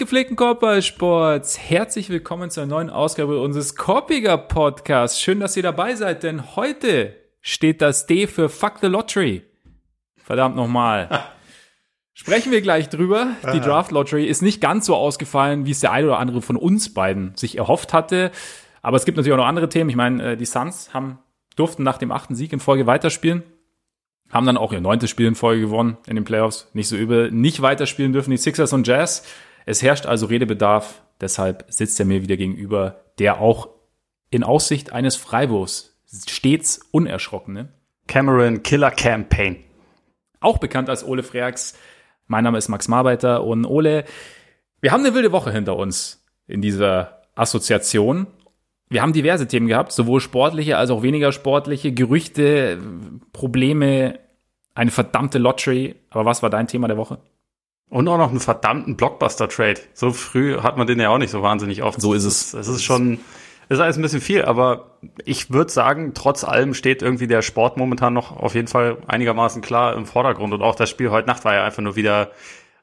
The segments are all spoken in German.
Gepflegten Korbballsports, herzlich willkommen zu einer neuen Ausgabe unseres Korpiger Podcasts. Schön, dass ihr dabei seid, denn heute steht das D für Fuck the Lottery. Verdammt nochmal. Sprechen wir gleich drüber. Die Draft Lottery ist nicht ganz so ausgefallen, wie es der eine oder andere von uns beiden sich erhofft hatte. Aber es gibt natürlich auch noch andere Themen. Ich meine, äh, die Suns haben, durften nach dem achten Sieg in Folge weiterspielen. Haben dann auch ihr neuntes Spiel in Folge gewonnen in den Playoffs. Nicht so übel. Nicht weiterspielen dürfen die Sixers und Jazz. Es herrscht also Redebedarf. Deshalb sitzt er mir wieder gegenüber, der auch in Aussicht eines Freiwurfs stets unerschrockene. Cameron Killer Campaign. Auch bekannt als Ole Freaks. Mein Name ist Max Marbeiter und Ole, wir haben eine wilde Woche hinter uns in dieser Assoziation. Wir haben diverse Themen gehabt, sowohl sportliche als auch weniger sportliche, Gerüchte, Probleme, eine verdammte Lottery. Aber was war dein Thema der Woche? Und auch noch einen verdammten Blockbuster-Trade. So früh hat man den ja auch nicht so wahnsinnig oft. So ist es. Es ist schon, es ist alles ein bisschen viel, aber ich würde sagen, trotz allem steht irgendwie der Sport momentan noch auf jeden Fall einigermaßen klar im Vordergrund. Und auch das Spiel heute Nacht war ja einfach nur wieder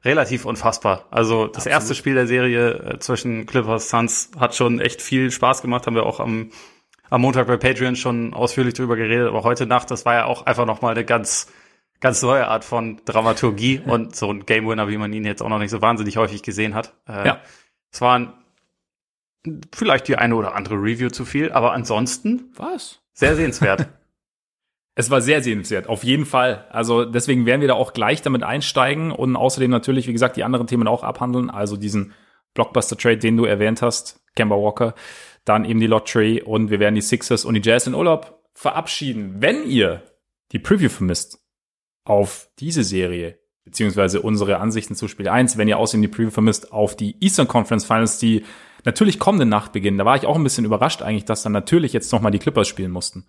relativ unfassbar. Also das Absolut. erste Spiel der Serie äh, zwischen Clippers Suns hat schon echt viel Spaß gemacht, haben wir auch am, am Montag bei Patreon schon ausführlich drüber geredet, aber heute Nacht, das war ja auch einfach nochmal eine ganz, ganz neue Art von Dramaturgie und so ein Game Winner, wie man ihn jetzt auch noch nicht so wahnsinnig häufig gesehen hat. Äh, ja. Es waren vielleicht die eine oder andere Review zu viel, aber ansonsten was? Sehr sehenswert. Es war sehr sehenswert, auf jeden Fall. Also deswegen werden wir da auch gleich damit einsteigen und außerdem natürlich, wie gesagt, die anderen Themen auch abhandeln. Also diesen Blockbuster-Trade, den du erwähnt hast, Kemba Walker, dann eben die Lottery und wir werden die Sixers und die Jazz in Urlaub verabschieden. Wenn ihr die Preview vermisst auf diese Serie, beziehungsweise unsere Ansichten zu Spiel 1, wenn ihr außerdem die Preview vermisst auf die Eastern Conference Finals, die natürlich kommende Nacht beginnen. Da war ich auch ein bisschen überrascht eigentlich, dass dann natürlich jetzt nochmal die Clippers spielen mussten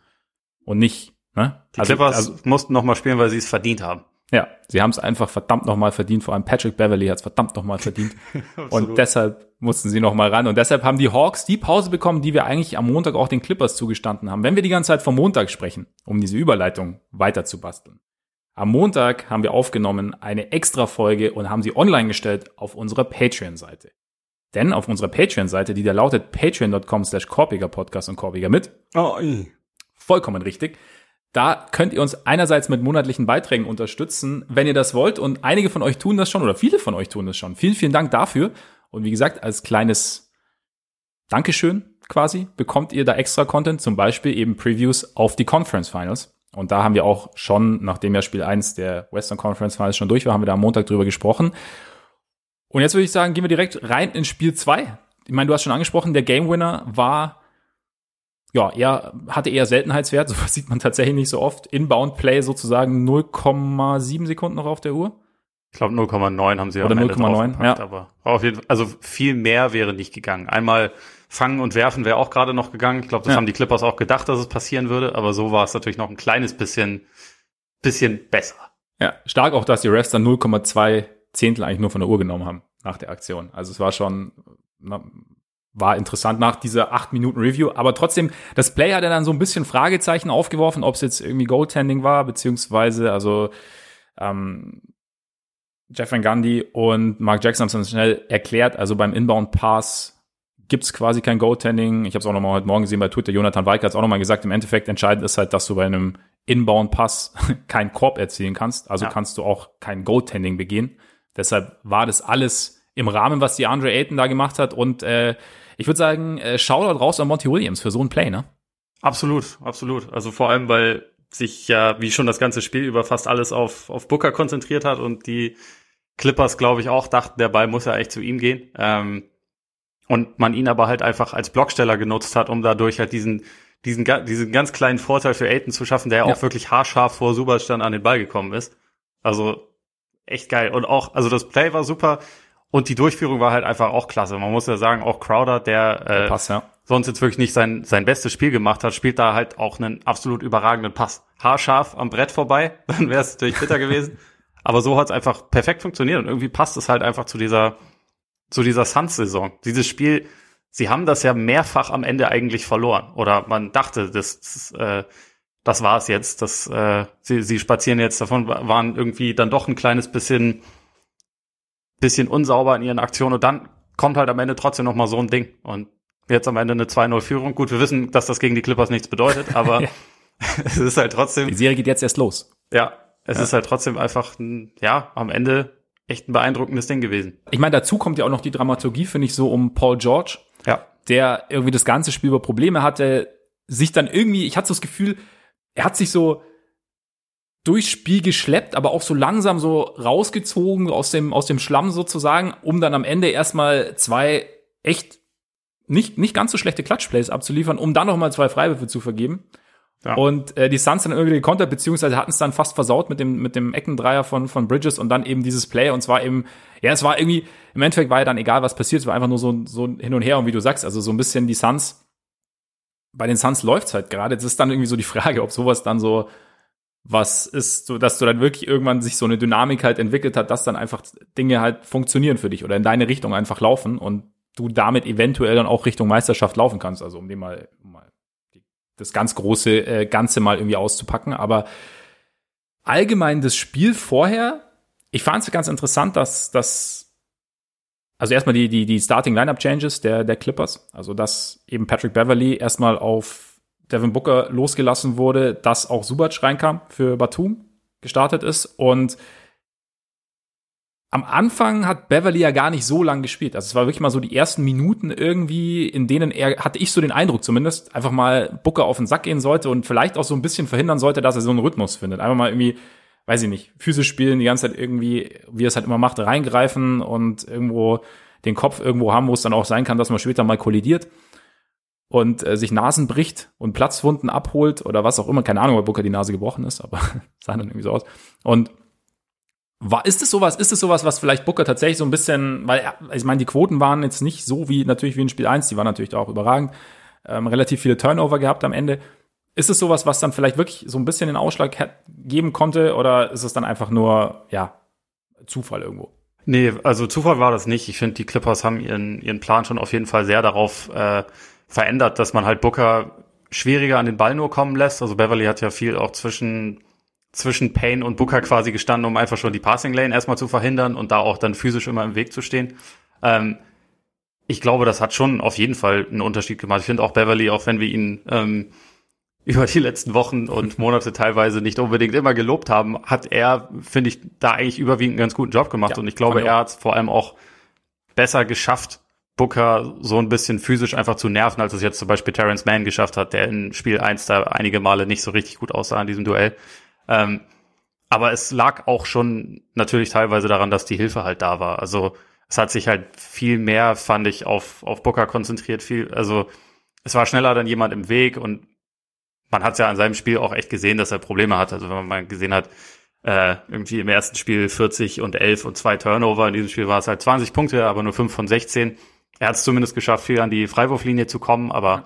und nicht Ne? Die also, Clippers also, mussten noch mal spielen, weil sie es verdient haben. Ja, sie haben es einfach verdammt noch mal verdient. Vor allem Patrick Beverly hat es verdammt noch mal verdient. und deshalb mussten sie noch mal ran. Und deshalb haben die Hawks die Pause bekommen, die wir eigentlich am Montag auch den Clippers zugestanden haben. Wenn wir die ganze Zeit vom Montag sprechen, um diese Überleitung weiter zu basteln. Am Montag haben wir aufgenommen eine extra Folge und haben sie online gestellt auf unserer Patreon-Seite. Denn auf unserer Patreon-Seite, die da lautet patreon.com slash Podcast und Korpiger mit. Oh, vollkommen richtig da könnt ihr uns einerseits mit monatlichen Beiträgen unterstützen, wenn ihr das wollt. Und einige von euch tun das schon oder viele von euch tun das schon. Vielen, vielen Dank dafür. Und wie gesagt, als kleines Dankeschön quasi bekommt ihr da extra Content, zum Beispiel eben Previews auf die Conference Finals. Und da haben wir auch schon, nachdem ja Spiel 1 der Western Conference Finals schon durch war, haben wir da am Montag drüber gesprochen. Und jetzt würde ich sagen, gehen wir direkt rein in Spiel 2. Ich meine, du hast schon angesprochen, der Game Winner war ja, er hatte eher Seltenheitswert, sowas sieht man tatsächlich nicht so oft. Inbound Play sozusagen 0,7 Sekunden noch auf der Uhr. Ich glaube 0,9 haben sie Oder 0,9, ja. Aber auf jeden Fall, also viel mehr wäre nicht gegangen. Einmal fangen und werfen wäre auch gerade noch gegangen. Ich glaube, das ja. haben die Clippers auch gedacht, dass es passieren würde, aber so war es natürlich noch ein kleines bisschen, bisschen besser. Ja, stark auch, dass die Refs dann 0,2 Zehntel eigentlich nur von der Uhr genommen haben nach der Aktion. Also es war schon, na, war interessant nach dieser acht Minuten Review. Aber trotzdem, das Play hat ja dann so ein bisschen Fragezeichen aufgeworfen, ob es jetzt irgendwie Goaltending war, beziehungsweise, also ähm, Jeff Van Gundy und Mark Jackson haben es schnell erklärt. Also beim Inbound Pass gibt's quasi kein Goaltending. Ich habe es auch noch mal heute Morgen gesehen bei Twitter. Jonathan Weicker hat es auch noch mal gesagt. Im Endeffekt entscheidend ist halt, dass du bei einem Inbound Pass keinen Korb erzielen kannst. Also ja. kannst du auch kein Goaltending begehen. Deshalb war das alles im Rahmen, was die Andre Ayton da gemacht hat. Und äh, ich würde sagen, äh, Shoutout raus an Monty Williams für so ein Play, ne? Absolut, absolut. Also vor allem, weil sich ja, wie schon das ganze Spiel über fast alles auf, auf Booker konzentriert hat und die Clippers, glaube ich, auch dachten, der Ball muss ja echt zu ihm gehen. Ähm, und man ihn aber halt einfach als Blocksteller genutzt hat, um dadurch halt diesen, diesen, diesen ganz kleinen Vorteil für Aiton zu schaffen, der ja. auch wirklich haarscharf vor Superstand an den Ball gekommen ist. Also echt geil. Und auch, also das Play war super. Und die Durchführung war halt einfach auch klasse. Man muss ja sagen, auch Crowder, der, äh, Pass, ja. sonst jetzt wirklich nicht sein, sein bestes Spiel gemacht hat, spielt da halt auch einen absolut überragenden Pass. Haarscharf am Brett vorbei, dann wäre es natürlich bitter gewesen. Aber so hat es einfach perfekt funktioniert und irgendwie passt es halt einfach zu dieser, zu dieser Suns-Saison. Dieses Spiel, sie haben das ja mehrfach am Ende eigentlich verloren. Oder man dachte, das, das, äh, das war es jetzt. Das, äh, sie, sie spazieren jetzt davon, waren irgendwie dann doch ein kleines bisschen bisschen unsauber in ihren Aktionen und dann kommt halt am Ende trotzdem noch mal so ein Ding und jetzt am Ende eine 2-0-Führung. Gut, wir wissen, dass das gegen die Clippers nichts bedeutet, aber es ist halt trotzdem. Die Serie geht jetzt erst los. Ja, es ja. ist halt trotzdem einfach, ein, ja, am Ende echt ein beeindruckendes Ding gewesen. Ich meine, dazu kommt ja auch noch die Dramaturgie, finde ich, so um Paul George. Ja. Der irgendwie das ganze Spiel über Probleme hatte, sich dann irgendwie, ich hatte so das Gefühl, er hat sich so durchs Spiel geschleppt, aber auch so langsam so rausgezogen aus dem, aus dem Schlamm sozusagen, um dann am Ende erstmal zwei echt nicht, nicht ganz so schlechte Clutchplays abzuliefern, um dann nochmal zwei Freiwürfe zu vergeben. Ja. Und äh, die Suns dann irgendwie gekontert, beziehungsweise hatten es dann fast versaut mit dem, mit dem Eckendreier von, von Bridges und dann eben dieses Play. Und zwar eben, ja, es war irgendwie, im Endeffekt war ja dann egal, was passiert, es war einfach nur so, so hin und her. Und wie du sagst, also so ein bisschen die Suns, bei den Suns läuft's halt gerade. Es ist dann irgendwie so die Frage, ob sowas dann so was ist, so dass du dann wirklich irgendwann sich so eine Dynamik halt entwickelt hat, dass dann einfach Dinge halt funktionieren für dich oder in deine Richtung einfach laufen und du damit eventuell dann auch Richtung Meisterschaft laufen kannst. Also um dem mal, mal das ganz große äh, Ganze mal irgendwie auszupacken. Aber allgemein das Spiel vorher, ich fand es ganz interessant, dass dass also erstmal die die die Starting Lineup Changes der der Clippers, also dass eben Patrick Beverly erstmal auf Devin Booker losgelassen wurde, dass auch Subac reinkam für Batum gestartet ist und am Anfang hat Beverly ja gar nicht so lang gespielt. Also es war wirklich mal so die ersten Minuten irgendwie, in denen er, hatte ich so den Eindruck zumindest, einfach mal Booker auf den Sack gehen sollte und vielleicht auch so ein bisschen verhindern sollte, dass er so einen Rhythmus findet. Einfach mal irgendwie, weiß ich nicht, physisch spielen, die ganze Zeit irgendwie, wie er es halt immer macht, reingreifen und irgendwo den Kopf irgendwo haben, wo es dann auch sein kann, dass man später mal kollidiert und äh, sich Nasen bricht und Platzwunden abholt oder was auch immer. Keine Ahnung, ob Booker die Nase gebrochen ist, aber sah dann irgendwie so aus. Und war, ist es sowas, ist es sowas, was vielleicht Booker tatsächlich so ein bisschen, weil, ich meine, die Quoten waren jetzt nicht so wie, natürlich wie in Spiel 1, die waren natürlich auch überragend, ähm, relativ viele Turnover gehabt am Ende. Ist es sowas, was dann vielleicht wirklich so ein bisschen den Ausschlag geben konnte oder ist es dann einfach nur, ja, Zufall irgendwo? Nee, also Zufall war das nicht. Ich finde, die Clippers haben ihren, ihren Plan schon auf jeden Fall sehr darauf äh, verändert, dass man halt Booker schwieriger an den Ball nur kommen lässt. Also Beverly hat ja viel auch zwischen zwischen Payne und Booker quasi gestanden, um einfach schon die Passing Lane erstmal zu verhindern und da auch dann physisch immer im Weg zu stehen. Ähm, ich glaube, das hat schon auf jeden Fall einen Unterschied gemacht. Ich finde auch Beverly, auch wenn wir ihn ähm, über die letzten Wochen und Monate teilweise nicht unbedingt immer gelobt haben, hat er, finde ich, da eigentlich überwiegend einen ganz guten Job gemacht. Ja, und ich glaube, er hat es vor allem auch besser geschafft, Booker so ein bisschen physisch einfach zu nerven, als es jetzt zum Beispiel Terrence Mann geschafft hat, der in Spiel 1 da einige Male nicht so richtig gut aussah in diesem Duell. Ähm, aber es lag auch schon natürlich teilweise daran, dass die Hilfe halt da war. Also es hat sich halt viel mehr, fand ich, auf, auf Booker konzentriert. Viel, also es war schneller dann jemand im Weg und man hat es ja an seinem Spiel auch echt gesehen, dass er Probleme hat. Also wenn man mal gesehen hat, äh, irgendwie im ersten Spiel 40 und 11 und zwei Turnover. In diesem Spiel war es halt 20 Punkte, aber nur 5 von 16. Er hat es zumindest geschafft, viel an die Freiwurflinie zu kommen, aber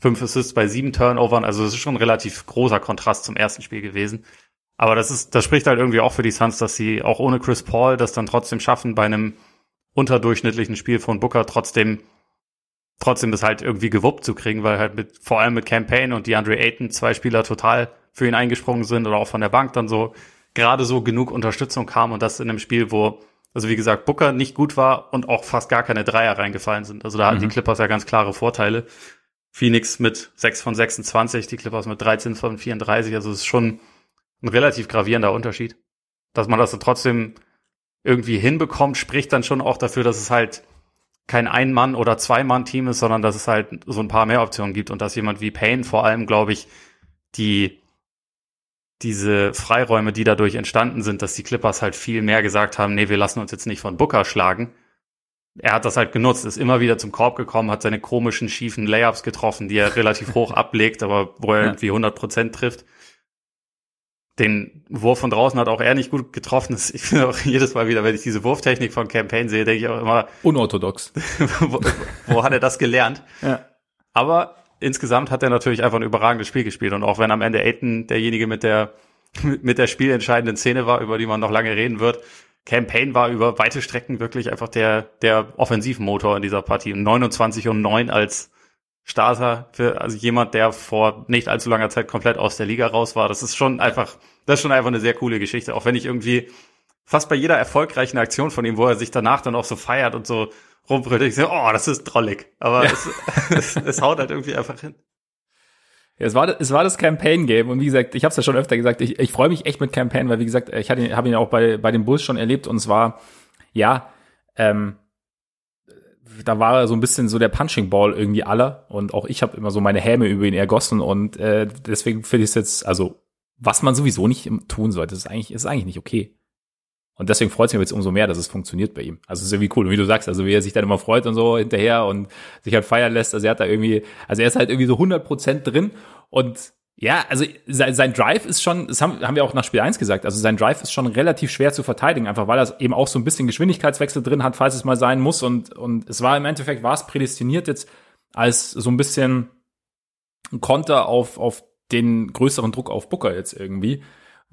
fünf Assists bei sieben Turnovern. Also es ist schon ein relativ großer Kontrast zum ersten Spiel gewesen. Aber das ist, das spricht halt irgendwie auch für die Suns, dass sie auch ohne Chris Paul das dann trotzdem schaffen, bei einem unterdurchschnittlichen Spiel von Booker trotzdem, trotzdem das halt irgendwie gewuppt zu kriegen, weil halt mit, vor allem mit Campaign und DeAndre Ayton zwei Spieler total für ihn eingesprungen sind oder auch von der Bank dann so gerade so genug Unterstützung kam und das in einem Spiel, wo, also wie gesagt, Booker nicht gut war und auch fast gar keine Dreier reingefallen sind. Also da hatten die mhm. Clippers ja ganz klare Vorteile. Phoenix mit 6 von 26, die Clippers mit 13 von 34, also es ist schon, ein relativ gravierender Unterschied. Dass man das so trotzdem irgendwie hinbekommt, spricht dann schon auch dafür, dass es halt kein Ein-Mann- oder Zwei-Mann-Team ist, sondern dass es halt so ein paar mehr Optionen gibt und dass jemand wie Payne vor allem, glaube ich, die diese Freiräume, die dadurch entstanden sind, dass die Clippers halt viel mehr gesagt haben, nee, wir lassen uns jetzt nicht von Booker schlagen. Er hat das halt genutzt, ist immer wieder zum Korb gekommen, hat seine komischen, schiefen Layups getroffen, die er relativ hoch ablegt, aber wo er ja. irgendwie 100 Prozent trifft den Wurf von draußen hat auch er nicht gut getroffen. Ich finde auch jedes Mal wieder, wenn ich diese Wurftechnik von Campaign sehe, denke ich auch immer. Unorthodox. wo, wo hat er das gelernt? Ja. Aber insgesamt hat er natürlich einfach ein überragendes Spiel gespielt. Und auch wenn am Ende Aiton derjenige mit der, mit der spielentscheidenden Szene war, über die man noch lange reden wird, Campaign war über weite Strecken wirklich einfach der, der Offensivmotor in dieser Partie. 29 und 9 als Starter für also jemand, der vor nicht allzu langer Zeit komplett aus der Liga raus war. Das ist schon einfach, das ist schon einfach eine sehr coole Geschichte. Auch wenn ich irgendwie fast bei jeder erfolgreichen Aktion von ihm, wo er sich danach dann auch so feiert und so rumbrüllt, ich so, oh, das ist drollig. Aber ja. es, es, es haut halt irgendwie einfach hin. Ja, es war, es war das Campaign-Game und wie gesagt, ich habe es ja schon öfter gesagt, ich, ich freue mich echt mit Campaign, weil wie gesagt, ich habe ihn, hab ihn auch bei, bei den Bulls schon erlebt und es war, ja, ähm, da war er so ein bisschen so der Punching Ball irgendwie aller und auch ich habe immer so meine Häme über ihn ergossen und äh, deswegen finde ich es jetzt, also was man sowieso nicht tun sollte, ist eigentlich, ist eigentlich nicht okay. Und deswegen freut es mich jetzt umso mehr, dass es funktioniert bei ihm. Also es ist irgendwie cool. Und wie du sagst, also wie er sich dann immer freut und so hinterher und sich halt feiern lässt. Also er hat da irgendwie, also er ist halt irgendwie so 100 Prozent drin. Und ja, also sein, Drive ist schon, das haben, haben wir auch nach Spiel 1 gesagt, also sein Drive ist schon relativ schwer zu verteidigen, einfach weil er eben auch so ein bisschen Geschwindigkeitswechsel drin hat, falls es mal sein muss. Und, und es war im Endeffekt, war es prädestiniert jetzt als so ein bisschen Konter auf, auf den größeren Druck auf Booker jetzt irgendwie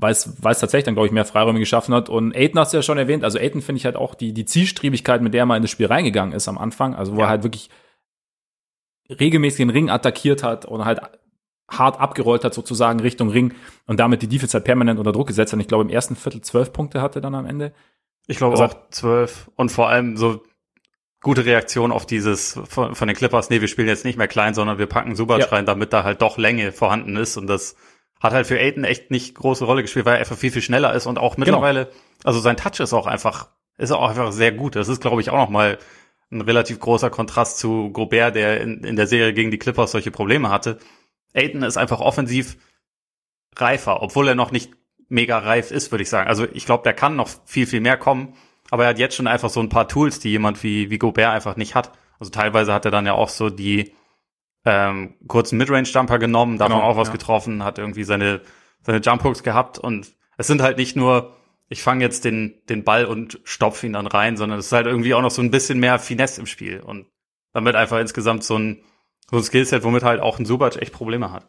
weil es, weil es tatsächlich dann, glaube ich, mehr Freiräume geschaffen hat. Und Aiden hast du ja schon erwähnt. Also Aiden finde ich halt auch die, die Zielstrebigkeit, mit der er mal in das Spiel reingegangen ist am Anfang. Also wo ja. er halt wirklich regelmäßig den Ring attackiert hat und halt hart abgerollt hat sozusagen Richtung Ring und damit die Defense halt permanent unter Druck gesetzt hat. Und ich glaube, im ersten Viertel zwölf Punkte hatte dann am Ende. Ich glaube also, auch zwölf und vor allem so gute Reaktion auf dieses von, von den Clippers, nee, wir spielen jetzt nicht mehr klein, sondern wir packen Subac ja. rein, damit da halt doch Länge vorhanden ist und das hat halt für Aiden echt nicht große Rolle gespielt, weil er einfach viel, viel schneller ist und auch genau. mittlerweile, genau. also sein Touch ist auch einfach, ist auch einfach sehr gut. Das ist, glaube ich, auch nochmal ein relativ großer Kontrast zu Gobert, der in, in der Serie gegen die Clippers solche Probleme hatte. Aiden ist einfach offensiv reifer, obwohl er noch nicht mega reif ist, würde ich sagen. Also ich glaube, der kann noch viel, viel mehr kommen, aber er hat jetzt schon einfach so ein paar Tools, die jemand wie, wie Gobert einfach nicht hat. Also teilweise hat er dann ja auch so die, ähm, kurzen Midrange-Jumper genommen, davon genau, auch was ja. getroffen, hat irgendwie seine, seine Jump-Hooks gehabt und es sind halt nicht nur, ich fange jetzt den, den Ball und stopfe ihn dann rein, sondern es ist halt irgendwie auch noch so ein bisschen mehr Finesse im Spiel und damit einfach insgesamt so ein, so ein Skillset, womit halt auch ein Subac echt Probleme hat.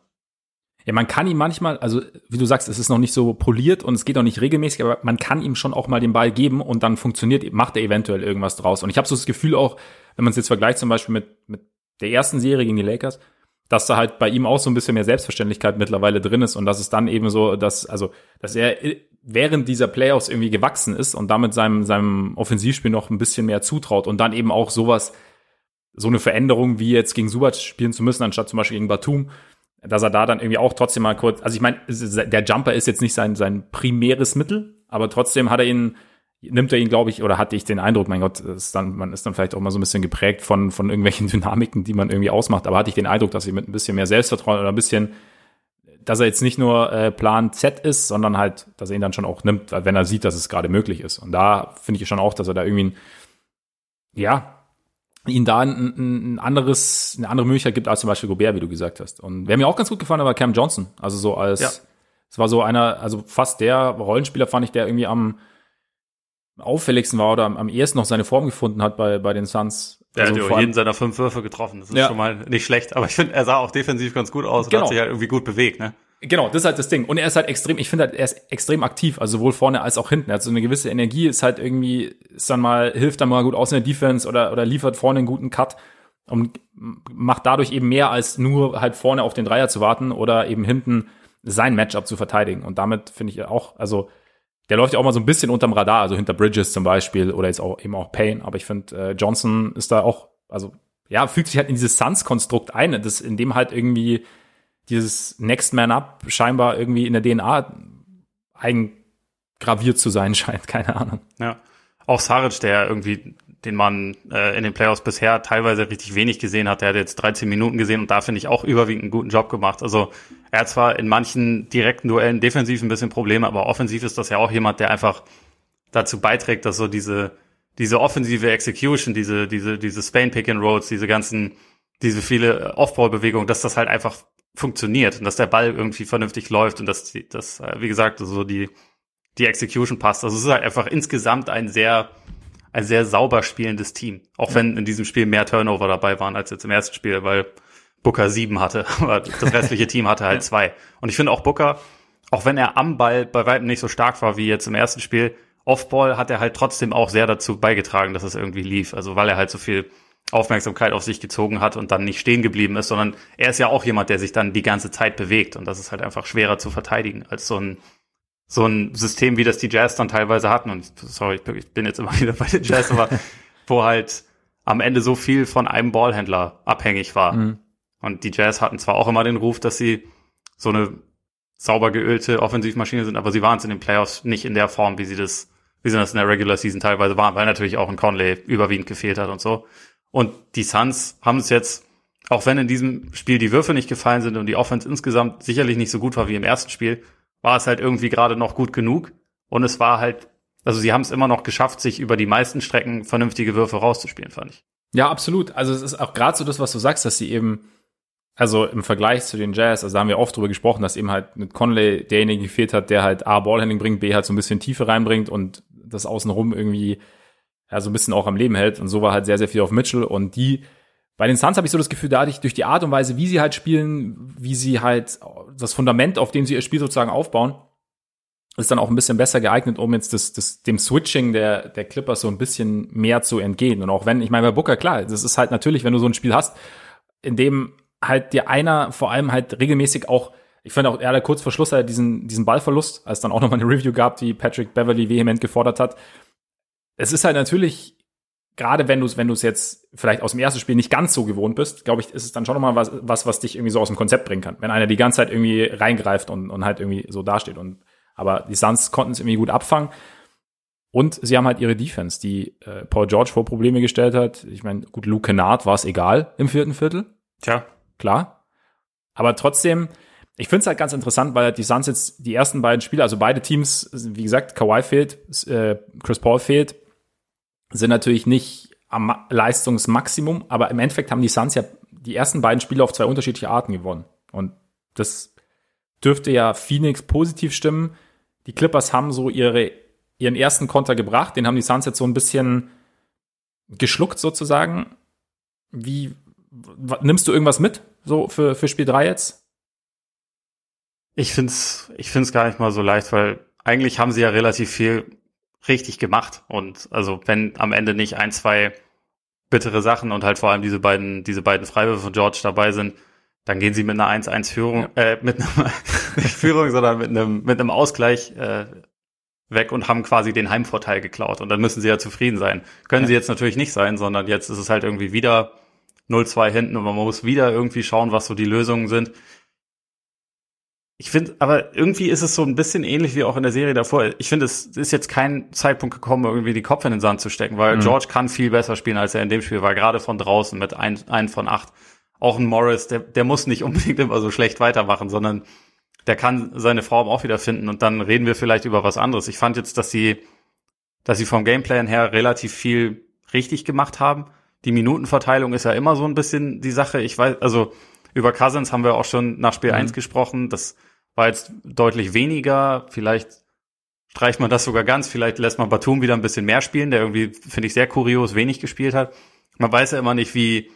Ja, man kann ihm manchmal, also wie du sagst, es ist noch nicht so poliert und es geht auch nicht regelmäßig, aber man kann ihm schon auch mal den Ball geben und dann funktioniert, macht er eventuell irgendwas draus. Und ich habe so das Gefühl auch, wenn man es jetzt vergleicht zum Beispiel mit, mit der ersten Serie gegen die Lakers, dass da halt bei ihm auch so ein bisschen mehr Selbstverständlichkeit mittlerweile drin ist und dass es dann eben so, dass, also, dass er während dieser Playoffs irgendwie gewachsen ist und damit seinem, seinem Offensivspiel noch ein bisschen mehr zutraut und dann eben auch sowas, so eine Veränderung wie jetzt gegen Subac spielen zu müssen, anstatt zum Beispiel gegen Batum, dass er da dann irgendwie auch trotzdem mal kurz, also ich meine, der Jumper ist jetzt nicht sein, sein primäres Mittel, aber trotzdem hat er ihn nimmt er ihn, glaube ich, oder hatte ich den Eindruck, mein Gott, ist dann, man ist dann vielleicht auch mal so ein bisschen geprägt von, von irgendwelchen Dynamiken, die man irgendwie ausmacht, aber hatte ich den Eindruck, dass er mit ein bisschen mehr Selbstvertrauen oder ein bisschen, dass er jetzt nicht nur äh, Plan Z ist, sondern halt, dass er ihn dann schon auch nimmt, wenn er sieht, dass es gerade möglich ist. Und da finde ich schon auch, dass er da irgendwie, ein, ja, ihn da ein, ein anderes, eine andere Möglichkeit gibt als zum Beispiel Gobert, wie du gesagt hast. Und wer mir auch ganz gut gefallen hat, war Cam Johnson. Also so als, ja. es war so einer, also fast der Rollenspieler fand ich, der irgendwie am, auffälligsten war oder am, am ehesten noch seine Form gefunden hat bei, bei den Suns. Er also hat ja jeden seiner fünf Würfe getroffen. Das ist ja. schon mal nicht schlecht. Aber ich finde, er sah auch defensiv ganz gut aus und genau. hat sich halt irgendwie gut bewegt, ne? Genau, das ist halt das Ding. Und er ist halt extrem, ich finde halt, er ist extrem aktiv, also sowohl vorne als auch hinten. Er hat so eine gewisse Energie, ist halt irgendwie, ist dann mal, hilft dann mal gut aus in der Defense oder, oder liefert vorne einen guten Cut und macht dadurch eben mehr als nur halt vorne auf den Dreier zu warten oder eben hinten sein Matchup zu verteidigen. Und damit finde ich auch, also der läuft ja auch mal so ein bisschen unterm Radar, also hinter Bridges zum Beispiel oder jetzt auch eben auch Payne. Aber ich finde, äh, Johnson ist da auch, also ja, fügt sich halt in dieses Suns-Konstrukt ein, das, in dem halt irgendwie dieses Next Man Up scheinbar irgendwie in der DNA eingraviert zu sein scheint, keine Ahnung. Ja. Auch Saric, der irgendwie den man äh, in den Playoffs bisher teilweise richtig wenig gesehen hat. Der hat jetzt 13 Minuten gesehen und da finde ich auch überwiegend einen guten Job gemacht. Also er hat zwar in manchen direkten Duellen defensiv ein bisschen Probleme, aber offensiv ist das ja auch jemand, der einfach dazu beiträgt, dass so diese diese offensive Execution, diese diese diese Spain Pick and Rolls, diese ganzen diese viele Offball-Bewegungen, dass das halt einfach funktioniert und dass der Ball irgendwie vernünftig läuft und dass das äh, wie gesagt so die die Execution passt. Also es ist halt einfach insgesamt ein sehr ein sehr sauber spielendes Team. Auch wenn in diesem Spiel mehr Turnover dabei waren als jetzt im ersten Spiel, weil Booker sieben hatte, aber das restliche Team hatte halt zwei. Und ich finde auch Booker, auch wenn er am Ball bei weitem nicht so stark war wie jetzt im ersten Spiel, Offball hat er halt trotzdem auch sehr dazu beigetragen, dass es irgendwie lief. Also weil er halt so viel Aufmerksamkeit auf sich gezogen hat und dann nicht stehen geblieben ist, sondern er ist ja auch jemand, der sich dann die ganze Zeit bewegt und das ist halt einfach schwerer zu verteidigen als so ein so ein System, wie das die Jazz dann teilweise hatten. Und sorry, ich bin jetzt immer wieder bei den Jazz, aber wo halt am Ende so viel von einem Ballhändler abhängig war. Mhm. Und die Jazz hatten zwar auch immer den Ruf, dass sie so eine sauber geölte Offensivmaschine sind, aber sie waren es in den Playoffs nicht in der Form, wie sie das, wie sie das in der Regular Season teilweise waren, weil natürlich auch ein Conley überwiegend gefehlt hat und so. Und die Suns haben es jetzt, auch wenn in diesem Spiel die Würfe nicht gefallen sind und die Offense insgesamt sicherlich nicht so gut war wie im ersten Spiel, war es halt irgendwie gerade noch gut genug. Und es war halt, also sie haben es immer noch geschafft, sich über die meisten Strecken vernünftige Würfe rauszuspielen, fand ich. Ja, absolut. Also es ist auch gerade so das, was du sagst, dass sie eben, also im Vergleich zu den Jazz, also da haben wir oft drüber gesprochen, dass eben halt mit Conley derjenige gefehlt hat, der halt A, Ballhandling bringt, B, halt so ein bisschen Tiefe reinbringt und das außenrum irgendwie ja, so ein bisschen auch am Leben hält. Und so war halt sehr, sehr viel auf Mitchell und die bei den Suns habe ich so das Gefühl, dadurch durch die Art und Weise, wie sie halt spielen, wie sie halt das Fundament, auf dem sie ihr Spiel sozusagen aufbauen, ist dann auch ein bisschen besser geeignet, um jetzt das, das, dem Switching der, der Clippers so ein bisschen mehr zu entgehen. Und auch wenn, ich meine, bei Booker, klar, das ist halt natürlich, wenn du so ein Spiel hast, in dem halt dir einer vor allem halt regelmäßig auch, ich finde auch, er hatte kurz vor Schluss halt diesen, diesen Ballverlust, als dann auch nochmal eine Review gab, die Patrick Beverly vehement gefordert hat. Es ist halt natürlich gerade wenn du es wenn du es jetzt vielleicht aus dem ersten Spiel nicht ganz so gewohnt bist, glaube ich, ist es dann schon nochmal was, was, was dich irgendwie so aus dem Konzept bringen kann. Wenn einer die ganze Zeit irgendwie reingreift und, und halt irgendwie so dasteht. Und, aber die Suns konnten es irgendwie gut abfangen. Und sie haben halt ihre Defense, die äh, Paul George vor Probleme gestellt hat. Ich meine, gut, Luke Kennard war es egal im vierten Viertel. Tja. Klar. Aber trotzdem, ich finde es halt ganz interessant, weil die Suns jetzt die ersten beiden Spiele, also beide Teams, wie gesagt, Kawhi fehlt, äh, Chris Paul fehlt, sind natürlich nicht am Leistungsmaximum, aber im Endeffekt haben die Suns ja die ersten beiden Spiele auf zwei unterschiedliche Arten gewonnen. Und das dürfte ja Phoenix positiv stimmen. Die Clippers haben so ihre, ihren ersten Konter gebracht, den haben die Suns jetzt so ein bisschen geschluckt sozusagen. Wie nimmst du irgendwas mit so für, für Spiel 3 jetzt? Ich find's, ich find's gar nicht mal so leicht, weil eigentlich haben sie ja relativ viel richtig gemacht. Und also wenn am Ende nicht ein, zwei bittere Sachen und halt vor allem diese beiden, diese beiden Freiwürfe von George dabei sind, dann gehen sie mit einer 1-1-Führung, ja. äh, mit einer nicht Führung, sondern mit einem, mit einem Ausgleich äh, weg und haben quasi den Heimvorteil geklaut. Und dann müssen sie ja zufrieden sein. Können ja. sie jetzt natürlich nicht sein, sondern jetzt ist es halt irgendwie wieder 0-2 hinten und man muss wieder irgendwie schauen, was so die Lösungen sind. Ich finde, aber irgendwie ist es so ein bisschen ähnlich wie auch in der Serie davor. Ich finde, es ist jetzt kein Zeitpunkt gekommen, irgendwie die Kopf in den Sand zu stecken, weil mhm. George kann viel besser spielen, als er in dem Spiel war, gerade von draußen mit ein, ein von acht. Auch ein Morris, der, der muss nicht unbedingt immer so schlecht weitermachen, sondern der kann seine Form auch wieder finden und dann reden wir vielleicht über was anderes. Ich fand jetzt, dass sie, dass sie vom Gameplan her relativ viel richtig gemacht haben. Die Minutenverteilung ist ja immer so ein bisschen die Sache. Ich weiß, also über Cousins haben wir auch schon nach Spiel mhm. 1 gesprochen. Das war jetzt deutlich weniger. Vielleicht streicht man das sogar ganz. Vielleicht lässt man Batum wieder ein bisschen mehr spielen, der irgendwie, finde ich, sehr kurios wenig gespielt hat. Man weiß ja immer nicht, wie,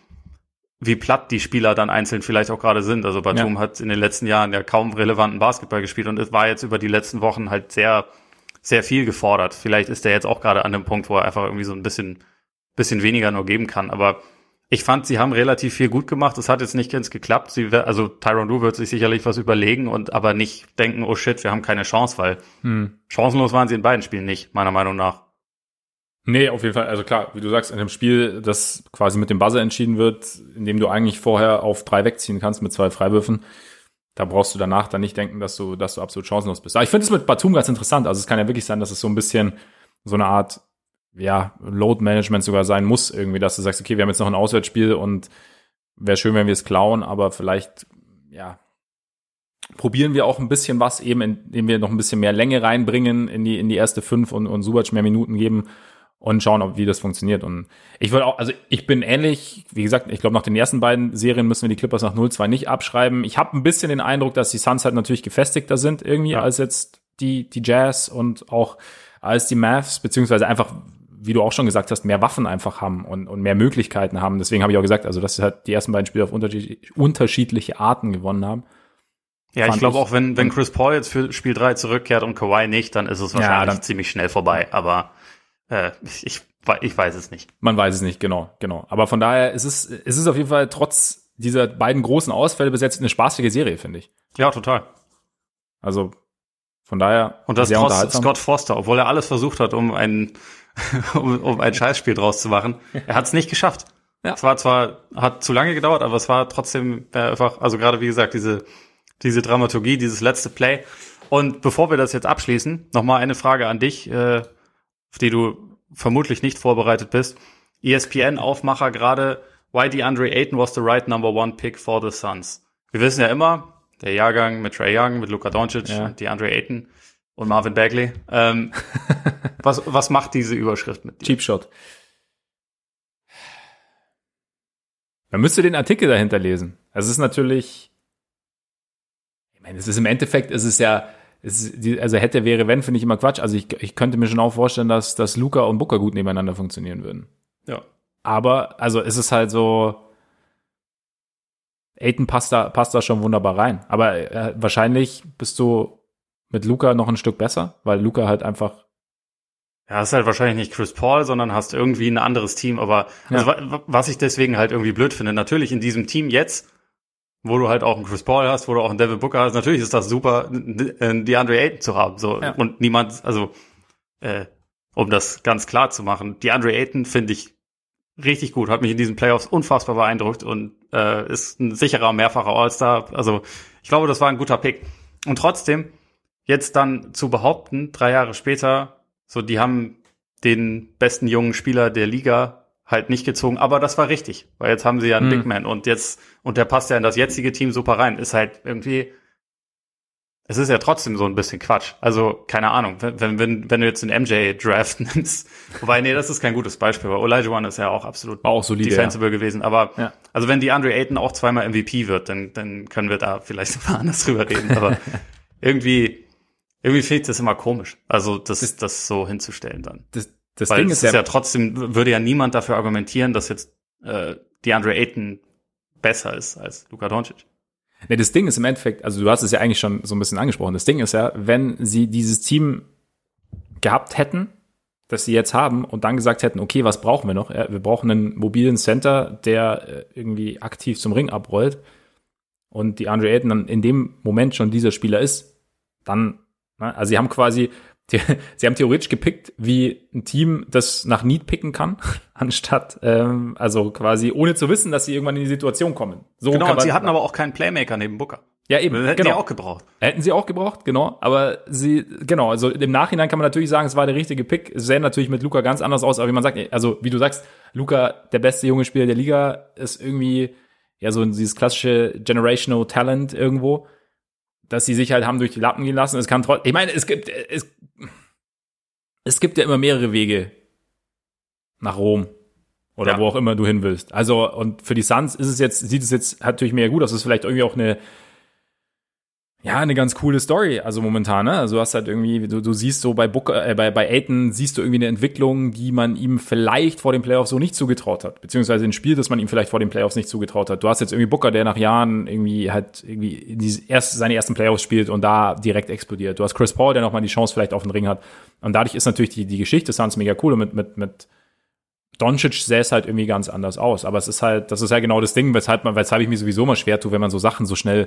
wie platt die Spieler dann einzeln vielleicht auch gerade sind. Also Batum ja. hat in den letzten Jahren ja kaum relevanten Basketball gespielt und es war jetzt über die letzten Wochen halt sehr, sehr viel gefordert. Vielleicht ist er jetzt auch gerade an dem Punkt, wo er einfach irgendwie so ein bisschen, bisschen weniger nur geben kann. Aber ich fand, sie haben relativ viel gut gemacht. Es hat jetzt nicht ganz geklappt. Sie, also Tyron Lue wird sich sicherlich was überlegen und aber nicht denken, oh shit, wir haben keine Chance, weil hm. chancenlos waren sie in beiden Spielen nicht, meiner Meinung nach. Nee, auf jeden Fall. Also klar, wie du sagst, in dem Spiel, das quasi mit dem Buzzer entschieden wird, in dem du eigentlich vorher auf drei wegziehen kannst mit zwei Freiwürfen, da brauchst du danach dann nicht denken, dass du, dass du absolut chancenlos bist. Aber ich finde es mit Batum ganz interessant. Also es kann ja wirklich sein, dass es so ein bisschen so eine Art ja, Load Management sogar sein muss, irgendwie, dass du sagst, okay, wir haben jetzt noch ein Auswärtsspiel und wäre schön, wenn wir es klauen, aber vielleicht, ja, probieren wir auch ein bisschen was, eben indem wir noch ein bisschen mehr Länge reinbringen in die, in die erste fünf und, und Subac mehr Minuten geben und schauen, ob, wie das funktioniert. Und ich würde auch, also ich bin ähnlich, wie gesagt, ich glaube, nach den ersten beiden Serien müssen wir die Clippers nach 0-2 nicht abschreiben. Ich habe ein bisschen den Eindruck, dass die Suns halt natürlich gefestigter sind irgendwie ja. als jetzt die, die Jazz und auch als die Mavs, beziehungsweise einfach wie du auch schon gesagt hast, mehr Waffen einfach haben und, und mehr Möglichkeiten haben. Deswegen habe ich auch gesagt, also dass halt die ersten beiden Spiele auf unterschiedliche Arten gewonnen haben. Ja, ich glaube auch, wenn, wenn Chris Paul jetzt für Spiel 3 zurückkehrt und Kawhi nicht, dann ist es wahrscheinlich ja, dann, ziemlich schnell vorbei. Aber äh, ich, ich weiß es nicht. Man weiß es nicht, genau, genau. Aber von daher ist es, ist es auf jeden Fall trotz dieser beiden großen Ausfälle bis jetzt eine spaßige Serie, finde ich. Ja, total. Also Von daher. Und das trotz Scott Foster, obwohl er alles versucht hat, um ein, um, um ein Scheißspiel draus zu machen. Er hat es nicht geschafft. Ja. Es war zwar, hat zu lange gedauert, aber es war trotzdem äh, einfach, also gerade wie gesagt, diese, diese Dramaturgie, dieses letzte Play. Und bevor wir das jetzt abschließen, nochmal eine Frage an dich, äh, auf die du vermutlich nicht vorbereitet bist. ESPN-Aufmacher gerade, why DeAndre Ayton was the right number one pick for the Suns. Wir wissen ja immer, der Jahrgang mit Trey Young, mit Luka Doncic, ja. DeAndre Ayton und Marvin Bagley. Ähm, was, was macht diese Überschrift mit dir? Cheap Shot. Man müsste den Artikel dahinter lesen. Also es ist natürlich, ich meine, es ist im Endeffekt, es ist ja, es ist, also hätte, wäre, wenn, finde ich immer Quatsch. Also ich, ich könnte mir schon auch vorstellen, dass, dass Luca und Booker gut nebeneinander funktionieren würden. Ja. Aber, also es ist halt so, Aiden passt da, passt da schon wunderbar rein. Aber äh, wahrscheinlich bist du mit Luca noch ein Stück besser, weil Luca halt einfach ja, ist halt wahrscheinlich nicht Chris Paul, sondern hast irgendwie ein anderes Team. Aber ja. also, was ich deswegen halt irgendwie blöd finde, natürlich in diesem Team jetzt, wo du halt auch einen Chris Paul hast, wo du auch einen Devin Booker hast, natürlich ist das super, einen DeAndre Ayton zu haben. So ja. und niemand, also äh, um das ganz klar zu machen, DeAndre Ayton finde ich richtig gut, hat mich in diesen Playoffs unfassbar beeindruckt und äh, ist ein sicherer mehrfacher All-Star. Also ich glaube, das war ein guter Pick. Und trotzdem jetzt dann zu behaupten, drei Jahre später so, die haben den besten jungen Spieler der Liga halt nicht gezogen, aber das war richtig, weil jetzt haben sie ja einen mhm. Big Man und jetzt, und der passt ja in das jetzige Team super rein, ist halt irgendwie, es ist ja trotzdem so ein bisschen Quatsch. Also, keine Ahnung, wenn, wenn, wenn du jetzt den MJ-Draft nimmst, wobei, nee, das ist kein gutes Beispiel, weil One ist ja auch absolut auch solide, defensible ja. gewesen, aber, ja. also wenn die Andre Ayton auch zweimal MVP wird, dann, dann können wir da vielleicht mal anders drüber reden, aber irgendwie, irgendwie fehlt das immer komisch. Also das, das, das so hinzustellen dann. Das, das Weil Ding ist, ist ja, ja trotzdem, würde ja niemand dafür argumentieren, dass jetzt äh, DeAndre Ayton besser ist als Luka Doncic. Nee, das Ding ist im Endeffekt, also du hast es ja eigentlich schon so ein bisschen angesprochen. Das Ding ist ja, wenn sie dieses Team gehabt hätten, das sie jetzt haben und dann gesagt hätten, okay, was brauchen wir noch? Wir brauchen einen mobilen Center, der äh, irgendwie aktiv zum Ring abrollt und die Andre Ayton dann in dem Moment schon dieser Spieler ist, dann? Also sie haben quasi, die, sie haben theoretisch gepickt wie ein Team, das nach Need picken kann, anstatt ähm, also quasi ohne zu wissen, dass sie irgendwann in die Situation kommen. So genau, und sie hatten aber auch keinen Playmaker neben Booker. Ja, eben. Hätten genau. sie auch gebraucht. Hätten sie auch gebraucht, genau. Aber sie, genau, also im Nachhinein kann man natürlich sagen, es war der richtige Pick. Es sähe natürlich mit Luca ganz anders aus, aber wie man sagt, also wie du sagst, Luca, der beste junge Spieler der Liga, ist irgendwie ja so dieses klassische Generational Talent irgendwo dass sie sich halt haben durch die Lappen gehen lassen. Es kann trotzdem, ich meine, es gibt, es, es gibt ja immer mehrere Wege nach Rom oder ja. wo auch immer du hin willst. Also, und für die Suns ist es jetzt, sieht es jetzt natürlich mehr gut aus. Es ist vielleicht irgendwie auch eine, ja, eine ganz coole Story, also momentan, ne? Also du hast halt irgendwie, du, du siehst so bei Booker, äh, bei, bei Aiton siehst du irgendwie eine Entwicklung, die man ihm vielleicht vor den Playoffs so nicht zugetraut hat. Beziehungsweise ein Spiel, das man ihm vielleicht vor den Playoffs nicht zugetraut hat. Du hast jetzt irgendwie Booker, der nach Jahren irgendwie halt irgendwie die erst, seine ersten Playoffs spielt und da direkt explodiert. Du hast Chris Paul, der nochmal die Chance vielleicht auf den Ring hat. Und dadurch ist natürlich die, die Geschichte Suns mega cool und mit, mit, mit Doncic sähe es halt irgendwie ganz anders aus. Aber es ist halt, das ist ja genau das Ding, weshalb man, weshalb ich mich sowieso mal schwer tue, wenn man so Sachen so schnell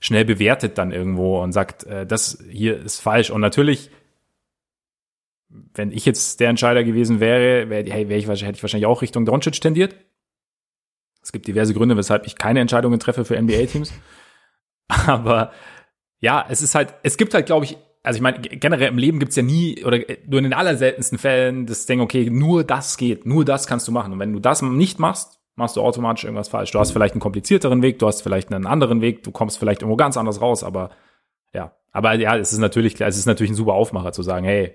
schnell bewertet dann irgendwo und sagt, äh, das hier ist falsch. Und natürlich, wenn ich jetzt der Entscheider gewesen wäre, wäre hey, wär ich, hätte ich wahrscheinlich auch Richtung Doncic tendiert. Es gibt diverse Gründe, weshalb ich keine Entscheidungen treffe für NBA-Teams. Aber ja, es ist halt, es gibt halt, glaube ich, also ich meine, generell im Leben gibt's ja nie, oder nur in den allerseltensten Fällen das Ding, okay, nur das geht, nur das kannst du machen. Und wenn du das nicht machst, machst du automatisch irgendwas falsch. Du hast vielleicht einen komplizierteren Weg, du hast vielleicht einen anderen Weg, du kommst vielleicht irgendwo ganz anders raus, aber ja. Aber ja, es ist natürlich klar, es ist natürlich ein super Aufmacher zu sagen, hey,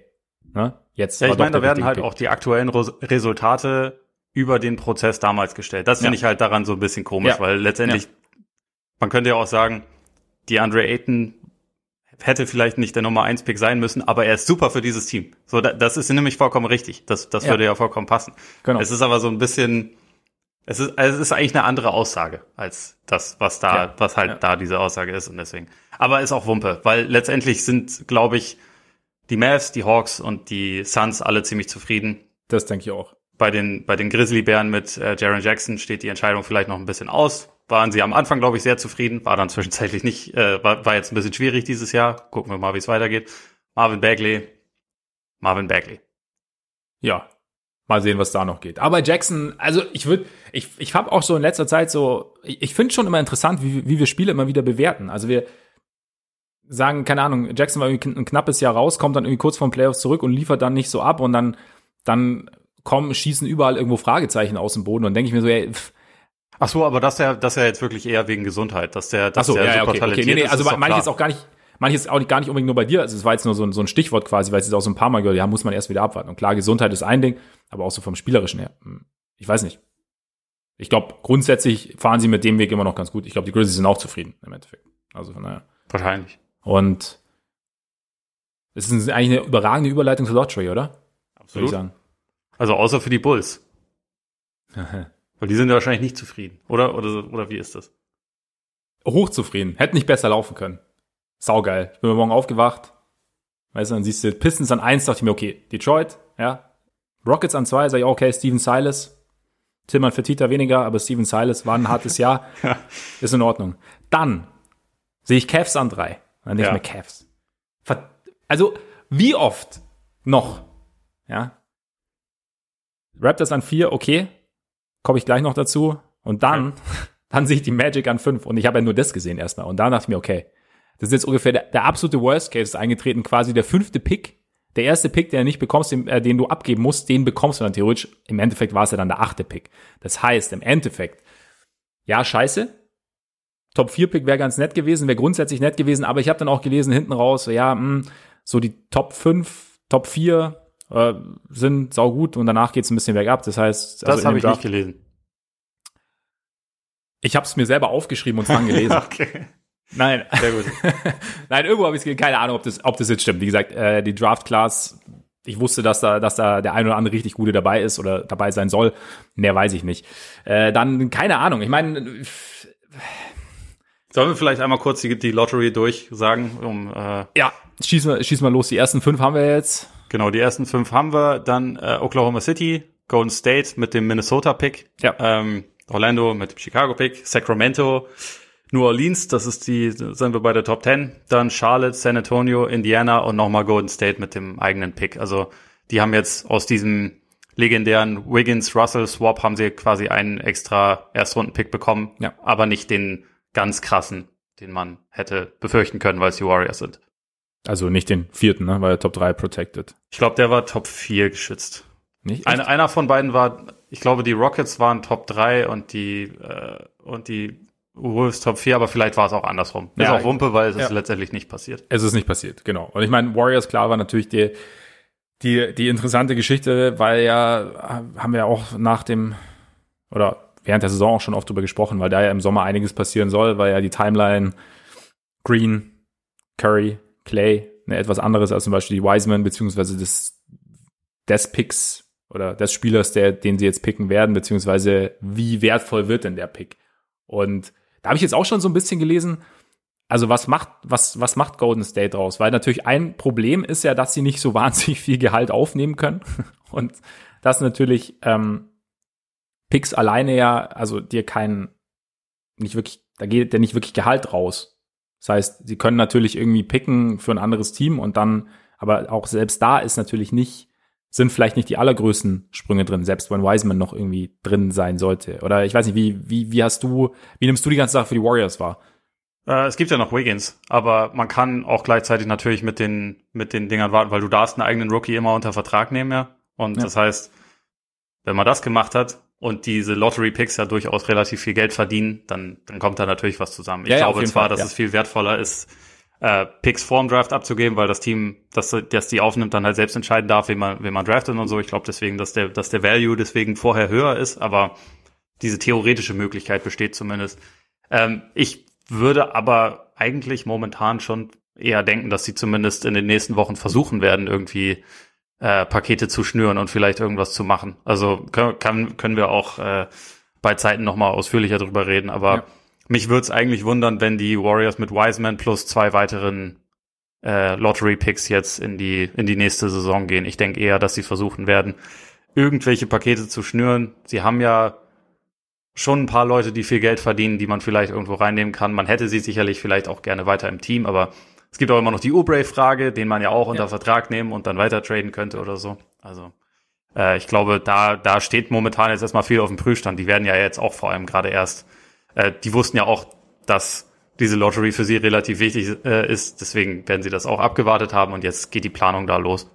ne, jetzt. Ja, ich meine, da werden halt Pick. auch die aktuellen Resultate über den Prozess damals gestellt. Das finde ja. ich halt daran so ein bisschen komisch, ja. weil letztendlich, ja. man könnte ja auch sagen, die Andre Ayton hätte vielleicht nicht der Nummer 1 Pick sein müssen, aber er ist super für dieses Team. So, das ist nämlich vollkommen richtig. Das, das würde ja vollkommen passen. Genau. Es ist aber so ein bisschen, es ist, also es ist eigentlich eine andere Aussage als das, was da, ja, was halt ja. da diese Aussage ist und deswegen. Aber ist auch Wumpe, weil letztendlich sind, glaube ich, die Mavs, die Hawks und die Suns alle ziemlich zufrieden. Das denke ich auch. Bei den, bei den Grizzly-Bären mit äh, Jaron Jackson steht die Entscheidung vielleicht noch ein bisschen aus, waren sie am Anfang, glaube ich, sehr zufrieden, war dann zwischenzeitlich nicht, äh, war, war jetzt ein bisschen schwierig dieses Jahr. Gucken wir mal, wie es weitergeht. Marvin Bagley, Marvin Bagley. Ja, mal sehen, was da noch geht. Aber Jackson, also ich würde, ich, ich habe auch so in letzter Zeit so, ich, ich finde schon immer interessant, wie, wie wir Spiele immer wieder bewerten. Also wir sagen, keine Ahnung, Jackson war irgendwie ein knappes Jahr raus, kommt dann irgendwie kurz vom Playoffs zurück und liefert dann nicht so ab und dann, dann kommen, schießen überall irgendwo Fragezeichen aus dem Boden und denke ich mir so, ey, pff, Ach so, aber das ja, das ja jetzt wirklich eher wegen Gesundheit, dass der, dass so, der ja, super okay, talentiert okay. Nee, nee, ist. also ist doch manches klar. auch gar nicht, manches auch nicht, gar nicht unbedingt nur bei dir. Also es war jetzt nur so ein, so ein Stichwort quasi, weil es jetzt auch so ein paar Mal gehört, ja, muss man erst wieder abwarten. Und klar, Gesundheit ist ein Ding, aber auch so vom Spielerischen her. hm, Ich weiß nicht. Ich glaube, grundsätzlich fahren sie mit dem Weg immer noch ganz gut. Ich glaube, die Grizzlies sind auch zufrieden im Endeffekt. Also von daher. Wahrscheinlich. Und es ist eigentlich eine überragende Überleitung zur Lottery, oder? Absolut. sagen. Also außer für die Bulls. Weil die sind ja wahrscheinlich nicht zufrieden. Oder, oder, oder wie ist das? Hochzufrieden. Hätte nicht besser laufen können. Saugeil. Ich bin Morgen aufgewacht. Weißt du, dann siehst du Pistons an eins, dachte ich mir, okay, Detroit, ja. Rockets an zwei, sag ich, okay, Steven Silas. Tillmann Fertitta weniger, aber Steven Silas war ein hartes Jahr. Ja. Ist in Ordnung. Dann sehe ich Cavs an drei. Dann denke Ja. ich mir, Cavs. Ver- Also, wie oft noch? Ja. Raptors an vier, okay. Komme ich gleich noch dazu. Und dann, dann sehe ich die Magic an fünf. Und ich habe ja nur das gesehen erstmal. Und dann dachte ich mir, okay. Das ist jetzt ungefähr der, der absolute Worst Case eingetreten. Quasi der fünfte Pick. Der erste Pick, den du nicht bekommst, den, äh, den du abgeben musst, den bekommst du dann theoretisch. Im Endeffekt war es ja dann der achte Pick. Das heißt, im Endeffekt, ja, scheiße. Top 4 Pick wäre ganz nett gewesen, wäre grundsätzlich nett gewesen, aber ich habe dann auch gelesen hinten raus, so, ja, mh, so die Top 5, Top 4 äh, sind saugut und danach geht's ein bisschen bergab. Das heißt, Das also habe ich Draft- nicht gelesen. Ich habe es mir selber aufgeschrieben und dann gelesen. okay. Nein, Sehr gut. nein, irgendwo habe ich es keine Ahnung, ob das, ob das jetzt stimmt. Wie gesagt, äh, die Draft Class, ich wusste, dass da, dass da der ein oder andere richtig gute dabei ist oder dabei sein soll. Mehr weiß ich nicht. Äh, dann keine Ahnung. Ich meine, Sollen wir vielleicht einmal kurz die, die Lottery durchsagen, um äh, ja, schieß mal, schieß mal los. Die ersten fünf haben wir jetzt. Genau, die ersten fünf haben wir. Dann äh, Oklahoma City, Golden State mit dem Minnesota-Pick, Ja. ähm, Orlando mit dem Chicago-Pick, Sacramento, New Orleans, das ist die, sind wir bei der Top 10. Dann Charlotte, San Antonio, Indiana und nochmal Golden State mit dem eigenen Pick. Also die haben jetzt aus diesem legendären Wiggins-Russell-Swap haben sie quasi einen extra Erstrunden-Pick bekommen, Ja. aber nicht den ganz krassen, den man hätte befürchten können, weil es die Warriors sind. Also nicht den vierten, ne, weil er Top 3 protected. Ich glaube, der war Top 4 geschützt. Nicht? Eine, einer von beiden war, ich glaube, die Rockets waren Top 3 und die, äh, und die Wolves Top 4, aber vielleicht war es auch andersrum. Ja, ist auch Wumpe, weil es ja. ist letztendlich nicht passiert. Es ist nicht passiert, genau. Und ich meine, Warriors, klar, war natürlich die, die, die interessante Geschichte, weil ja, haben wir auch nach dem, oder während der Saison auch schon oft drüber gesprochen, weil da ja im Sommer einiges passieren soll, weil ja die Timeline Green, Curry, Clay, ne, etwas anderes als zum Beispiel die Wiseman, beziehungsweise des, des Picks oder des Spielers, der, den sie jetzt picken werden, beziehungsweise wie wertvoll wird denn der Pick. Und da habe ich jetzt auch schon so ein bisschen gelesen, also was macht, was, was macht Golden State draus? Weil natürlich ein Problem ist ja, dass sie nicht so wahnsinnig viel Gehalt aufnehmen können. Und das natürlich ähm, Picks alleine ja, also dir keinen, nicht wirklich, da geht ja nicht wirklich Gehalt raus. Das heißt, sie können natürlich irgendwie picken für ein anderes Team und dann, aber auch selbst da ist natürlich nicht, sind vielleicht nicht die allergrößten Sprünge drin, selbst wenn Wiseman noch irgendwie drin sein sollte. Oder ich weiß nicht, wie, wie, wie hast du, wie nimmst du die ganze Sache für die Warriors wahr? Äh, es gibt ja noch Wiggins, aber man kann auch gleichzeitig natürlich mit den, mit den Dingern warten, weil du darfst einen eigenen Rookie immer unter Vertrag nehmen, ja. Und Ja. das heißt, wenn man das gemacht hat und diese Lottery-Picks ja durchaus relativ viel Geld verdienen, dann, dann kommt da natürlich was zusammen. Ich Ja, glaube zwar, Fall, dass es viel wertvoller ist, äh, Picks vorm Draft abzugeben, weil das Team, das, das die aufnimmt, dann halt selbst entscheiden darf, wen man, wen man draftet und so. Ich glaube deswegen, dass der, dass der Value deswegen vorher höher ist, aber diese theoretische Möglichkeit besteht zumindest. Ähm, ich würde aber eigentlich momentan schon eher denken, dass sie zumindest in den nächsten Wochen versuchen werden, irgendwie äh, Pakete zu schnüren und vielleicht irgendwas zu machen. Also können, können wir auch äh, bei Zeiten nochmal ausführlicher drüber reden, aber Ja. Mich würde es eigentlich wundern, wenn die Warriors mit Wiseman plus zwei weiteren äh, Lottery-Picks jetzt in die, in die nächste Saison gehen. Ich denke eher, dass sie versuchen werden, irgendwelche Pakete zu schnüren. Sie haben ja schon ein paar Leute, die viel Geld verdienen, die man vielleicht irgendwo reinnehmen kann. Man hätte sie sicherlich vielleicht auch gerne weiter im Team, aber es gibt auch immer noch die Ubrey-Frage, den man ja auch unter ja. Vertrag nehmen und dann weiter traden könnte oder so. Also äh, ich glaube, da, da steht momentan jetzt erstmal viel auf dem Prüfstand. Die werden ja jetzt auch vor allem gerade erst, äh, die wussten ja auch, dass diese Lottery für sie relativ wichtig äh, ist. Deswegen werden sie das auch abgewartet haben und jetzt geht die Planung da los.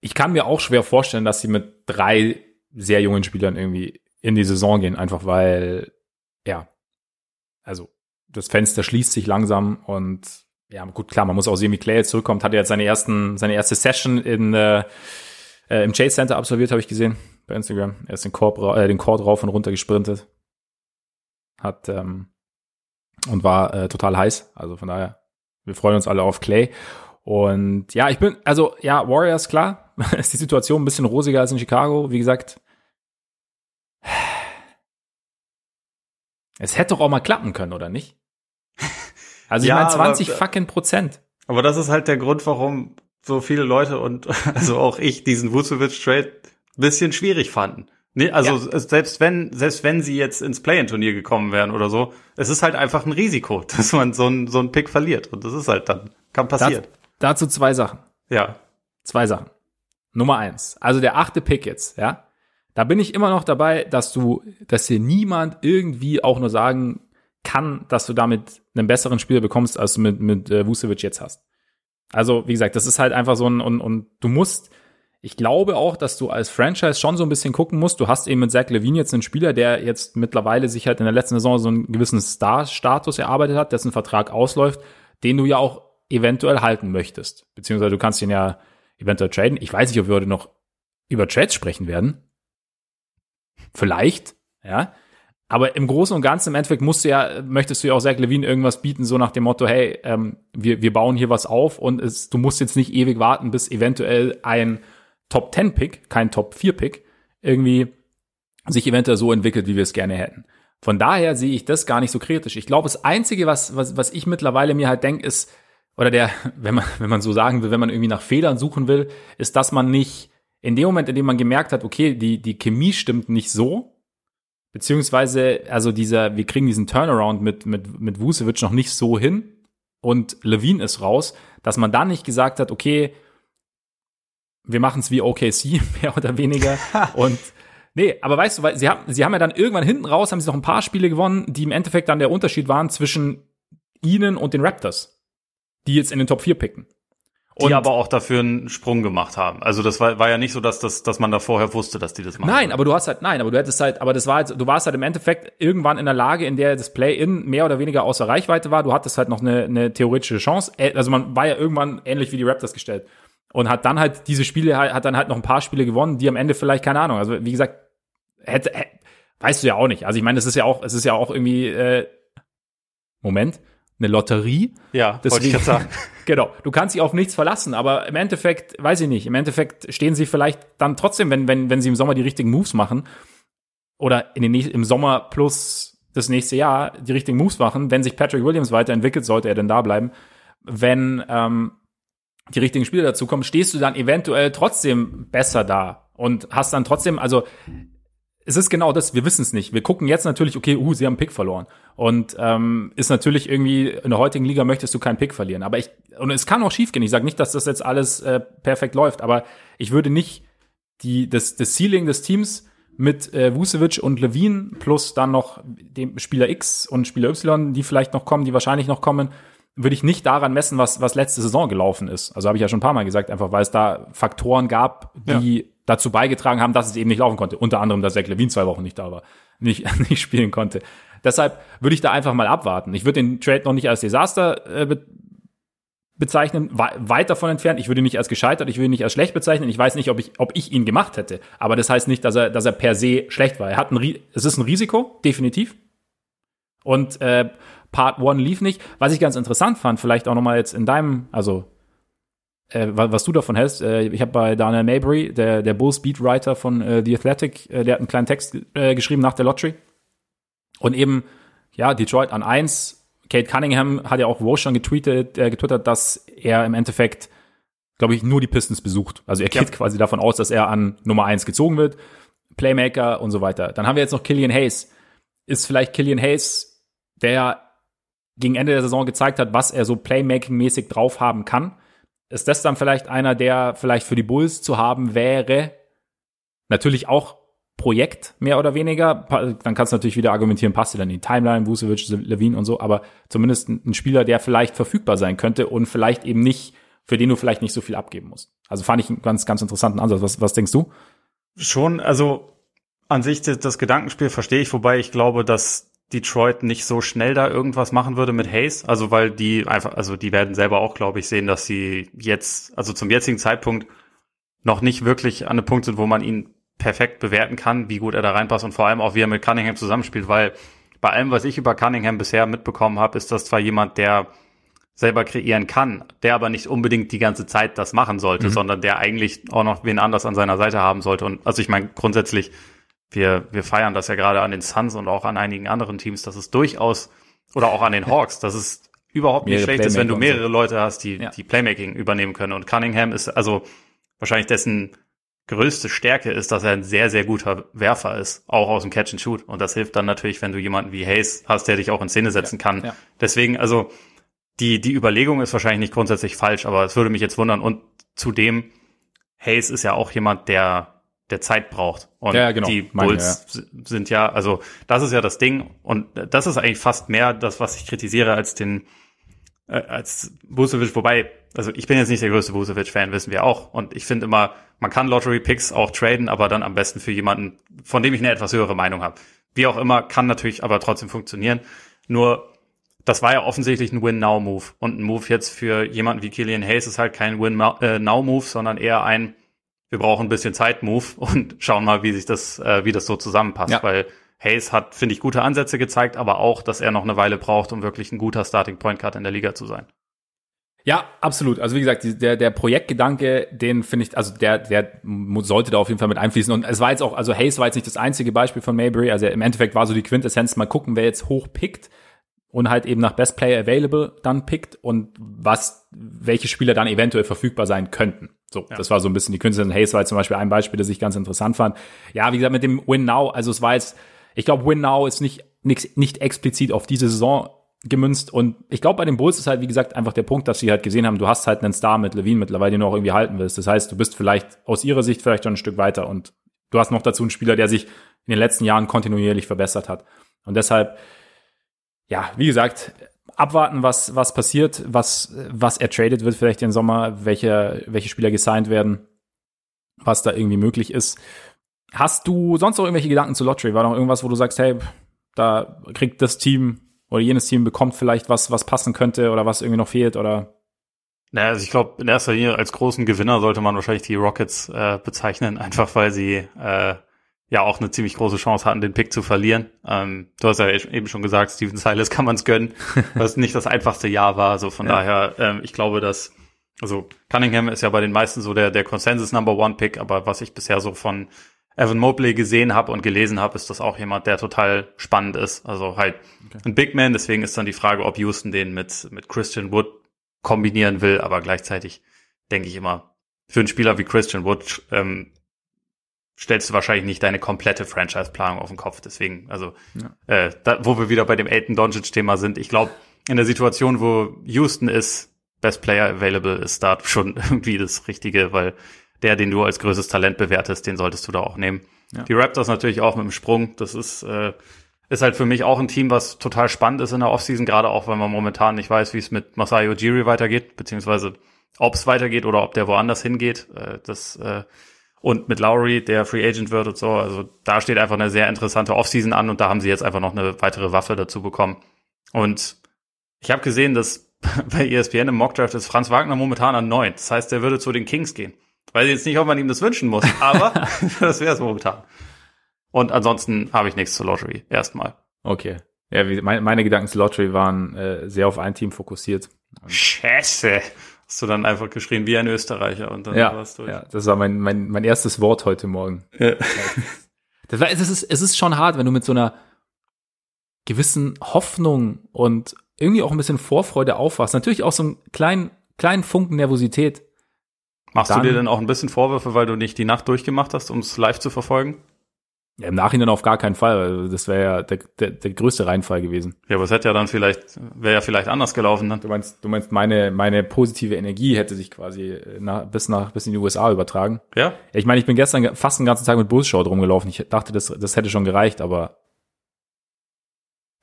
Ich kann mir auch schwer vorstellen, dass sie mit drei sehr jungen Spielern irgendwie in die Saison gehen, einfach weil, ja, also das Fenster schließt sich langsam und ja, gut, klar, man muss auch sehen, wie Clay jetzt zurückkommt. Hat er jetzt seine ersten, seine erste Session in äh, äh, im Chase Center absolviert, habe ich gesehen bei Instagram. Er ist den Korb, äh, den Court rauf und runter gesprintet. Hat ähm, und war äh, total heiß. Also von daher, wir freuen uns alle auf Clay. Und ja, ich bin, also ja, Warriors, klar, ist die Situation ein bisschen rosiger als in Chicago. Wie gesagt, Es hätte doch auch mal klappen können, oder nicht? Also ich ja, meine 20 aber, fucking Prozent. Aber das ist halt der Grund, warum so viele Leute und also auch ich diesen Vucevic-Trade bisschen schwierig fanden. Nee, also ja. selbst wenn, selbst wenn sie jetzt ins Play-in-Turnier gekommen wären oder so, es ist halt einfach ein Risiko, dass man so ein so ein Pick verliert. Und das ist halt dann, kann passieren. dazu zwei Sachen. Ja. Zwei Sachen. Nummer eins. Also der achte Pick jetzt, ja. Da bin ich immer noch dabei, dass du, dass dir niemand irgendwie auch nur sagen kann, dass du damit einen besseren Spieler bekommst, als du mit, mit äh, Vucevic jetzt hast. Also, wie gesagt, das ist halt einfach so ein, und, und du musst, ich glaube auch, dass du als Franchise schon so ein bisschen gucken musst. Du hast eben mit Zach Levine jetzt einen Spieler, der jetzt mittlerweile sich halt in der letzten Saison so einen gewissen Star-Status erarbeitet hat, dessen Vertrag ausläuft, den du ja auch eventuell halten möchtest. Beziehungsweise du kannst ihn ja eventuell traden. Ich weiß nicht, ob wir heute noch über Trades sprechen werden. Vielleicht, ja. Aber im Großen und Ganzen, im Endeffekt musst du ja, möchtest du ja auch Zach Levine irgendwas bieten, so nach dem Motto, hey, ähm, wir, wir bauen hier was auf und es, du musst jetzt nicht ewig warten, bis eventuell ein Top 10 Pick, kein Top 4 Pick, irgendwie sich eventuell so entwickelt, wie wir es gerne hätten. Von daher sehe ich das gar nicht so kritisch. Ich glaube, das Einzige, was, was, was ich mittlerweile mir halt denke, ist, oder der, wenn man, wenn man so sagen will, wenn man irgendwie nach Fehlern suchen will, ist, dass man nicht in dem Moment, in dem man gemerkt hat, okay, die, die Chemie stimmt nicht so, beziehungsweise, also dieser, wir kriegen diesen Turnaround mit, mit, mit Vucevic noch nicht so hin und Levine ist raus, dass man dann nicht gesagt hat, okay, wir machen es wie OKC, mehr oder weniger. und nee, aber weißt du, weil sie haben, sie haben ja dann irgendwann hinten raus, haben sie noch ein paar Spiele gewonnen, die im Endeffekt dann der Unterschied waren zwischen ihnen und den Raptors, die jetzt in den Top 4 picken. Und die aber auch dafür einen Sprung gemacht haben. Also das war, war ja nicht so, dass, das, dass man da vorher wusste, dass die das machen. Nein, aber du hast halt, nein, aber du hättest halt, aber das war halt, du warst halt im Endeffekt irgendwann in der Lage, in der das Play-In mehr oder weniger außer Reichweite war. Du hattest halt noch eine, eine theoretische Chance. Also man war ja irgendwann ähnlich wie die Raptors gestellt. Und hat dann halt diese Spiele, hat dann halt noch ein paar Spiele gewonnen, die am Ende vielleicht, keine Ahnung, also wie gesagt, hätte, hätte weißt du ja auch nicht. Also ich meine, es ist ja auch, es ist ja auch irgendwie, äh, Moment, eine Lotterie. Ja, Deswegen, wollte ich sagen. genau. Du kannst sie auf nichts verlassen, aber im Endeffekt, weiß ich nicht, im Endeffekt stehen sie vielleicht dann trotzdem, wenn, wenn, wenn sie im Sommer die richtigen Moves machen oder in den, im Sommer plus das nächste Jahr die richtigen Moves machen, wenn sich Patrick Williams weiterentwickelt, sollte er denn da bleiben, wenn ähm, die richtigen Spieler dazukommen, stehst du dann eventuell trotzdem besser da und hast dann trotzdem, also es ist genau das, wir wissen es nicht. Wir gucken jetzt natürlich, okay, uh, sie haben Pick verloren. Und ähm, ist natürlich irgendwie, in der heutigen Liga möchtest du keinen Pick verlieren. Aber ich, und es kann auch schiefgehen. Ich sage nicht, dass das jetzt alles äh, perfekt läuft, aber ich würde nicht die, das, das Ceiling des Teams mit äh, Vucevic und Levine plus dann noch dem Spieler X und Spieler Y, die vielleicht noch kommen, die wahrscheinlich noch kommen, würde ich nicht daran messen, was, was letzte Saison gelaufen ist. Also habe ich ja schon ein paar Mal gesagt, einfach weil es da Faktoren gab, die ja. dazu beigetragen haben, dass es eben nicht laufen konnte. Unter anderem, dass Zach Levine zwei Wochen nicht da war, nicht, nicht spielen konnte. Deshalb würde ich da einfach mal abwarten. Ich würde den Trade noch nicht als Desaster äh, be bezeichnen, weit davon entfernt. Ich würde ihn nicht als gescheitert, ich würde ihn nicht als schlecht bezeichnen. Ich weiß nicht, ob ich, ob ich ihn gemacht hätte. Aber das heißt nicht, dass er, dass er per se schlecht war. Er hat ein, es ist ein Risiko, definitiv. Und äh, Part One lief nicht. Was ich ganz interessant fand, vielleicht auch nochmal jetzt in deinem, also äh, was du davon hältst. Äh, ich habe bei Daniel Mabry, der, der Bulls Beatwriter von äh, The Athletic, äh, der hat einen kleinen Text äh, geschrieben nach der Lottery. Und eben, ja, Detroit an eins. Kate Cunningham hat ja auch Wo schon getweetet, äh, getwittert, dass er im Endeffekt, glaube ich, nur die Pistons besucht. Also er geht ja. quasi davon aus, dass er an Nummer eins gezogen wird. Playmaker und so weiter. Dann haben wir jetzt noch Killian Hayes, ist vielleicht Killian Hayes, der gegen Ende der Saison gezeigt hat, was er so Playmaking-mäßig drauf haben kann. Ist das dann vielleicht einer, der vielleicht für die Bulls zu haben wäre? Natürlich auch Projekt, mehr oder weniger. Dann kannst du natürlich wieder argumentieren, passt dir dann in die Timeline, Vucevic, Levine und so, aber zumindest ein Spieler, der vielleicht verfügbar sein könnte und vielleicht eben nicht, für den du vielleicht nicht so viel abgeben musst. Also fand ich einen ganz, ganz interessanten Ansatz. Was, was denkst du? Schon, also an sich das Gedankenspiel verstehe ich, wobei ich glaube, dass Detroit nicht so schnell da irgendwas machen würde mit Hayes. Also weil die einfach, also die werden selber auch, glaube ich, sehen, dass sie jetzt, also zum jetzigen Zeitpunkt noch nicht wirklich an einem Punkt sind, wo man ihn perfekt bewerten kann, wie gut er da reinpasst und vor allem auch, wie er mit Cunningham zusammenspielt, weil bei allem, was ich über Cunningham bisher mitbekommen habe, ist das zwar jemand, der selber kreieren kann, der aber nicht unbedingt die ganze Zeit das machen sollte, mhm. sondern der eigentlich auch noch wen anders an seiner Seite haben sollte. Und also ich meine, grundsätzlich, wir, wir feiern das ja gerade an den Suns und auch an einigen anderen Teams, dass es durchaus, oder auch an den Hawks, dass es überhaupt nicht schlecht ist, wenn du mehrere. Leute hast, die, ja. die Playmaking übernehmen können. Und Cunningham ist also wahrscheinlich dessen größte Stärke ist, dass er ein sehr, sehr guter Werfer ist, auch aus dem Catch and Shoot. Und das hilft dann natürlich, wenn du jemanden wie Hayes hast, der dich auch in Szene setzen ja, kann. Ja. Deswegen, also die, die Überlegung ist wahrscheinlich nicht grundsätzlich falsch, aber es würde mich jetzt wundern. Und zudem, Hayes ist ja auch jemand, der, der Zeit braucht. Und ja, genau. die Bulls Meine, ja. sind ja, also das ist ja das Ding. Und das ist eigentlich fast mehr das, was ich kritisiere, als den, äh, als Vucevic, wobei, also ich bin jetzt nicht der größte Vucevic-Fan, wissen wir auch. Und ich finde immer, man kann Lottery-Picks auch traden, aber dann am besten für jemanden, von dem ich eine etwas höhere Meinung habe. Wie auch immer, kann natürlich aber trotzdem funktionieren. Nur, das war ja offensichtlich ein Win-Now-Move. Und ein Move jetzt für jemanden wie Killian Hayes ist halt kein Win-Now-Move, sondern eher ein, wir brauchen ein bisschen Zeit-Move und schauen mal, wie sich das, äh, wie das so zusammenpasst. Ja. Weil Hayes hat, finde ich, gute Ansätze gezeigt, aber auch, dass er noch eine Weile braucht, um wirklich ein guter Starting Point Guard in der Liga zu sein. Ja, absolut. Also wie gesagt, der, der Projektgedanke, den finde ich, also der, der sollte da auf jeden Fall mit einfließen. Und es war jetzt auch, also Hayes war jetzt nicht das einzige Beispiel von Maybury. Also im Endeffekt war so die Quintessenz, mal gucken, wer jetzt hoch pickt und halt eben nach Best Player Available dann pickt und was, welche Spieler dann eventuell verfügbar sein könnten. So, ja. das war so ein bisschen die Quintessenz. Hayes war jetzt zum Beispiel ein Beispiel, das ich ganz interessant fand. Ja, wie gesagt, mit dem Win Now, also es war jetzt, ich glaube, Win Now ist nicht, nicht, nicht explizit auf diese Saison gemünzt. Und ich glaube, bei den Bulls ist halt, wie gesagt, einfach der Punkt, dass sie halt gesehen haben, du hast halt einen Star mit Levine mittlerweile, den du auch irgendwie halten willst. Das heißt, du bist vielleicht aus ihrer Sicht vielleicht schon ein Stück weiter und du hast noch dazu einen Spieler, der sich in den letzten Jahren kontinuierlich verbessert hat. Und deshalb, ja, wie gesagt, abwarten, was, was passiert, was, was er tradet wird vielleicht im Sommer, welche, welche Spieler gesigned werden, was da irgendwie möglich ist. Hast du sonst noch irgendwelche Gedanken zu Lottery? War noch irgendwas, wo du sagst, hey, da kriegt das Team oder jenes Team bekommt vielleicht was, was passen könnte oder was irgendwie noch fehlt oder? Naja, also ich glaube, in erster Linie als großen Gewinner sollte man wahrscheinlich die Rockets äh, bezeichnen, einfach weil sie äh, ja auch eine ziemlich große Chance hatten, den Pick zu verlieren. Ähm, du hast ja eben schon gesagt, Steven Silas kann man es gönnen, was nicht das einfachste Jahr war. Also von ja. daher, ähm, ich glaube, dass also Cunningham ist ja bei den meisten so der der Consensus Number One Pick, aber was ich bisher so von Evan Mobley gesehen habe und gelesen habe, ist das auch jemand, der total spannend ist. Also halt okay. ein Big Man, deswegen ist dann die Frage, ob Houston den mit, mit Christian Wood kombinieren will, aber gleichzeitig denke ich immer, für einen Spieler wie Christian Wood ähm, stellst du wahrscheinlich nicht deine komplette Franchise-Planung auf den Kopf. Deswegen, also, ja. äh, da, wo wir wieder bei dem Elton Doncic-Thema sind, ich glaube, in der Situation, wo Houston ist, Best Player Available ist da schon irgendwie das Richtige, weil der, den du als größtes Talent bewertest, den solltest du da auch nehmen. Ja. Die Raptors natürlich auch mit dem Sprung. Das ist, äh, ist halt für mich auch ein Team, was total spannend ist in der Offseason, gerade auch, wenn man momentan nicht weiß, wie es mit Masai Ujiri weitergeht, beziehungsweise ob es weitergeht oder ob der woanders hingeht. Äh, das äh, und mit Lowry, der Free Agent wird und so. Also da steht einfach eine sehr interessante Offseason an und da haben sie jetzt einfach noch eine weitere Waffe dazu bekommen. Und ich habe gesehen, dass bei ESPN im Mockdraft ist Franz Wagner momentan an neun. Das heißt, er würde zu den Kings gehen. Weiß jetzt nicht, ob man ihm das wünschen muss, aber das wäre es momentan. Und ansonsten habe ich nichts zur Lottery. Erstmal. Okay. Ja, meine Gedanken zur Lottery waren äh, sehr auf ein Team fokussiert. Scheiße. Hast du dann einfach geschrien wie ein Österreicher und dann ja, warst du. Ja, das war mein, mein, mein erstes Wort heute Morgen. Ja. Das war, es, ist, es ist schon hart, wenn du mit so einer gewissen Hoffnung und irgendwie auch ein bisschen Vorfreude aufwachst. Natürlich auch so einen kleinen, kleinen Funken Nervosität. Machst dann, du dir denn auch ein bisschen Vorwürfe, weil du nicht die Nacht durchgemacht hast, um es live zu verfolgen? Ja, Im Nachhinein auf gar keinen Fall. Das wäre ja der, der, der größte Reinfall gewesen. Ja, aber es hätte ja dann vielleicht, wäre ja vielleicht anders gelaufen dann. Du meinst, du meinst, meine, meine positive Energie hätte sich quasi nach, bis nach, bis in die USA übertragen. Ja? ja ich meine, ich bin gestern fast den ganzen Tag mit Bullshort rumgelaufen. Ich dachte, das, das hätte schon gereicht, aber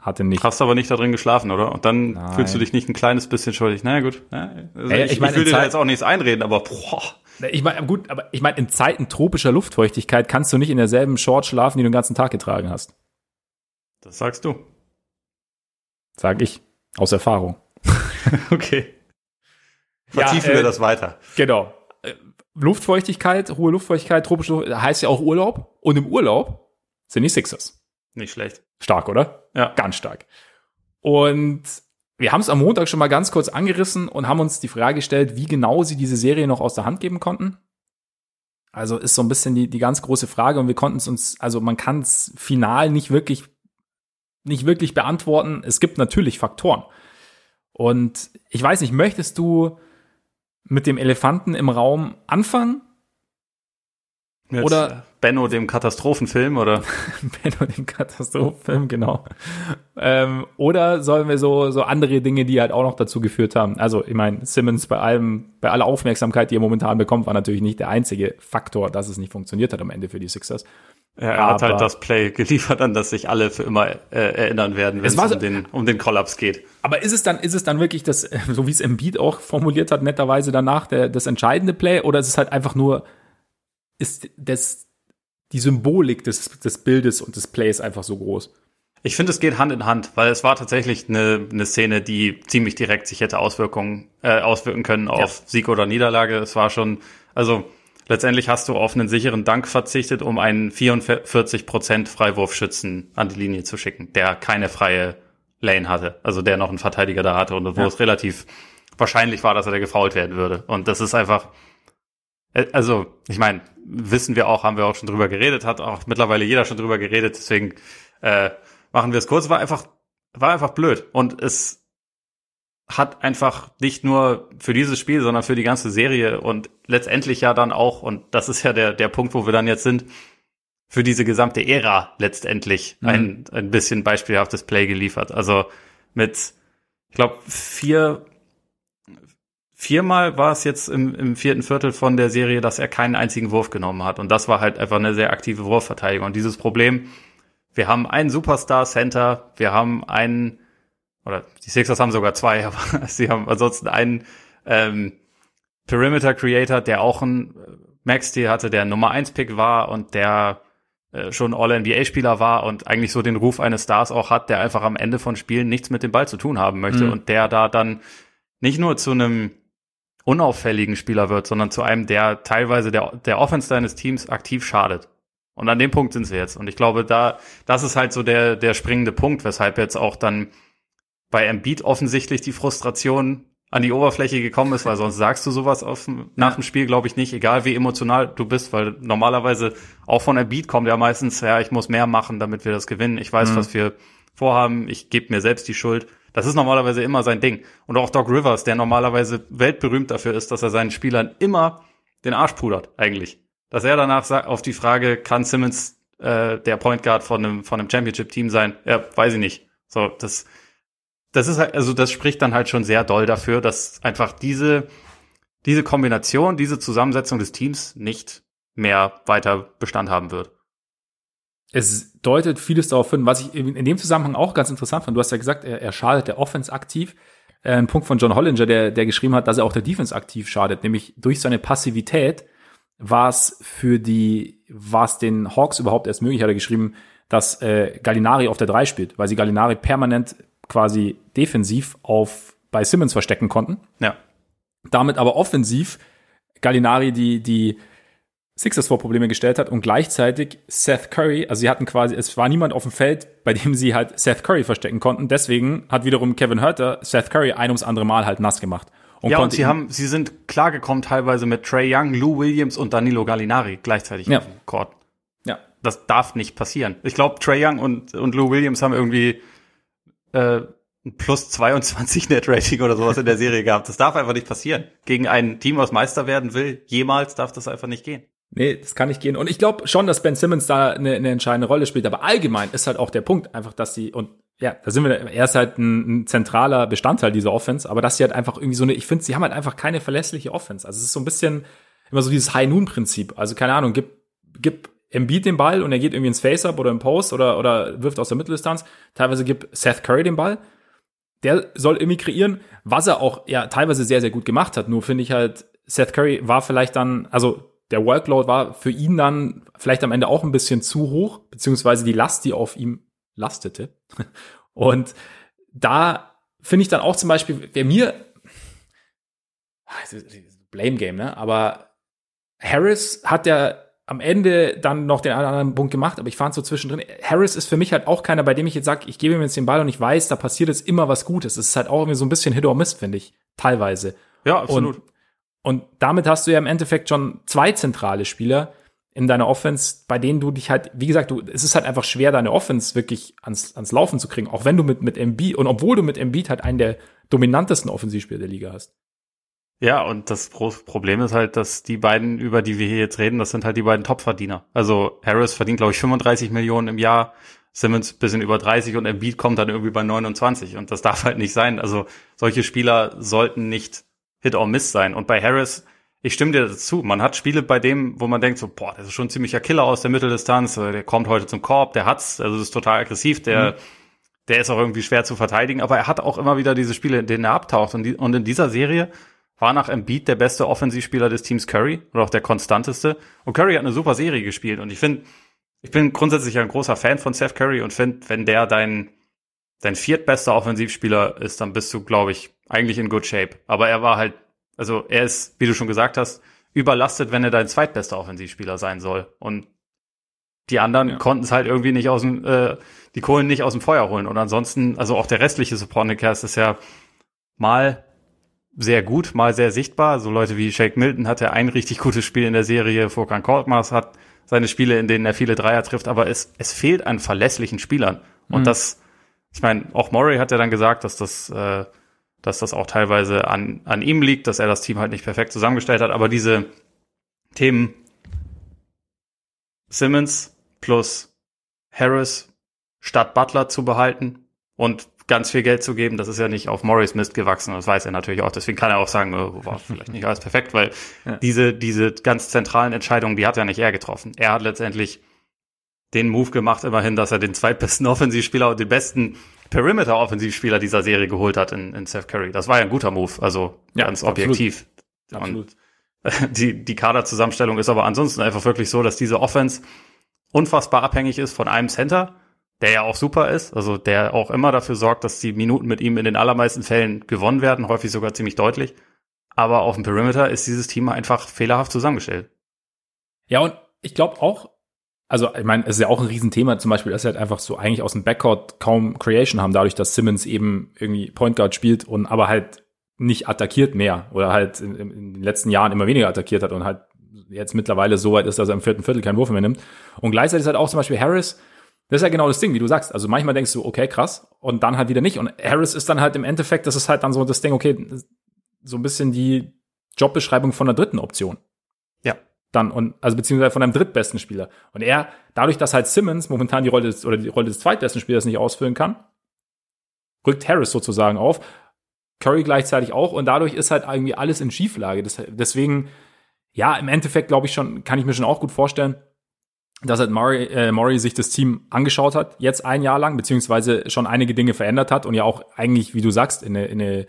hatte nicht. Hast aber nicht da drin geschlafen, oder? Und dann Nein. fühlst du dich nicht ein kleines bisschen schuldig. Naja, gut. Also Ey, ich, ich, mein, ich will dir da jetzt auch nichts einreden, aber boah. Ich meine, gut, aber ich meine, in Zeiten tropischer Luftfeuchtigkeit kannst du nicht in derselben Short schlafen, die du den ganzen Tag getragen hast. Das sagst du. Sag ich. Aus Erfahrung. okay. Vertiefen ja, äh, wir das weiter. Genau. Äh, Luftfeuchtigkeit, hohe Luftfeuchtigkeit, tropische Luftfeuchtigkeit, heißt ja auch Urlaub. Und im Urlaub sind die Sixers. Nicht schlecht. Stark, oder? Ja. Ganz stark. Und wir haben es am Montag schon mal ganz kurz angerissen und haben uns die Frage gestellt, wie genau sie diese Serie noch aus der Hand geben konnten. Also ist so ein bisschen die, die ganz große Frage und wir konnten es uns, also man kann es final nicht wirklich, nicht wirklich beantworten. Es gibt natürlich Faktoren. Und ich weiß nicht, möchtest du mit dem Elefanten im Raum anfangen? Jetzt oder Benno dem Katastrophenfilm oder? Benno dem Katastrophenfilm genau. Ähm, oder sollen wir so so andere Dinge die halt auch noch dazu geführt haben? Also ich meine Simmons bei allem bei aller Aufmerksamkeit die er momentan bekommt war natürlich nicht der einzige Faktor dass es nicht funktioniert hat am Ende für die Sixers. Er hat halt das Play geliefert, an das sich alle für immer äh, erinnern werden, wenn es, es um, den, um den Kollaps geht. Aber ist es dann, ist es dann wirklich das, so wie es Embiid auch formuliert hat, netterweise danach, der, das entscheidende Play, oder ist es halt einfach nur ist das, die Symbolik des, des Bildes und des Plays einfach so groß. Ich finde, es geht Hand in Hand, weil es war tatsächlich eine, eine Szene, die ziemlich direkt sich hätte Auswirkungen äh, auswirken können auf ja. Sieg oder Niederlage. Es war schon, also letztendlich hast du auf einen sicheren Dank verzichtet, um einen 44 Prozent Freiwurfschützen an die Linie zu schicken, der keine freie Lane hatte, also der noch einen Verteidiger da hatte und wo ja. es relativ wahrscheinlich war, dass er da gefault werden würde. Und das ist einfach, also, ich meine, wissen wir auch, haben wir auch schon drüber geredet, hat auch mittlerweile jeder schon drüber geredet, deswegen äh, machen wir es kurz. War einfach, war einfach blöd. Und es hat einfach nicht nur für dieses Spiel, sondern für die ganze Serie und letztendlich ja dann auch, und das ist ja der, der Punkt, wo wir dann jetzt sind, für diese gesamte Ära letztendlich mhm. ein, ein bisschen beispielhaftes Play geliefert. Also mit, ich glaube, vier viermal war es jetzt im, im vierten Viertel von der Serie, dass er keinen einzigen Wurf genommen hat. Und das war halt einfach eine sehr aktive Wurfverteidigung. Und dieses Problem, wir haben einen Superstar-Center, wir haben einen, oder die Sixers haben sogar zwei, aber sie haben ansonsten einen ähm, Perimeter Creator, der auch ein Max Deal hatte, der Nummer 1 Pick war und der äh, schon All-NBA-Spieler war und eigentlich so den Ruf eines Stars auch hat, der einfach am Ende von Spielen nichts mit dem Ball zu tun haben möchte mhm. und der da dann nicht nur zu einem unauffälligen Spieler wird, sondern zu einem, der teilweise der, der Offense deines Teams aktiv schadet. Und an dem Punkt sind sie jetzt. Und ich glaube, da, das ist halt so der, der springende Punkt, weshalb jetzt auch dann bei Embiid offensichtlich die Frustration an die Oberfläche gekommen ist, weil sonst sagst du sowas auf, nach dem Spiel, glaube ich nicht, egal wie emotional du bist, weil normalerweise auch von Embiid kommt ja meistens, ja, ich muss mehr machen, damit wir das gewinnen. Ich weiß, mhm. was wir vorhaben, ich gebe mir selbst die Schuld. Das ist normalerweise immer sein Ding. Und auch Doc Rivers, der normalerweise weltberühmt dafür ist, dass er seinen Spielern immer den Arsch pudert, eigentlich. Dass er danach sagt, auf die Frage, kann Simmons äh, der Point Guard von einem, von einem Championship-Team sein? Ja, weiß ich nicht. So, das, das ist halt, also das spricht dann halt schon sehr doll dafür, dass einfach diese, diese Kombination, diese Zusammensetzung des Teams nicht mehr weiter Bestand haben wird es deutet vieles darauf hin, was ich in dem Zusammenhang auch ganz interessant fand. Du hast ja gesagt, er, er schadet der Offense aktiv. Äh, ein Punkt von John Hollinger, der, der geschrieben hat, dass er auch der Defense aktiv schadet, nämlich durch seine Passivität war es für die, war es den Hawks überhaupt erst möglich, hat er geschrieben, dass äh, Gallinari auf der 3 spielt, weil sie Gallinari permanent quasi defensiv auf bei Simmons verstecken konnten. Ja. Damit aber offensiv Gallinari die, die Sixers vor Probleme gestellt hat und gleichzeitig Seth Curry, also sie hatten quasi, es war niemand auf dem Feld, bei dem sie halt Seth Curry verstecken konnten. Deswegen hat wiederum Kevin Hurter Seth Curry ein ums andere Mal halt nass gemacht. Und ja, und sie haben, sie sind klargekommen teilweise mit Trey Young, Lou Williams und Danilo Gallinari gleichzeitig ja. im Court. Ja. Das darf nicht passieren. Ich glaube, Trey Young und, und Lou Williams haben irgendwie äh, ein plus 22 Net Rating oder sowas in der Serie gehabt. Das darf einfach nicht passieren. Gegen ein Team, was Meister werden will, jemals darf das einfach nicht gehen. Nee, das kann nicht gehen. Und ich glaube schon, dass Ben Simmons da eine, eine entscheidende Rolle spielt. Aber allgemein ist halt auch der Punkt einfach, dass sie, und ja, da sind wir, er ist halt ein, ein zentraler Bestandteil dieser Offense, aber dass sie halt einfach irgendwie so eine, ich finde, sie haben halt einfach keine verlässliche Offense. Also es ist so ein bisschen immer so dieses High-Noon-Prinzip. Also keine Ahnung, gib, gib Embiid den Ball und er geht irgendwie ins Face-Up oder im Post oder, oder wirft aus der Mitteldistanz. Teilweise gibt Seth Curry den Ball. Der soll irgendwie kreieren, was er auch ja teilweise sehr, sehr gut gemacht hat. Nur finde ich halt, Seth Curry war vielleicht dann, also der Workload war für ihn dann vielleicht am Ende auch ein bisschen zu hoch, beziehungsweise die Last, die auf ihm lastete. Und da finde ich dann auch zum Beispiel, wer mir Blame Game, ne? Aber Harris hat ja am Ende dann noch den anderen Punkt gemacht, aber ich fand so zwischendrin. Harris ist für mich halt auch keiner, bei dem ich jetzt sage, ich gebe ihm jetzt den Ball und ich weiß, da passiert jetzt immer was Gutes. Es ist halt auch irgendwie so ein bisschen Hit or Miss, finde ich, teilweise. Ja, absolut. Und, und damit hast du ja im Endeffekt schon zwei zentrale Spieler in deiner Offense, bei denen du dich halt, wie gesagt, du, es ist halt einfach schwer, deine Offense wirklich ans, ans Laufen zu kriegen, auch wenn du mit, mit MB und obwohl du mit Embiid halt einen der dominantesten Offensivspieler der Liga hast. Ja, und das Problem ist halt, dass die beiden, über die wir hier jetzt reden, das sind halt die beiden Topverdiener. Also Harris verdient, glaube ich, 35 Millionen im Jahr, Simmons bisschen über 30 und Embiid kommt dann irgendwie bei 29 und das darf halt nicht sein. Also solche Spieler sollten nicht Hit or Miss sein. Und bei Harris, ich stimme dir dazu, man hat Spiele bei dem, wo man denkt so, boah, das ist schon ein ziemlicher Killer aus der Mitteldistanz, der kommt heute zum Korb, der hat's, also ist total aggressiv, der, mhm. der ist auch irgendwie schwer zu verteidigen, aber er hat auch immer wieder diese Spiele, in denen er abtaucht und, die, und in dieser Serie war nach Embiid der beste Offensivspieler des Teams Curry oder auch der konstanteste. Und Curry hat eine super Serie gespielt. Und ich finde, ich bin grundsätzlich ein großer Fan von Seth Curry und finde, wenn der dein, dein viertbester Offensivspieler ist, dann bist du, glaube ich, eigentlich in good shape. Aber er war halt, also er ist, wie du schon gesagt hast, überlastet, wenn er dein zweitbester Offensivspieler sein soll. Und die anderen ja. konnten es halt irgendwie nicht aus dem, äh, die Kohlen nicht aus dem Feuer holen. Und ansonsten, also auch der restliche Supporting Cast ist ja mal sehr gut, mal sehr sichtbar. So Leute wie Shake Milton hatte ein richtig gutes Spiel in der Serie. Furkan Korkmaz hat seine Spiele, in denen er viele Dreier trifft, aber es, es fehlt an verlässlichen Spielern. Und mhm. das, ich meine, auch Murray hat ja dann gesagt, dass das, äh, dass das auch teilweise an, an ihm liegt, dass er das Team halt nicht perfekt zusammengestellt hat. Aber diese Themen Simmons plus Harris statt Butler zu behalten und ganz viel Geld zu geben, das ist ja nicht auf Morris Mist gewachsen, das weiß er natürlich auch. Deswegen kann er auch sagen, oh, war vielleicht nicht alles perfekt, weil ja. diese, diese ganz zentralen Entscheidungen, die hat ja nicht er getroffen. Er hat letztendlich den Move gemacht, immerhin, dass er den zweitbesten Offensivspieler und den besten Perimeter-Offensivspieler dieser Serie geholt hat in, in Seth Curry. Das war ja ein guter Move, also ja, ganz objektiv. Absolut. Und die, die Kaderzusammenstellung ist aber ansonsten einfach wirklich so, dass diese Offense unfassbar abhängig ist von einem Center der ja auch super ist, also der auch immer dafür sorgt, dass die Minuten mit ihm in den allermeisten Fällen gewonnen werden, häufig sogar ziemlich deutlich. Aber auf dem Perimeter ist dieses Team einfach fehlerhaft zusammengestellt. Ja, und ich glaube auch, also ich meine, es ist ja auch ein Riesenthema, zum Beispiel, dass sie halt einfach so eigentlich aus dem Backcourt kaum Creation haben, dadurch, dass Simmons eben irgendwie Point Guard spielt und aber halt nicht attackiert mehr oder halt in, in den letzten Jahren immer weniger attackiert hat und halt jetzt mittlerweile so weit ist, dass er im vierten Viertel keinen Wurf mehr nimmt. Und gleichzeitig ist halt auch zum Beispiel Harris, das ist ja genau das Ding, wie du sagst. Also manchmal denkst du, okay, krass, und dann halt wieder nicht. Und Harris ist dann halt im Endeffekt, das ist halt dann so das Ding, okay, so ein bisschen die Jobbeschreibung von der dritten Option. Dann, und, also beziehungsweise von einem drittbesten Spieler. Und er, dadurch, dass halt Simmons momentan die Rolle des, oder die Rolle des zweitbesten Spielers nicht ausfüllen kann, rückt Harris sozusagen auf. Curry gleichzeitig auch. Und dadurch ist halt irgendwie alles in Schieflage. Das, deswegen, ja, im Endeffekt glaube ich schon, kann ich mir schon auch gut vorstellen, dass halt Murray, äh, Murray sich das Team angeschaut hat, jetzt ein Jahr lang, beziehungsweise schon einige Dinge verändert hat und ja auch eigentlich, wie du sagst, in eine, in eine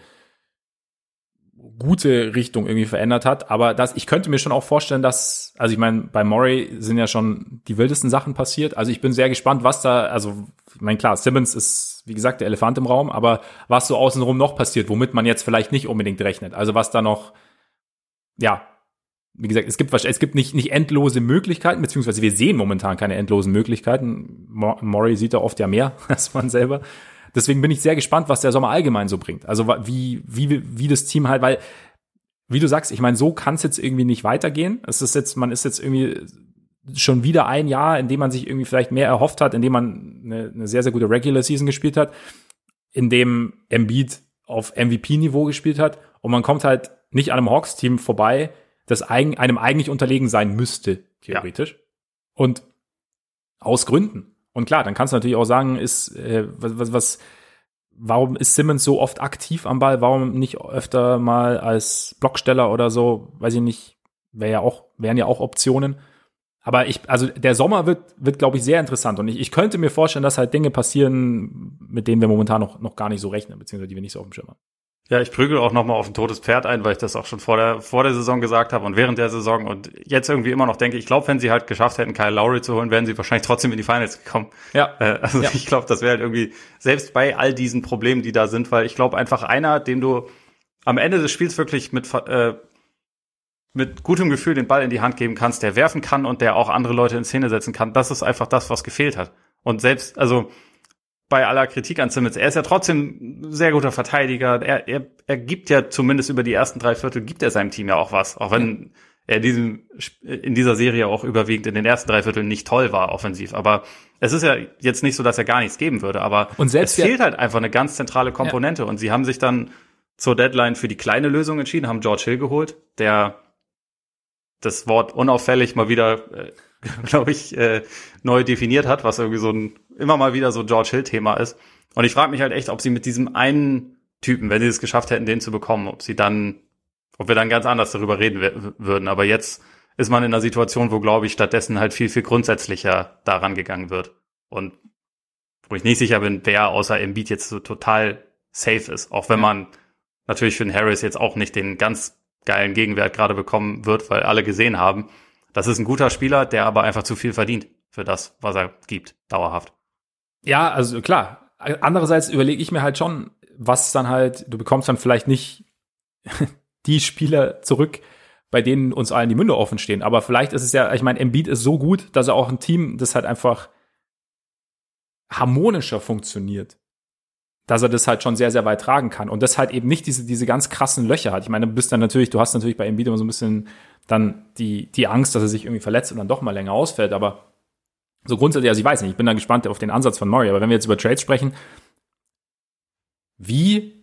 gute Richtung irgendwie verändert hat. Aber das, ich könnte mir schon auch vorstellen, dass, also ich meine, bei Murray sind ja schon die wildesten Sachen passiert. Also ich bin sehr gespannt, was da, also ich meine, klar, Simmons ist, wie gesagt, der Elefant im Raum, aber was so außenrum noch passiert, womit man jetzt vielleicht nicht unbedingt rechnet. Also was da noch, ja, wie gesagt, es gibt es gibt nicht, nicht endlose Möglichkeiten, beziehungsweise wir sehen momentan keine endlosen Möglichkeiten. Maury sieht da oft ja mehr als man selber. Deswegen bin ich sehr gespannt, was der Sommer allgemein so bringt. Also wie, wie, wie das Team halt, weil, wie du sagst, ich meine, so kann es jetzt irgendwie nicht weitergehen. Es ist jetzt, man ist jetzt irgendwie schon wieder ein Jahr, in dem man sich irgendwie vielleicht mehr erhofft hat, in dem man eine, eine sehr, sehr gute Regular Season gespielt hat, in dem Embiid auf MVP-Niveau gespielt hat und man kommt halt nicht an einem Hawks-Team vorbei, das einem eigentlich unterlegen sein müsste, theoretisch. Ja. Und aus Gründen. Und klar, dann kannst du natürlich auch sagen, ist, äh, was, was, was, warum ist Simmons so oft aktiv am Ball? Warum nicht öfter mal als Blocksteller oder so? Weiß ich nicht, wäre ja auch, wären ja auch Optionen. Aber ich, also der Sommer wird, wird glaube ich, sehr interessant. Und ich, ich könnte mir vorstellen, dass halt Dinge passieren, mit denen wir momentan noch, noch gar nicht so rechnen, beziehungsweise die wir nicht so auf dem Schirm haben. Ja, ich prügel auch nochmal auf ein totes Pferd ein, weil ich das auch schon vor der, vor der Saison gesagt habe und während der Saison und jetzt irgendwie immer noch denke, ich glaube, wenn sie halt geschafft hätten, Kyle Lowry zu holen, wären sie wahrscheinlich trotzdem in die Finals gekommen. Ja. Äh, also ja. ich glaube, das wäre halt irgendwie, selbst bei all diesen Problemen, die da sind, weil ich glaube, einfach einer, dem du am Ende des Spiels wirklich mit, äh, mit gutem Gefühl den Ball in die Hand geben kannst, der werfen kann und der auch andere Leute in Szene setzen kann, das ist einfach das, was gefehlt hat. Und selbst, also bei aller Kritik an Simmons, er ist ja trotzdem ein sehr guter Verteidiger. Er, er, er gibt ja zumindest über die ersten drei Viertel, gibt er seinem Team ja auch was. Auch wenn er in, diesem, in dieser Serie auch überwiegend in den ersten drei Vierteln nicht toll war offensiv. Aber es ist ja jetzt nicht so, dass er gar nichts geben würde. Aber und selbst es fehlt halt einfach eine ganz zentrale Komponente. Ja. Und sie haben sich dann zur Deadline für die kleine Lösung entschieden, haben George Hill geholt, der das Wort unauffällig mal wieder, äh, glaube ich, äh, neu definiert hat, was irgendwie so ein immer mal wieder so George Hill-Thema ist. Und ich frage mich halt echt, ob sie mit diesem einen Typen, wenn sie es geschafft hätten, den zu bekommen, ob sie dann, ob wir dann ganz anders darüber reden würden. Aber jetzt ist man in einer Situation, wo, glaube ich, stattdessen halt viel, viel grundsätzlicher daran gegangen wird. Und wo ich nicht sicher bin, wer außer Embiid jetzt so total safe ist. Auch wenn man natürlich für den Harris jetzt auch nicht den ganz geilen Gegenwert gerade bekommen wird, weil alle gesehen haben, das ist ein guter Spieler, der aber einfach zu viel verdient für das, was er gibt, dauerhaft. Ja, also klar. Andererseits überlege ich mir halt schon, was dann halt, du bekommst dann vielleicht nicht die Spieler zurück, bei denen uns allen die Münde offen stehen. Aber vielleicht ist es ja, ich meine, Embiid ist so gut, dass er auch ein Team, das halt einfach harmonischer funktioniert, dass er das halt schon sehr, sehr weit tragen kann. Und das halt eben nicht diese, diese ganz krassen Löcher hat. Ich meine, du bist dann natürlich, du hast natürlich bei Embiid immer so ein bisschen dann die, die Angst, dass er sich irgendwie verletzt und dann doch mal länger ausfällt. Aber so grundsätzlich, also ich weiß nicht, ich bin da gespannt auf den Ansatz von Murray, aber wenn wir jetzt über Trades sprechen, wie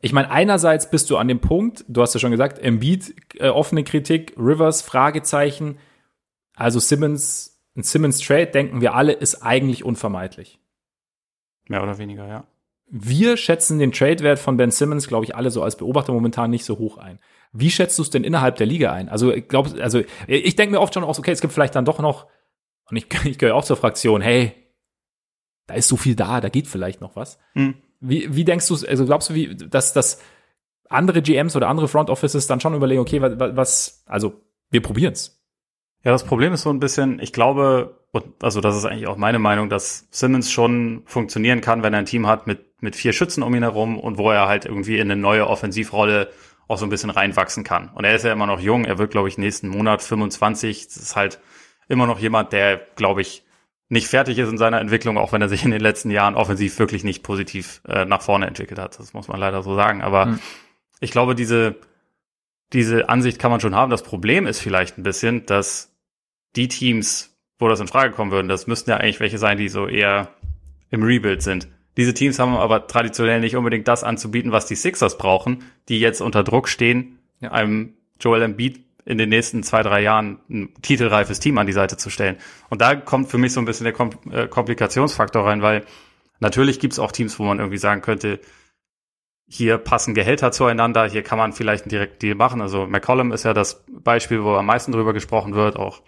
ich meine, einerseits bist du an dem Punkt, du hast ja schon gesagt, Embiid, äh, offene Kritik, Rivers, Fragezeichen. Also Simmons, ein Simmons Trade, denken wir alle, ist eigentlich unvermeidlich. Mehr oder weniger, ja. Wir schätzen den Trade-Wert von Ben Simmons, glaube ich, alle so als Beobachter momentan nicht so hoch ein. Wie schätzt du es denn innerhalb der Liga ein? Also, ich glaube, also ich denke mir oft schon auch, okay, es gibt vielleicht dann doch noch, und ich, ich gehöre auch zur Fraktion, hey, da ist so viel da, da geht vielleicht noch was. Hm. Wie, wie denkst du, also glaubst du, wie, dass, dass andere GMs oder andere Front Offices dann schon überlegen, okay, was, was also wir probieren's. Ja, das Problem ist so ein bisschen, ich glaube, also das ist eigentlich auch meine Meinung, dass Simmons schon funktionieren kann, wenn er ein Team hat mit, mit vier Schützen um ihn herum und wo er halt irgendwie in eine neue Offensivrolle auch so ein bisschen reinwachsen kann. Und er ist ja immer noch jung, er wird, glaube ich, nächsten Monat 25. Das ist halt immer noch jemand, der, glaube ich, nicht fertig ist in seiner Entwicklung, auch wenn er sich in den letzten Jahren offensiv wirklich nicht positiv äh, nach vorne entwickelt hat. Das muss man leider so sagen. Aber mhm. ich glaube, diese, diese Ansicht kann man schon haben. Das Problem ist vielleicht ein bisschen, dass die Teams, wo das in Frage kommen würden, das müssten ja eigentlich welche sein, die so eher im Rebuild sind. Diese Teams haben aber traditionell nicht unbedingt das anzubieten, was die Sixers brauchen, die jetzt unter Druck stehen, ja. einem Joel Embiid in den nächsten zwei, drei Jahren ein titelreifes Team an die Seite zu stellen. Und da kommt für mich so ein bisschen der Kom äh, Komplikationsfaktor rein, weil natürlich gibt es auch Teams, wo man irgendwie sagen könnte, hier passen Gehälter zueinander, hier kann man vielleicht einen direkten Deal machen. Also McCollum ist ja das Beispiel, wo am meisten drüber gesprochen wird. Auch,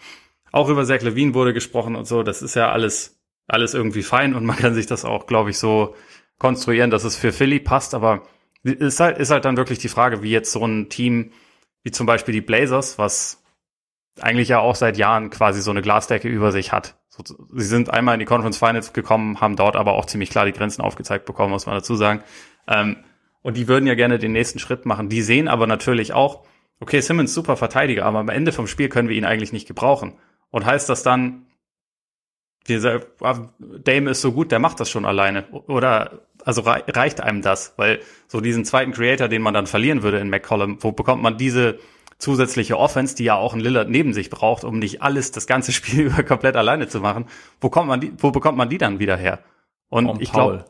auch über Zach Levine wurde gesprochen und so. Das ist ja alles alles irgendwie fein und man kann sich das auch, glaube ich, so konstruieren, dass es für Philly passt. Aber ist halt, ist halt dann wirklich die Frage, wie jetzt so ein Team wie zum Beispiel die Blazers, was eigentlich ja auch seit Jahren quasi so eine Glasdecke über sich hat. Sie sind einmal in die Conference Finals gekommen, haben dort aber auch ziemlich klar die Grenzen aufgezeigt bekommen, muss man dazu sagen. Ähm, und die würden ja gerne den nächsten Schritt machen. Die sehen aber natürlich auch, okay, Simmons super Verteidiger, aber am Ende vom Spiel können wir ihn eigentlich nicht gebrauchen. Und heißt das dann, dieser ah, Dame ist so gut, der macht das schon alleine. Oder also reicht einem das? Weil so diesen zweiten Creator, den man dann verlieren würde in McCollum, wo bekommt man diese zusätzliche Offense, die ja auch ein Lillard neben sich braucht, um nicht alles das ganze Spiel über komplett alleine zu machen? Wo kommt man die, wo bekommt man die dann wieder her? Und Norman ich glaube,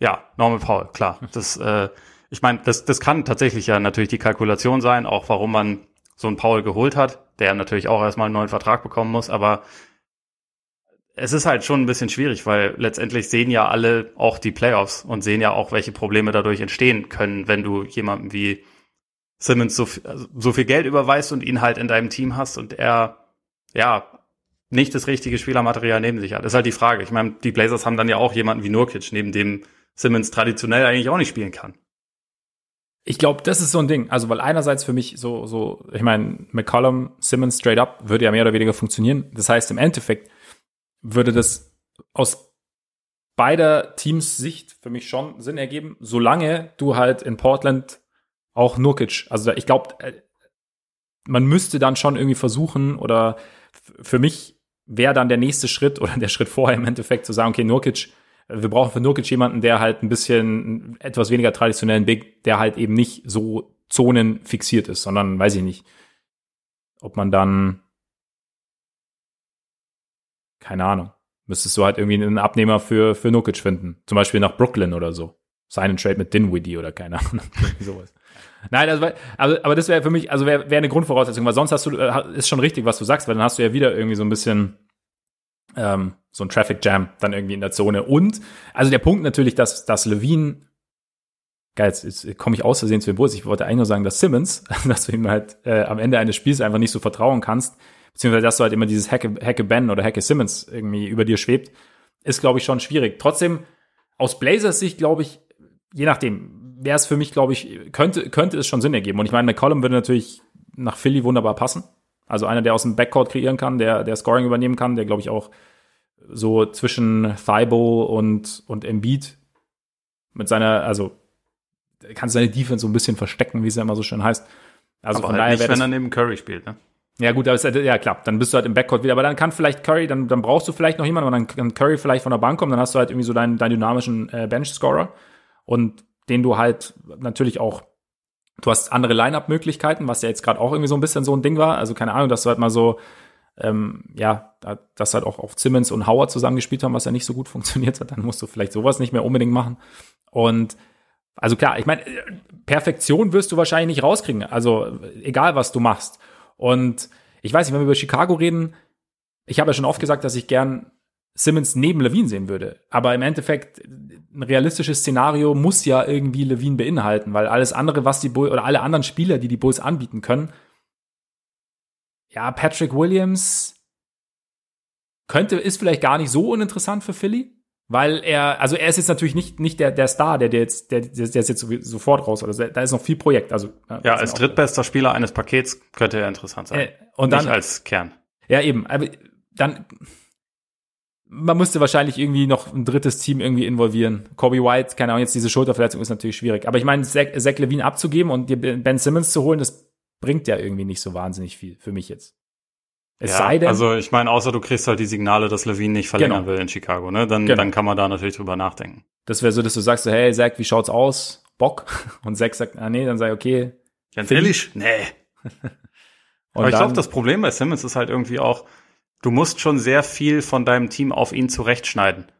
ja, Norman Paul, klar. Das, äh, ich meine, das, das kann tatsächlich ja natürlich die Kalkulation sein, auch warum man so einen Paul geholt hat. der natürlich auch erstmal einen neuen Vertrag bekommen muss, aber es ist halt schon ein bisschen schwierig, weil letztendlich sehen ja alle auch die Playoffs und sehen ja auch, welche Probleme dadurch entstehen können, wenn du jemanden wie Simmons so, also so viel Geld überweist und ihn halt in deinem Team hast und er, ja, nicht das richtige Spielermaterial neben sich hat. Das ist halt die Frage. Ich meine, die Blazers haben dann ja auch jemanden wie Nurkic, neben dem Simmons traditionell eigentlich auch nicht spielen kann. Ich glaube, das ist so ein Ding. Also, weil einerseits für mich so, so, ich meine, McCollum, Simmons straight up würde ja mehr oder weniger funktionieren. Das heißt, im Endeffekt würde das aus beider Teams Sicht für mich schon Sinn ergeben, solange du halt in Portland auch Nurkic, also ich glaube, äh, man müsste dann schon irgendwie versuchen oder für mich wäre dann der nächste Schritt oder der Schritt vorher im Endeffekt zu sagen, okay, Nurkic, äh, wir brauchen für Nurkic jemanden, der halt ein bisschen etwas weniger traditionellen Big, der halt eben nicht so Zonen fixiert ist, sondern weiß ich nicht, ob man dann keine Ahnung, müsstest du halt irgendwie einen Abnehmer für für Nurkic finden, zum Beispiel nach Brooklyn oder so, seinen Trade mit Dinwiddie oder keine Ahnung, sowas. Nein, also, also, aber das wäre für mich, also wäre wär eine Grundvoraussetzung, weil sonst hast du, äh, ist schon richtig, was du sagst, weil dann hast du ja wieder irgendwie so ein bisschen ähm, so ein Traffic Jam dann irgendwie in der Zone. Und, also der Punkt natürlich, dass, dass Levine, geil, jetzt, jetzt komme ich aus Versehen zu dem Bus, ich wollte eigentlich nur sagen, dass Simmons, dass du ihm halt äh, am Ende eines Spiels einfach nicht so vertrauen kannst, beziehungsweise dass du halt immer dieses Hacke, Hacke Ben oder Hacke Simmons irgendwie über dir schwebt, ist, glaube ich, schon schwierig. Trotzdem, aus Blazers Sicht, glaube ich, je nachdem, wäre es für mich, glaube ich, könnte, könnte es schon Sinn ergeben. Und ich meine, McCollum würde natürlich nach Philly wunderbar passen. Also einer, der aus dem Backcourt kreieren kann, der, der Scoring übernehmen kann, der, glaube ich, auch so zwischen Thibault und, und Embiid mit seiner, also kann seine Defense so ein bisschen verstecken, wie es ja immer so schön heißt. Also aber von halt daher nicht, wenn er neben Curry spielt, ne? Ja gut, aber ist, ja klar, dann bist du halt im Backcourt wieder, aber dann kann vielleicht Curry, dann, dann brauchst du vielleicht noch jemanden, aber dann kann Curry vielleicht von der Bank kommen, dann hast du halt irgendwie so deinen, deinen dynamischen äh, Bench-Scorer und den du halt natürlich auch du hast andere Line-Up-Möglichkeiten, was ja jetzt gerade auch irgendwie so ein bisschen so ein Ding war. Also keine Ahnung, dass du halt mal so, ähm, ja, dass halt auch auf Simmons und Howard zusammengespielt haben, was ja nicht so gut funktioniert hat. Dann musst du vielleicht sowas nicht mehr unbedingt machen. Und also klar, ich meine, Perfektion wirst du wahrscheinlich nicht rauskriegen. Also egal, was du machst. Und ich weiß nicht, wenn wir über Chicago reden, ich habe ja schon oft gesagt, dass ich gern Simmons neben Levine sehen würde. Aber im Endeffekt, ein realistisches Szenario muss ja irgendwie Levine beinhalten, weil alles andere, was die Bulls oder alle anderen Spieler, die die Bulls anbieten können, ja, Patrick Williams könnte, ist vielleicht gar nicht so uninteressant für Philly, weil er, also er ist jetzt natürlich nicht, nicht der, der Star, der, der jetzt, der, der ist jetzt sofort raus, also da ist noch viel Projekt, also. Ja, als drittbester Spieler eines Pakets könnte er interessant sein. Äh, und dann, nicht als Kern. Ja, eben, aber dann, man müsste wahrscheinlich irgendwie noch ein drittes Team irgendwie involvieren. Kobe White, keine Ahnung, jetzt diese Schulterverletzung ist natürlich schwierig. Aber ich meine, Zach, Zach Levine abzugeben und dir Ben Simmons zu holen, das bringt ja irgendwie nicht so wahnsinnig viel für mich jetzt. Es ja, sei denn. Also ich meine, außer du kriegst halt die Signale, dass Levine nicht verlängern genau. will in Chicago, ne? Dann, genau. dann kann man da natürlich drüber nachdenken. Das wäre so, dass du sagst so, hey Zach, wie schaut's aus? Bock? Und Zach sagt, ah nee, dann ich, okay. Ganz ehrlich? Nee. Aber ich glaube, das Problem bei Simmons ist halt irgendwie auch, du musst schon sehr viel von deinem Team auf ihn zurechtschneiden,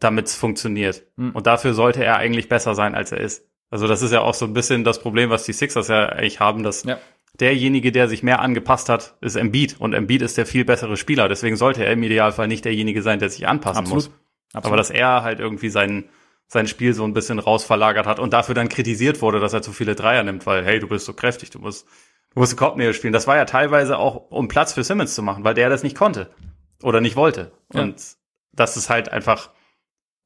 damit es funktioniert. Mhm. Und dafür sollte er eigentlich besser sein, als er ist. Also das ist ja auch so ein bisschen das Problem, was die Sixers ja eigentlich haben, dass ja. Derjenige, der sich mehr angepasst hat, ist Embiid. Und Embiid ist der viel bessere Spieler. Deswegen sollte er im Idealfall nicht derjenige sein, der sich anpassen Absolut. muss. Absolut. Aber dass er halt irgendwie sein, sein Spiel so ein bisschen rausverlagert hat und dafür dann kritisiert wurde, dass er zu viele Dreier nimmt, weil, hey, du bist so kräftig, du musst Du musst Korbnähe spielen. Das war ja teilweise auch, um Platz für Simmons zu machen, weil der das nicht konnte oder nicht wollte. Ja. Und das ist halt einfach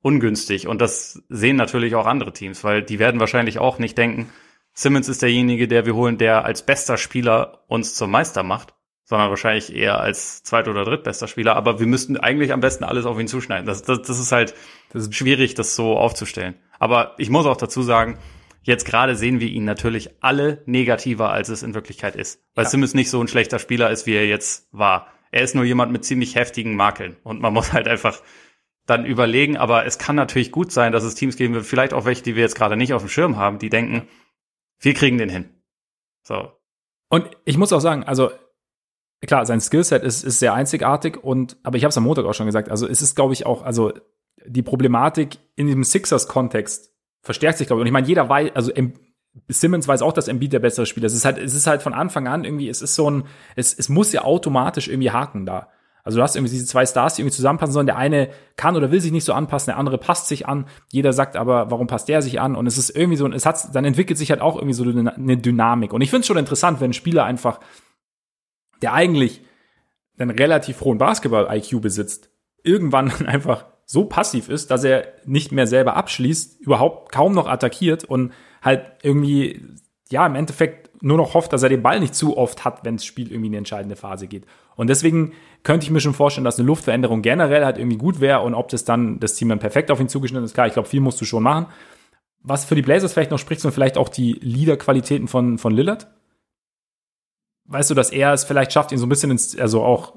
ungünstig. Und das sehen natürlich auch andere Teams, weil die werden wahrscheinlich auch nicht denken, Simmons ist derjenige, der wir holen, der als bester Spieler uns zum Meister macht, sondern wahrscheinlich eher als zweit- oder drittbester Spieler. Aber wir müssten eigentlich am besten alles auf ihn zuschneiden. Das, das, das ist halt das ist schwierig, das so aufzustellen. Aber ich muss auch dazu sagen, Jetzt gerade sehen wir ihn natürlich alle negativer, als es in Wirklichkeit ist. Weil ja. Simmons nicht so ein schlechter Spieler ist, wie er jetzt war. Er ist nur jemand mit ziemlich heftigen Makeln. Und man muss halt einfach dann überlegen, aber es kann natürlich gut sein, dass es Teams geben wird, vielleicht auch welche, die wir jetzt gerade nicht auf dem Schirm haben, die denken, wir kriegen den hin. So. Und ich muss auch sagen, also klar, sein Skillset ist, ist sehr einzigartig und, aber ich habe es am Montag auch schon gesagt, also es ist, glaube ich, auch, also die Problematik in diesem Sixers-Kontext verstärkt sich, glaube ich. Und ich meine, jeder weiß, also Simmons weiß auch, dass Embiid der bessere Spieler ist. Es ist halt, es ist halt von Anfang an irgendwie, es ist so ein, es, es muss ja automatisch irgendwie haken da. Also du hast irgendwie diese zwei Stars, die irgendwie zusammenpassen sollen. Der eine kann oder will sich nicht so anpassen, der andere passt sich an. Jeder sagt aber, warum passt der sich an? Und es ist irgendwie so, es hat, dann entwickelt sich halt auch irgendwie so eine Dynamik. Und ich finde es schon interessant, wenn ein Spieler einfach, der eigentlich einen relativ hohen Basketball-IQ besitzt, irgendwann einfach so passiv ist, dass er nicht mehr selber abschließt, überhaupt kaum noch attackiert und halt irgendwie, ja, im Endeffekt nur noch hofft, dass er den Ball nicht zu oft hat, wenn das Spiel irgendwie in die entscheidende Phase geht. Und deswegen könnte ich mir schon vorstellen, dass eine Luftveränderung generell halt irgendwie gut wäre und ob das dann das Team dann perfekt auf ihn zugeschnitten ist, klar, ich glaube, viel musst du schon machen. Was für die Blazers vielleicht noch spricht, sind vielleicht auch die Leader-Qualitäten von, von Lillard. Weißt du, dass er es vielleicht schafft, ihn so ein bisschen ins, also auch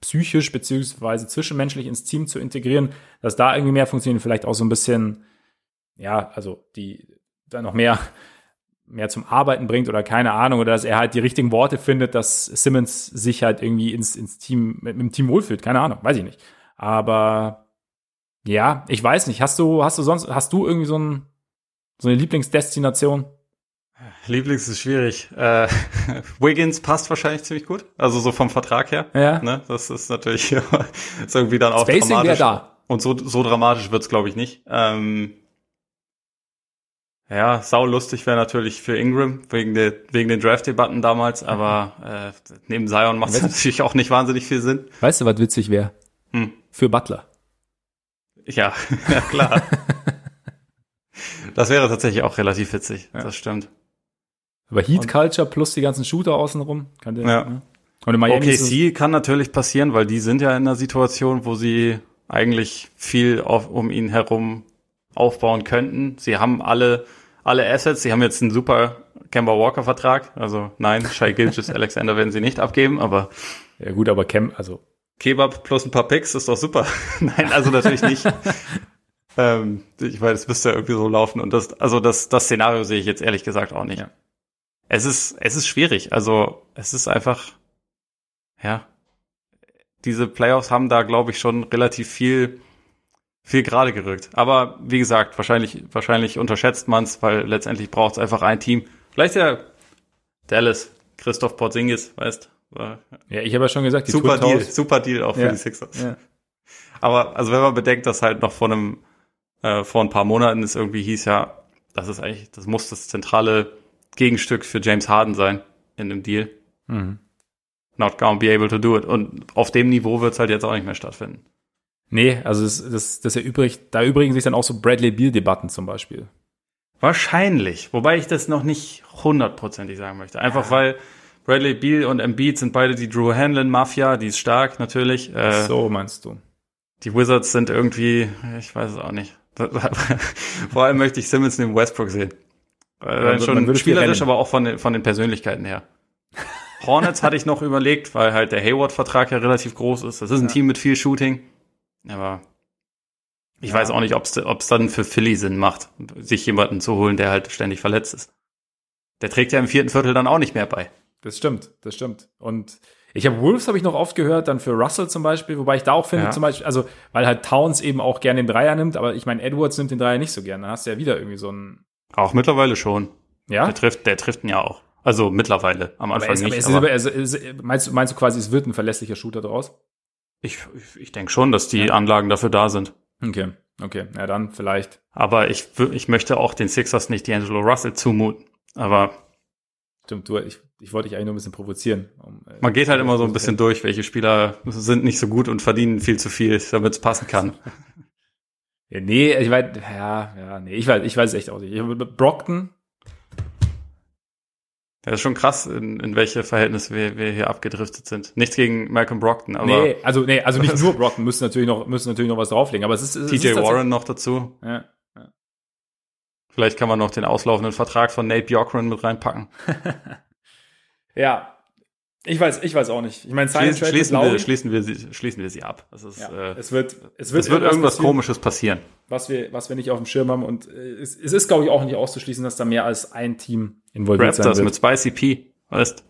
psychisch beziehungsweise zwischenmenschlich ins Team zu integrieren, dass da irgendwie mehr funktioniert, vielleicht auch so ein bisschen, ja, also die da noch mehr mehr zum Arbeiten bringt oder keine Ahnung, oder dass er halt die richtigen Worte findet, dass Simmons sich halt irgendwie ins, ins Team, mit, mit dem Team wohlfühlt. Keine Ahnung, weiß ich nicht. Aber ja, ich weiß nicht. Hast du, hast du sonst, hast du irgendwie so, ein, so eine Lieblingsdestination? Lieblings ist schwierig. Äh, Wiggins passt wahrscheinlich ziemlich gut. Also so vom Vertrag her. Ja. Ne? Das ist natürlich ist irgendwie dann auch Spacing dramatisch. Da. Und so, so dramatisch wird's glaube ich, nicht. Ähm, ja, sau lustig wäre natürlich für Ingram, wegen, der, wegen den Draft-Debatten damals, aber äh, neben Zion macht es natürlich auch nicht wahnsinnig viel Sinn. Weißt du, was witzig wäre? Hm. Für Butler. Ja, ja klar. das wäre tatsächlich auch relativ witzig, ja. das stimmt. Aber Heat Culture plus die ganzen Shooter außenrum, kann der, ja. Ne? Und in Miami OKC kann natürlich passieren, weil die sind ja in einer Situation, wo sie eigentlich viel auf, um ihn herum aufbauen könnten. Sie haben alle alle Assets. Sie haben jetzt einen super Kemba Walker Vertrag. Also nein, Shai Gilgis Alexander werden sie nicht abgeben, aber ja gut, aber Cam, also Kebab plus ein paar Picks ist doch super. nein, also natürlich nicht. ähm, ich weiß, es müsste ja irgendwie so laufen und das, also das, das Szenario sehe ich jetzt ehrlich gesagt auch nicht. Ja. Es ist, es ist schwierig. Also es ist einfach, ja, diese Playoffs haben da, glaube ich, schon relativ viel viel gerade gerückt. Aber wie gesagt, wahrscheinlich, wahrscheinlich unterschätzt man es, weil letztendlich braucht es einfach ein Team. Vielleicht ja Dallas, Christoph Porzingis, weißt war, Ja, ich habe ja schon gesagt, die super Deal, super Deal auch für ja. die Sixers. Ja. Aber also wenn man bedenkt, dass halt noch vor einem äh, vor ein paar Monaten es irgendwie hieß ja, das ist eigentlich, das muss das zentrale Gegenstück für James Harden sein in dem Deal. Mhm. Not gonna be able to do it. Und auf dem Niveau wird es halt jetzt auch nicht mehr stattfinden. Nee, also das, das, das erübrigt, da übrigen sich dann auch so Bradley Beal-Debatten zum Beispiel. Wahrscheinlich, wobei ich das noch nicht hundertprozentig sagen möchte. Einfach ja. weil Bradley Beal und Embiid sind beide die Drew Hanlon Mafia, die ist stark natürlich. Äh, so meinst du. Die Wizards sind irgendwie, ich weiß es auch nicht. Vor allem möchte ich Simmons neben Westbrook sehen. Äh, ja, schon spielerisch, aber auch von den, von den Persönlichkeiten her. Hornets hatte ich noch überlegt, weil halt der Hayward-Vertrag ja relativ groß ist. Das ist ein ja. Team mit viel Shooting. Aber ich ja. weiß auch nicht, ob es dann für Philly Sinn macht, sich jemanden zu holen, der halt ständig verletzt ist. Der trägt ja im vierten Viertel dann auch nicht mehr bei. Das stimmt, das stimmt. Und ich habe Wolves habe ich noch oft gehört, dann für Russell zum Beispiel, wobei ich da auch finde, ja. zum Beispiel, also weil halt Towns eben auch gerne den Dreier nimmt, aber ich meine, Edwards nimmt den Dreier nicht so gerne. Dann hast du ja wieder irgendwie so einen. Auch mittlerweile schon. Ja. Der trifft, der trifft ihn ja auch. Also mittlerweile, am Anfang aber es, nicht. Aber es, aber es, meinst, meinst du quasi, es wird ein verlässlicher Shooter draus? Ich, ich, ich denke schon, dass die ja. Anlagen dafür da sind. Okay, okay. Ja, dann vielleicht. Aber ich, ich möchte auch den Sixers nicht D'Angelo Russell zumuten. Aber. Stimmt, du, ich, ich wollte dich eigentlich nur ein bisschen provozieren. Um, äh, man geht halt immer so ein bisschen durch, welche Spieler sind nicht so gut und verdienen viel zu viel, damit es passen kann. ja, nee, ich weiß, ja, ja, nee, ich weiß, ich weiß es echt auch nicht. Brockton das ist schon krass, in, in welche Verhältnisse wir, wir hier abgedriftet sind. Nichts gegen Malcolm Brockton, aber. Nee, also, nee, also nicht nur Brockton müssen natürlich noch, müssen natürlich noch was drauflegen, aber es ist, es TJ ist Warren noch dazu. Ja, ja. Vielleicht kann man noch den auslaufenden Vertrag von Nate Bjorkren mit reinpacken. ja. Ich weiß, ich weiß auch nicht. Ich meine, Schließen, schließen, wir, schließen, wir sie, schließen wir sie ab. Es, ist, ja, äh, es wird, es wird, es wird irgendwas passieren, Komisches passieren. Was wir, was wir nicht auf dem Schirm haben. Und äh, es, es ist, glaube ich, auch nicht auszuschließen, dass da mehr als ein Team involviert Raptors sein wird. mit Spicy P, weißt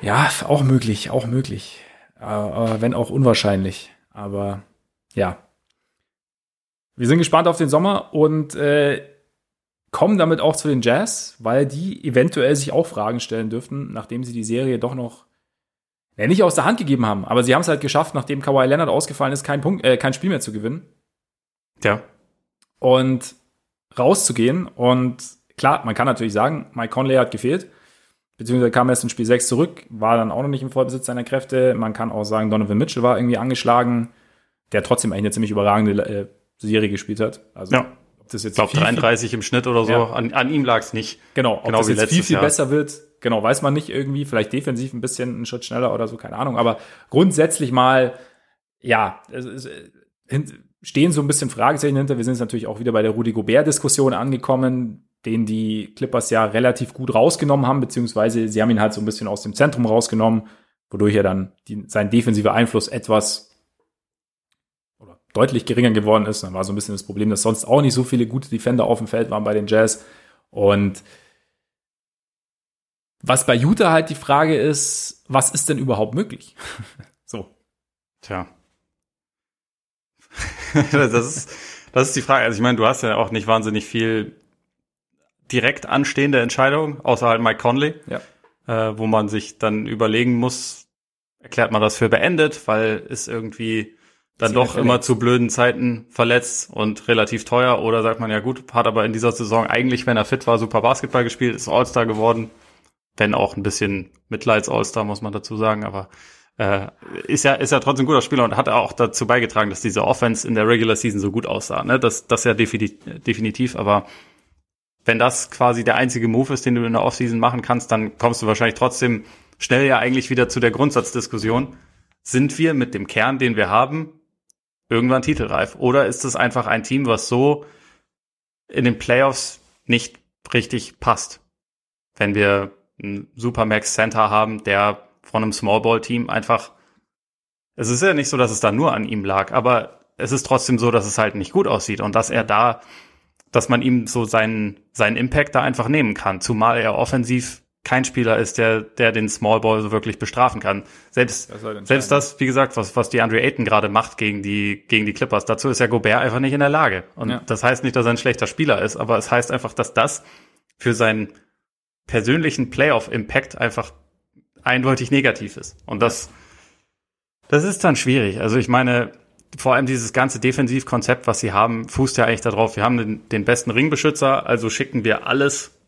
Ja, auch möglich, auch möglich. Aber wenn auch unwahrscheinlich. Aber ja. Wir sind gespannt auf den Sommer und äh, kommen damit auch zu den Jazz, weil die eventuell sich auch Fragen stellen dürften, nachdem sie die Serie doch noch ja, nicht aus der Hand gegeben haben. Aber sie haben es halt geschafft, nachdem Kawhi Leonard ausgefallen ist, kein, Punkt, äh, kein Spiel mehr zu gewinnen. Ja. Und rauszugehen. Und klar, man kann natürlich sagen, Mike Conley hat gefehlt. Beziehungsweise kam erst in Spiel 6 zurück, war dann auch noch nicht im Vollbesitz seiner Kräfte. Man kann auch sagen, Donovan Mitchell war irgendwie angeschlagen, der trotzdem eigentlich eine ziemlich überragende äh, Serie gespielt hat. Also ja das jetzt. Ich glaube 33 im Schnitt oder so. Ja. An, an ihm lag es nicht. Genau, ob genau das jetzt viel, viel Jahr. besser wird, genau, weiß man nicht irgendwie. Vielleicht defensiv ein bisschen einen Schritt schneller oder so, keine Ahnung. Aber grundsätzlich mal, ja, es, es, stehen so ein bisschen Fragezeichen hinter. Wir sind jetzt natürlich auch wieder bei der Rudi Gobert-Diskussion angekommen, den die Clippers ja relativ gut rausgenommen haben, beziehungsweise sie haben ihn halt so ein bisschen aus dem Zentrum rausgenommen, wodurch er dann die, sein defensiver Einfluss etwas deutlich geringer geworden ist. Dann war so ein bisschen das Problem, dass sonst auch nicht so viele gute Defender auf dem Feld waren bei den Jazz. Und was bei Utah halt die Frage ist, was ist denn überhaupt möglich? so. Tja. das, ist, das ist die Frage. Also ich meine, du hast ja auch nicht wahnsinnig viel direkt anstehende Entscheidungen, außer halt Mike Conley, ja. äh, wo man sich dann überlegen muss, erklärt man das für beendet, weil ist irgendwie dann doch immer zu blöden Zeiten verletzt und relativ teuer. Oder sagt man ja gut, hat aber in dieser Saison eigentlich, wenn er fit war, super Basketball gespielt, ist All-Star geworden, wenn auch ein bisschen Mitleids-All-Star, muss man dazu sagen, aber äh, ist ja ist ja trotzdem ein guter Spieler und hat auch dazu beigetragen, dass diese Offense in der Regular Season so gut aussah, ne? Das das ja definitiv, aber wenn das quasi der einzige Move ist, den du in der Offseason machen kannst, dann kommst du wahrscheinlich trotzdem schnell ja eigentlich wieder zu der Grundsatzdiskussion. Sind wir mit dem Kern, den wir haben, irgendwann titelreif? Oder ist es einfach ein Team, was so in den Playoffs nicht richtig passt? Wenn wir einen Supermax Center haben, der von einem Small Ball Team einfach, es ist ja nicht so, dass es da nur an ihm lag, aber es ist trotzdem so, dass es halt nicht gut aussieht und dass er da, dass man ihm so seinen, seinen Impact da einfach nehmen kann, zumal er offensiv kein Spieler ist, der, der den Small Ball so wirklich bestrafen kann. Selbst, das selbst das, wie gesagt, was, was die Andre Ayton gerade macht gegen die, gegen die Clippers, dazu ist ja Gobert einfach nicht in der Lage. Und ja. das heißt nicht, dass er ein schlechter Spieler ist, aber es heißt einfach, dass das für seinen persönlichen Playoff-Impact einfach eindeutig negativ ist. Und das, das ist dann schwierig. Also ich meine, vor allem dieses ganze Defensivkonzept, was sie haben, fußt ja eigentlich darauf, wir haben den, den besten Ringbeschützer, also schicken wir alles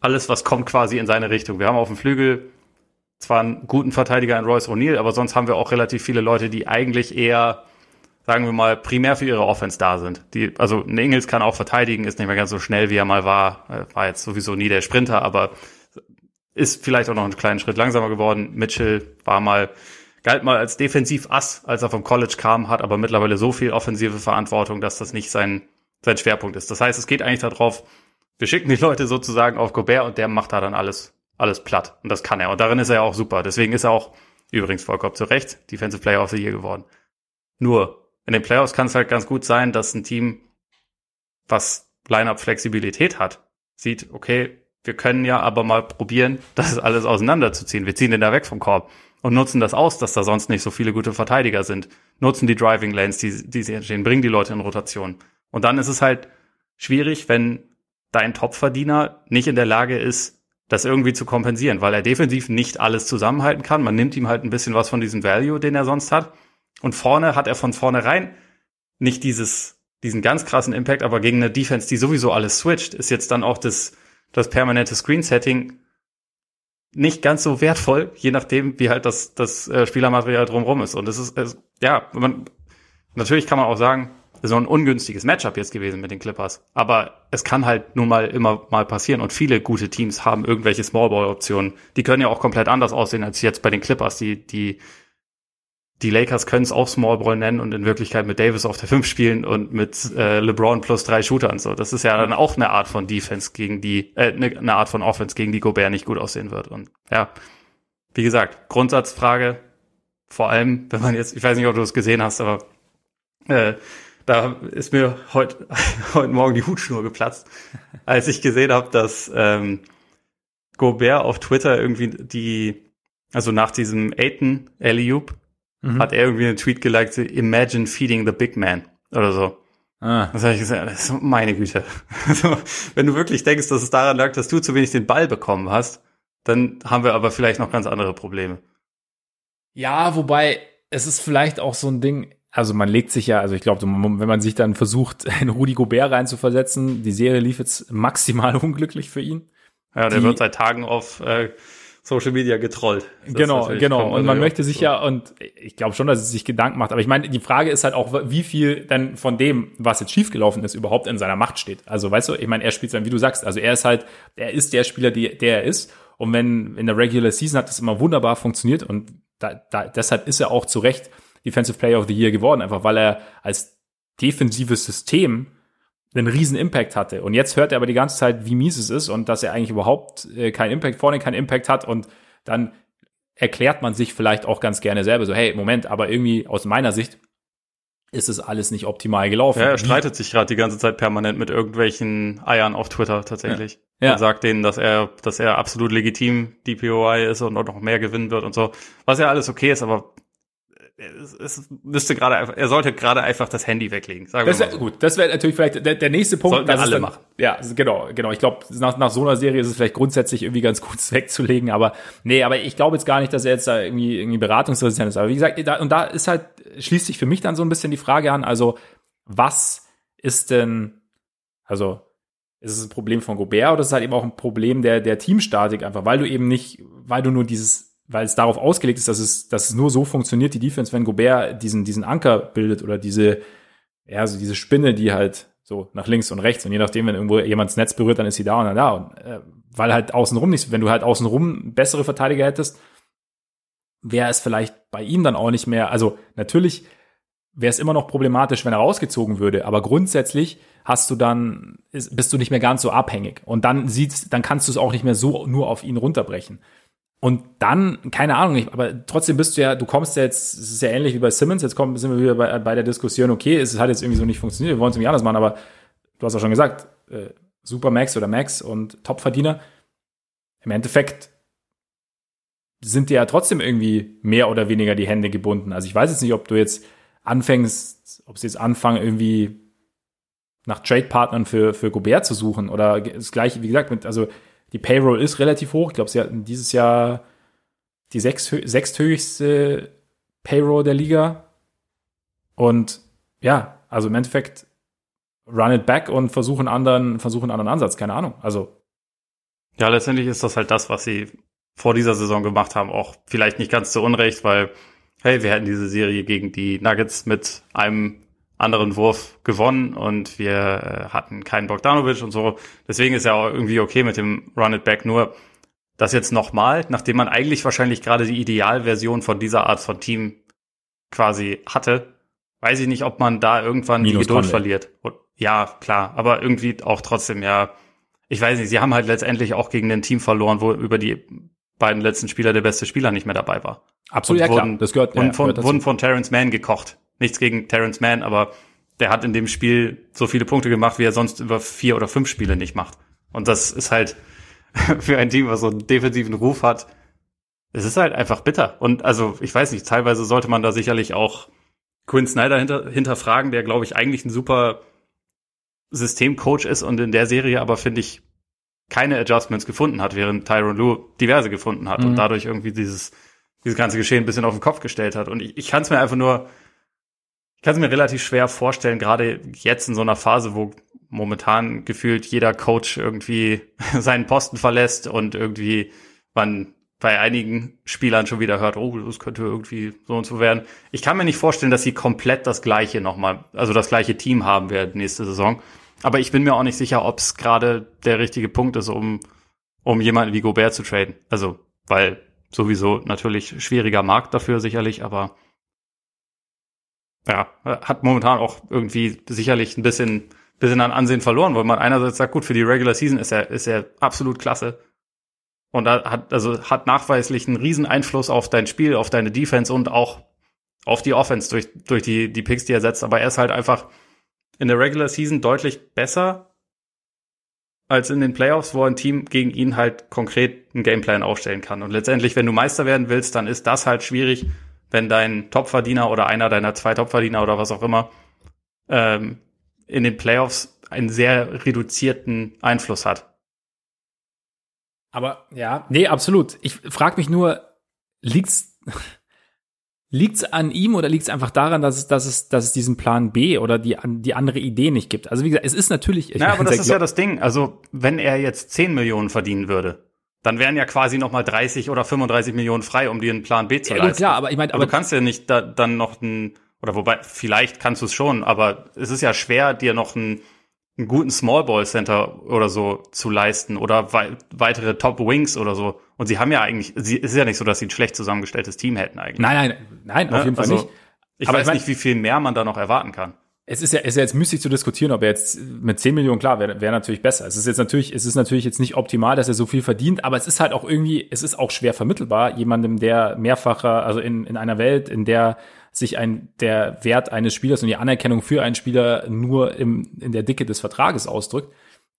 alles, was kommt, quasi in seine Richtung. Wir haben auf dem Flügel zwar einen guten Verteidiger in Royce O'Neill, aber sonst haben wir auch relativ viele Leute, die eigentlich eher, sagen wir mal, primär für ihre Offense da sind. Die, also ein Ingels kann auch verteidigen, ist nicht mehr ganz so schnell, wie er mal war. War jetzt sowieso nie der Sprinter, aber ist vielleicht auch noch einen kleinen Schritt langsamer geworden. Mitchell war mal, galt mal als Defensiv-Ass, als er vom College kam, hat aber mittlerweile so viel offensive Verantwortung, dass das nicht sein, sein Schwerpunkt ist. Das heißt, es geht eigentlich darauf, wir schicken die Leute sozusagen auf Gobert und der macht da dann alles, alles platt. Und das kann er. Und darin ist er ja auch super. Deswegen ist er auch übrigens vollkommen zu Recht Defensive Player of the Year geworden. Nur, in den Playoffs kann es halt ganz gut sein, dass ein Team, was Line-Up-Flexibilität hat, sieht, okay, wir können ja aber mal probieren, das alles auseinanderzuziehen. Wir ziehen den da weg vom Korb und nutzen das aus, dass da sonst nicht so viele gute Verteidiger sind. Nutzen die Driving Lanes, die, die sie entstehen, bringen die Leute in Rotation. Und dann ist es halt schwierig, wenn dein Topverdiener nicht in der Lage ist, das irgendwie zu kompensieren, weil er defensiv nicht alles zusammenhalten kann. Man nimmt ihm halt ein bisschen was von diesem Value, den er sonst hat. Und vorne hat er von vornherein nicht dieses, diesen ganz krassen Impact, aber gegen eine Defense, die sowieso alles switcht, ist jetzt dann auch das, das permanente Screen-Setting nicht ganz so wertvoll, je nachdem, wie halt das, das äh, Spielermaterial drumherum ist. Und es ist, es, ja, man, natürlich kann man auch sagen, so ein ungünstiges Matchup jetzt gewesen mit den Clippers. Aber es kann halt nun mal immer mal passieren und viele gute Teams haben irgendwelche Smallball-Optionen. Die können ja auch komplett anders aussehen als jetzt bei den Clippers. Die, die, die Lakers können es auch Smallball nennen und in Wirklichkeit mit Davis auf der 5 spielen und mit äh, LeBron plus drei Shootern. So, das ist ja dann auch eine Art von Defense gegen die, äh, eine, eine Art von Offense gegen die Gobert nicht gut aussehen wird. Und ja, wie gesagt, Grundsatzfrage, vor allem, wenn man jetzt, ich weiß nicht, ob du es gesehen hast, aber äh, da ist mir heute heute Morgen die Hutschnur geplatzt, als ich gesehen habe, dass ähm, Gobert auf Twitter irgendwie die, also nach diesem Aiton Eliup, mhm. hat er irgendwie einen Tweet geliked, Imagine feeding the big man oder so. Ah. Das habe ich gesagt, das ist meine Güte. Also, wenn du wirklich denkst, dass es daran lag, dass du zu wenig den Ball bekommen hast, dann haben wir aber vielleicht noch ganz andere Probleme. Ja, wobei es ist vielleicht auch so ein Ding, also man legt sich ja, also ich glaube, wenn man sich dann versucht, in Rudi Gobert reinzuversetzen, die Serie lief jetzt maximal unglücklich für ihn. Ja, der die, wird seit Tagen auf äh, Social Media getrollt. Das genau, genau. Und man möchte sich so. ja, und ich glaube schon, dass es sich Gedanken macht. Aber ich meine, die Frage ist halt auch, wie viel dann von dem, was jetzt schiefgelaufen ist, überhaupt in seiner Macht steht. Also weißt du, ich meine, er spielt dann, wie du sagst, also er ist halt, er ist der Spieler, die, der er ist. Und wenn in der Regular Season hat das immer wunderbar funktioniert und da, da, deshalb ist er auch zu Recht Defensive Player of the Year geworden, einfach weil er als defensives System einen riesen Impact hatte. Und jetzt hört er aber die ganze Zeit, wie mies es ist und dass er eigentlich überhaupt äh, keinen Impact, vorne keinen Impact hat und dann erklärt man sich vielleicht auch ganz gerne selber so, hey, Moment, aber irgendwie aus meiner Sicht ist es alles nicht optimal gelaufen. Ja, er streitet sich gerade die ganze Zeit permanent mit irgendwelchen Eiern auf Twitter tatsächlich. Ja. Und sagt denen, dass er, dass er absolut legitim DPOI ist und auch noch mehr gewinnen wird und so. Was ja alles okay ist, aber es, es müsste gerade einfach, er sollte gerade einfach das Handy weglegen. Sagen das wir mal so. gut. Das wäre natürlich vielleicht der, der nächste Punkt. Sollten wir alle dann, machen. Ja, genau, genau. Ich glaube, nach, nach so einer Serie ist es vielleicht grundsätzlich irgendwie ganz gut wegzulegen, aber nee, aber ich glaube jetzt gar nicht, dass er jetzt da irgendwie, irgendwie beratungsresistent ist. Aber wie gesagt, da, und da ist halt, schließt sich für mich dann so ein bisschen die Frage an, also was ist denn, also ist es ein Problem von Gobert oder ist es halt eben auch ein Problem der, der Teamstatik einfach, weil du eben nicht, weil du nur dieses weil es darauf ausgelegt ist, dass es, dass es nur so funktioniert, die Defense, wenn Gobert diesen, diesen Anker bildet oder diese, ja, so diese Spinne, die halt so nach links und rechts und je nachdem, wenn irgendwo jemand das Netz berührt, dann ist sie da und dann da. Und, äh, weil halt außenrum nicht, wenn du halt außenrum bessere Verteidiger hättest, wäre es vielleicht bei ihm dann auch nicht mehr, also natürlich wäre es immer noch problematisch, wenn er rausgezogen würde, aber grundsätzlich hast du dann, ist, bist du nicht mehr ganz so abhängig und dann sieht's, dann kannst du es auch nicht mehr so nur auf ihn runterbrechen. Und dann, keine Ahnung, aber trotzdem bist du ja, du kommst ja jetzt, es ist ja ähnlich wie bei Simmons, jetzt kommen, sind wir wieder bei, bei der Diskussion, okay, es hat jetzt irgendwie so nicht funktioniert, wir wollen es irgendwie anders machen, aber du hast auch schon gesagt, äh, Super Max oder Max und Topverdiener, im Endeffekt sind dir ja trotzdem irgendwie mehr oder weniger die Hände gebunden. Also ich weiß jetzt nicht, ob du jetzt anfängst, ob sie jetzt anfangen, irgendwie nach Trade-Partnern für, für Gobert zu suchen oder das gleiche, wie gesagt, mit, also die Payroll ist relativ hoch. Ich glaube, sie hatten dieses Jahr die sechs, sechsthöchste Payroll der Liga. Und ja, also im Endeffekt run it back und versuchen anderen, versuchen anderen Ansatz. Keine Ahnung. Also. Ja, letztendlich ist das halt das, was sie vor dieser Saison gemacht haben. Auch vielleicht nicht ganz zu Unrecht, weil, hey, wir hätten diese Serie gegen die Nuggets mit einem anderen Wurf gewonnen und wir äh, hatten keinen Bogdanovic und so. Deswegen ist ja auch irgendwie okay mit dem Run It Back. Nur das jetzt nochmal, nachdem man eigentlich wahrscheinlich gerade die Idealversion von dieser Art von Team quasi hatte, weiß ich nicht, ob man da irgendwann Minus die Geduld Conley. verliert. Ja, klar, aber irgendwie auch trotzdem, ja, ich weiß nicht, sie haben halt letztendlich auch gegen ein Team verloren, wo über die beiden letzten Spieler der beste Spieler nicht mehr dabei war. Absolut, und ja wurden, klar, das gehört, ja, und von, gehört wurden von Terrence Mann gekocht nichts gegen Terrence Mann, aber der hat in dem Spiel so viele Punkte gemacht, wie er sonst über vier oder fünf Spiele nicht macht. Und das ist halt für ein Team, was so einen defensiven Ruf hat, es ist halt einfach bitter. Und also, ich weiß nicht, teilweise sollte man da sicherlich auch Quinn Snyder hinter, hinterfragen, der, glaube ich, eigentlich ein super Systemcoach ist und in der Serie aber, finde ich, keine Adjustments gefunden hat, während Tyron Lue diverse gefunden hat mhm. und dadurch irgendwie dieses, dieses ganze Geschehen ein bisschen auf den Kopf gestellt hat. Und ich, ich kann es mir einfach nur kann es mir relativ schwer vorstellen, gerade jetzt in so einer Phase, wo momentan gefühlt jeder Coach irgendwie seinen Posten verlässt und irgendwie man bei einigen Spielern schon wieder hört, oh, das könnte irgendwie so und so werden. Ich kann mir nicht vorstellen, dass sie komplett das gleiche nochmal, also das gleiche Team haben werden nächste Saison. Aber ich bin mir auch nicht sicher, ob es gerade der richtige Punkt ist, um, um jemanden wie Gobert zu traden. Also, weil sowieso natürlich schwieriger Markt dafür sicherlich, aber ja, hat momentan auch irgendwie sicherlich ein bisschen, bisschen an Ansehen verloren, weil man einerseits sagt, gut, für die Regular Season ist er, ist er absolut klasse. Und da hat, also hat nachweislich einen riesen Einfluss auf dein Spiel, auf deine Defense und auch auf die Offense durch, durch die, die Picks, die er setzt. Aber er ist halt einfach in der Regular Season deutlich besser als in den Playoffs, wo ein Team gegen ihn halt konkret einen Gameplan aufstellen kann. Und letztendlich, wenn du Meister werden willst, dann ist das halt schwierig, wenn dein Topverdiener oder einer deiner zwei Topverdiener oder was auch immer ähm, in den Playoffs einen sehr reduzierten Einfluss hat. Aber ja, nee, absolut. Ich frage mich nur, liegt's liegt's an ihm oder liegt's einfach daran, dass es, dass es, dass es diesen Plan B oder die die andere Idee nicht gibt? Also wie gesagt, es ist natürlich. Ja, aber das ist ja das Ding. Also wenn er jetzt 10 Millionen verdienen würde, dann wären ja quasi noch mal 30 oder 35 Millionen frei, um dir einen Plan B zu ja, leisten. Klar, aber ich meine, aber du kannst ja nicht da, dann noch ein oder wobei vielleicht kannst du es schon, aber es ist ja schwer, dir noch ein einen guten Small Ball Center oder so zu leisten oder wei weitere Top Wings oder so. Und sie haben ja eigentlich, sie ist ja nicht so, dass sie ein schlecht zusammengestelltes Team hätten eigentlich. Nein, nein, nein, auf ne? jeden Fall also, nicht. Ich Aber weiß ich mein, nicht, wie viel mehr man da noch erwarten kann. Es ist ja, ist ja jetzt müßig zu diskutieren, ob er jetzt mit 10 Millionen, klar, wäre wär natürlich besser. Es ist jetzt natürlich, es ist natürlich jetzt nicht optimal, dass er so viel verdient, aber es ist halt auch irgendwie, es ist auch schwer vermittelbar, jemandem, der mehrfacher, also in, in einer Welt, in der sich ein, der Wert eines Spielers und die Anerkennung für einen Spieler nur im, in der Dicke des Vertrages ausdrückt,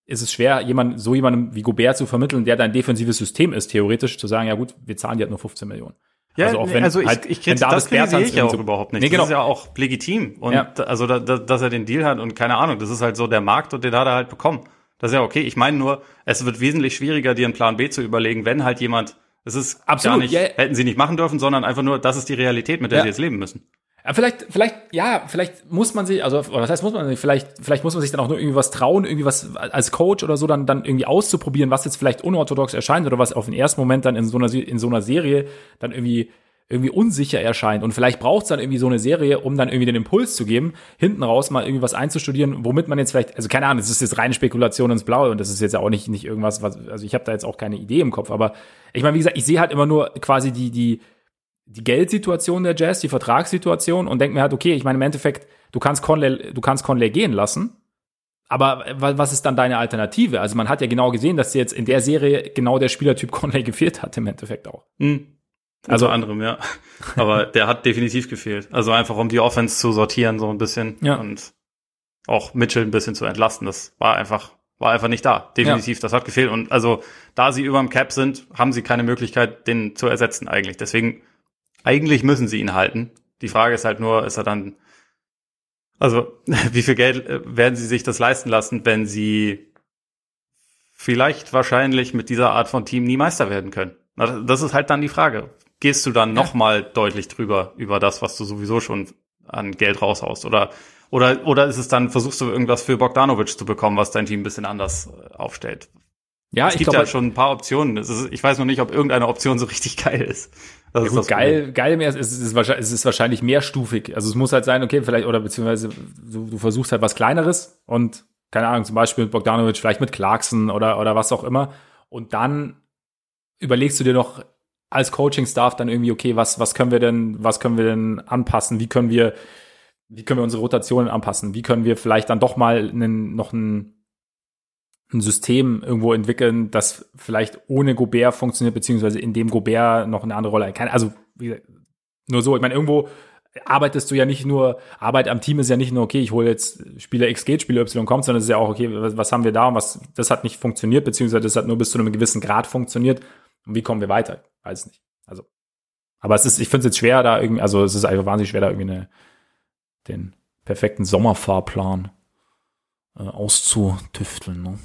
ist es schwer, jemand, so jemandem wie Gobert zu vermitteln, der dein defensives System ist, theoretisch zu sagen, ja gut, wir zahlen dir halt nur 15 Millionen. Ja, also, auch wenn, also ich, halt, ich krieg, das kritisiere ich ja auch so, überhaupt nicht. Nee, genau. Das ist ja auch legitim. Und ja. also, da, da, dass er den Deal hat und keine Ahnung, das ist halt so der Markt und den hat er halt bekommen. Das ist ja okay. Ich meine nur, es wird wesentlich schwieriger, dir einen Plan B zu überlegen, wenn halt jemand es ist Absolut, gar nicht, yeah. hätten sie nicht machen dürfen, sondern einfach nur, das ist die Realität, mit der ja. sie jetzt leben müssen. Ja, vielleicht, vielleicht, ja, vielleicht muss man sich, also was heißt muss man sich, vielleicht, vielleicht muss man sich dann auch nur irgendwie was trauen, irgendwie was als Coach oder so dann, dann irgendwie auszuprobieren, was jetzt vielleicht unorthodox erscheint oder was auf den ersten Moment dann in so einer, in so einer Serie dann irgendwie irgendwie unsicher erscheint. Und vielleicht braucht es dann irgendwie so eine Serie, um dann irgendwie den Impuls zu geben, hinten raus mal irgendwie was einzustudieren, womit man jetzt vielleicht, also keine Ahnung, das ist jetzt reine Spekulation ins Blaue und das ist jetzt auch nicht, nicht irgendwas, was, also ich habe da jetzt auch keine Idee im Kopf, aber ich meine, wie gesagt, ich sehe halt immer nur quasi die, die, die Geldsituation der Jazz, die Vertragssituation und denke mir halt, okay, ich meine, im Endeffekt, du kannst Conley, du kannst Conley gehen lassen. Aber was ist dann deine Alternative? Also man hat ja genau gesehen, dass jetzt in der Serie genau der Spielertyp Conley gefehlt hat, im Endeffekt auch. Mhm. Also Unter anderem, ja. Aber der hat definitiv gefehlt. Also einfach um die Offense zu sortieren, so ein bisschen. Ja. Und auch Mitchell ein bisschen zu entlasten. Das war einfach, war einfach nicht da. Definitiv, ja. das hat gefehlt. Und also, da sie über dem Cap sind, haben sie keine Möglichkeit, den zu ersetzen eigentlich. Deswegen, eigentlich müssen sie ihn halten. Die Frage ist halt nur, ist er dann, also, wie viel Geld äh, werden sie sich das leisten lassen, wenn sie vielleicht wahrscheinlich mit dieser Art von Team nie Meister werden können? Das ist halt dann die Frage gehst du dann ja. noch mal deutlich drüber über das, was du sowieso schon an Geld raushaust oder oder oder ist es dann versuchst du irgendwas für Bogdanovic zu bekommen, was dein Team ein bisschen anders äh, aufstellt? Ja, es ich gibt ja schon ein paar Optionen. Ist, ich weiß noch nicht, ob irgendeine Option so richtig geil ist. Das ja, ist gut, geil, geil mehr, es ist, wahrscheinlich, es ist wahrscheinlich mehrstufig. Also es muss halt sein, okay, vielleicht, oder beziehungsweise du, du versuchst halt was Kleineres und, keine Ahnung, zum Beispiel mit Bogdanovic, vielleicht mit Clarkson oder, oder was auch immer. Und dann überlegst du dir noch als Coaching-Staff dann irgendwie, okay, was, was können wir denn, was können wir denn anpassen? Wie können wir, wie können wir unsere Rotationen anpassen? Wie können wir vielleicht dann doch mal einen, noch ein, ein System irgendwo entwickeln, das vielleicht ohne Gobert funktioniert, beziehungsweise in dem Gobert noch eine andere Rolle kann. Also, wie, nur so, ich meine, irgendwo arbeitest du ja nicht nur, Arbeit am Team ist ja nicht nur, okay, ich hole jetzt Spieler X geht, Spieler Y kommt, sondern es ist ja auch, okay, was, was haben wir da und was, das hat nicht funktioniert, beziehungsweise das hat nur bis zu einem gewissen Grad funktioniert. Und wie kommen wir weiter? Weiß nicht. Also. Aber es ist, ich finde es jetzt schwer, da irgendwie, also es ist einfach wahnsinnig schwer, da irgendwie eine, den perfekten Sommerfahrplan äh, auszutüfteln. Ne?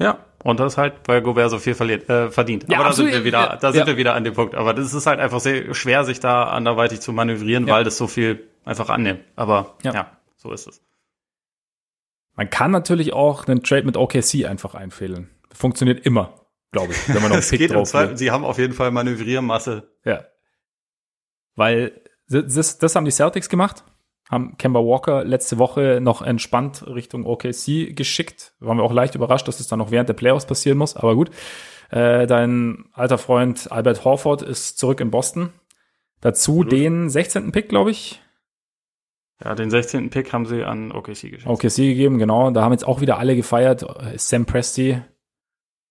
Ja, und das halt, weil Gobert so viel verliert, äh, verdient. Ja, Aber da sind wir wieder, ja, da sind ja. wir wieder an dem Punkt. Aber das ist halt einfach sehr schwer, sich da anderweitig zu manövrieren, weil das so viel einfach annimmt. Aber ja. so ist es. Man kann natürlich auch einen Trade mit OKC einfach einfädeln. Funktioniert immer glaube ich, wenn man noch es geht drauf Fall, Sie haben auf jeden Fall Manövriermasse. Ja. Weil das, das haben die Celtics gemacht, haben Kemba Walker letzte Woche noch entspannt Richtung OKC geschickt. Waren wir auch leicht überrascht, dass es dann noch während der Playoffs passieren muss, aber gut. Äh, dein alter Freund Albert Horford ist zurück in Boston. Dazu Absolut. den 16. Pick, glaube ich. Ja, den 16. Pick haben sie an OKC geschickt. OKC gegeben, genau. Da haben jetzt auch wieder alle gefeiert. Sam Presti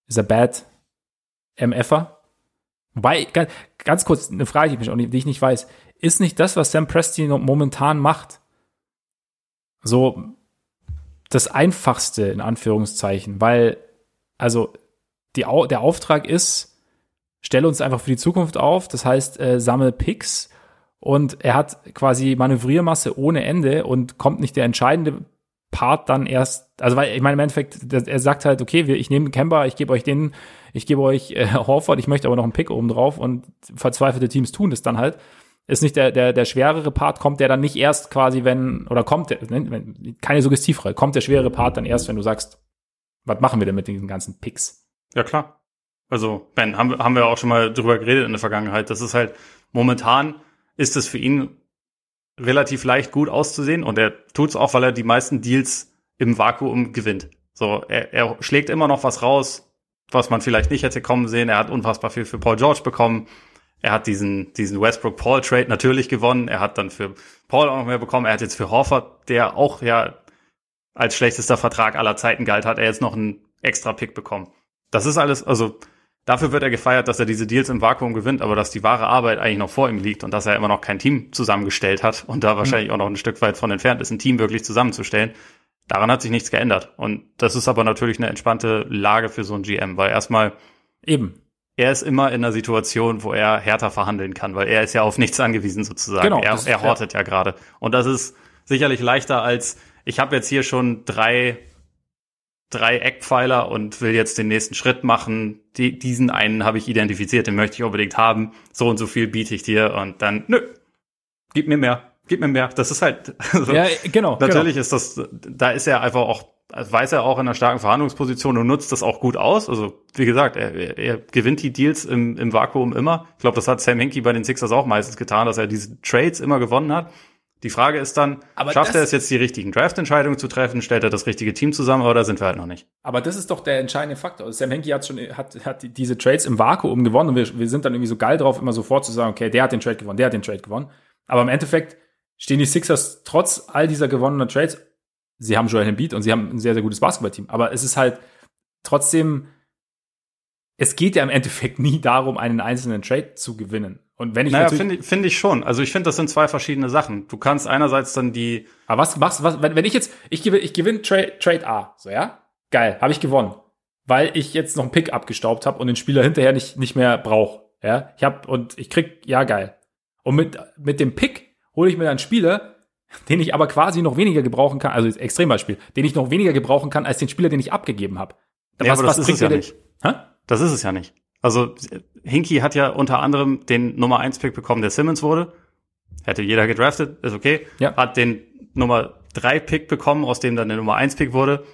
ist er bad MFer? Wobei, ganz, ganz kurz, eine Frage, die ich, nicht, die ich nicht weiß. Ist nicht das, was Sam Presti momentan macht, so das einfachste, in Anführungszeichen? Weil, also, die, der Auftrag ist, stelle uns einfach für die Zukunft auf, das heißt, äh, sammel Picks und er hat quasi Manövriermasse ohne Ende und kommt nicht der entscheidende Part dann erst, also weil ich meine im Endeffekt, er sagt halt, okay, wir, ich nehme Kemba, ich gebe euch den, ich gebe euch äh, Horford, ich möchte aber noch einen Pick oben drauf und verzweifelte Teams tun das dann halt. Ist nicht der, der, der schwerere Part, kommt der dann nicht erst quasi, wenn, oder kommt der, ne, keine Suggestivfrage, kommt der schwere Part dann erst, wenn du sagst, was machen wir denn mit den ganzen Picks? Ja, klar. Also, Ben, haben, haben wir auch schon mal drüber geredet in der Vergangenheit. Das ist halt, momentan ist es für ihn relativ leicht gut auszusehen und er tut's auch, weil er die meisten Deals im Vakuum gewinnt. So, er, er schlägt immer noch was raus, was man vielleicht nicht hätte kommen sehen. Er hat unfassbar viel für Paul George bekommen. Er hat diesen, diesen Westbrook-Paul-Trade natürlich gewonnen. Er hat dann für Paul auch noch mehr bekommen. Er hat jetzt für Horford, der auch ja als schlechtester Vertrag aller Zeiten galt, hat er jetzt noch einen extra Pick bekommen. Das ist alles, also dafür wird er gefeiert, dass er diese Deals im Vakuum gewinnt, aber dass die wahre Arbeit eigentlich noch vor ihm liegt und dass er immer noch kein Team zusammengestellt hat und da wahrscheinlich auch noch ein Stück weit von entfernt ist, ein Team wirklich zusammenzustellen. Daran hat sich nichts geändert. Und das ist aber natürlich eine entspannte Lage für so ein GM, weil erstmal eben. Er ist immer in einer Situation, wo er härter verhandeln kann, weil er ist ja auf nichts angewiesen sozusagen. Genau, er, er hortet ja, ja gerade. Und das ist sicherlich leichter als, ich habe jetzt hier schon drei drei Eckpfeiler und will jetzt den nächsten Schritt machen. Die, diesen einen habe ich identifiziert, den möchte ich unbedingt haben. So und so viel biete ich dir und dann, nö, gib mir mehr, gib mir mehr. Das ist halt, also, ja, genau. Natürlich genau. ist das, da ist er einfach auch, weiß er auch in einer starken Verhandlungsposition und nutzt das auch gut aus. Also, wie gesagt, er, er, gewinnt die Deals im, im Vakuum immer. Ich glaube, das hat Sam Hinkie bei den Sixers auch meistens getan, dass er diese Trades immer gewonnen hat. Die Frage ist dann, aber schafft er es jetzt, die richtigen Draft-Entscheidungen zu treffen? Stellt er das richtige Team zusammen oder sind wir halt noch nicht? Aber das ist doch der entscheidende Faktor. Sam Henke hat schon, hat, hat diese Trades im Vakuum gewonnen und wir, wir sind dann irgendwie so geil drauf, immer sofort zu sagen, okay, der hat den Trade gewonnen, der hat den Trade gewonnen. Aber im Endeffekt stehen die Sixers trotz all dieser gewonnenen Trades, sie haben Joel Embiid und sie haben ein sehr, sehr gutes Basketballteam. Aber es ist halt trotzdem, es geht ja im Endeffekt nie darum, einen einzelnen Trade zu gewinnen. Und wenn ich naja, finde ich, find ich schon. Also ich finde, das sind zwei verschiedene Sachen. Du kannst einerseits dann die. Aber was machst was, wenn, wenn ich jetzt, ich gewinne, ich gewinne Trade, Trade A, so ja? Geil, habe ich gewonnen. Weil ich jetzt noch einen Pick abgestaubt habe und den Spieler hinterher nicht, nicht mehr brauche. Ja, ich hab, und ich krieg, ja geil. Und mit, mit dem Pick hole ich mir einen Spieler, den ich aber quasi noch weniger gebrauchen kann, also Extrembeispiel, den ich noch weniger gebrauchen kann als den Spieler, den ich abgegeben habe. Ja, was, aber das was ist es ja nicht. Hä? Das ist es ja nicht. Also Hinky hat ja unter anderem den Nummer 1 Pick bekommen, der Simmons wurde. Hätte jeder gedraftet, ist okay. Ja. Hat den Nummer 3 Pick bekommen, aus dem dann der Nummer 1 Pick wurde.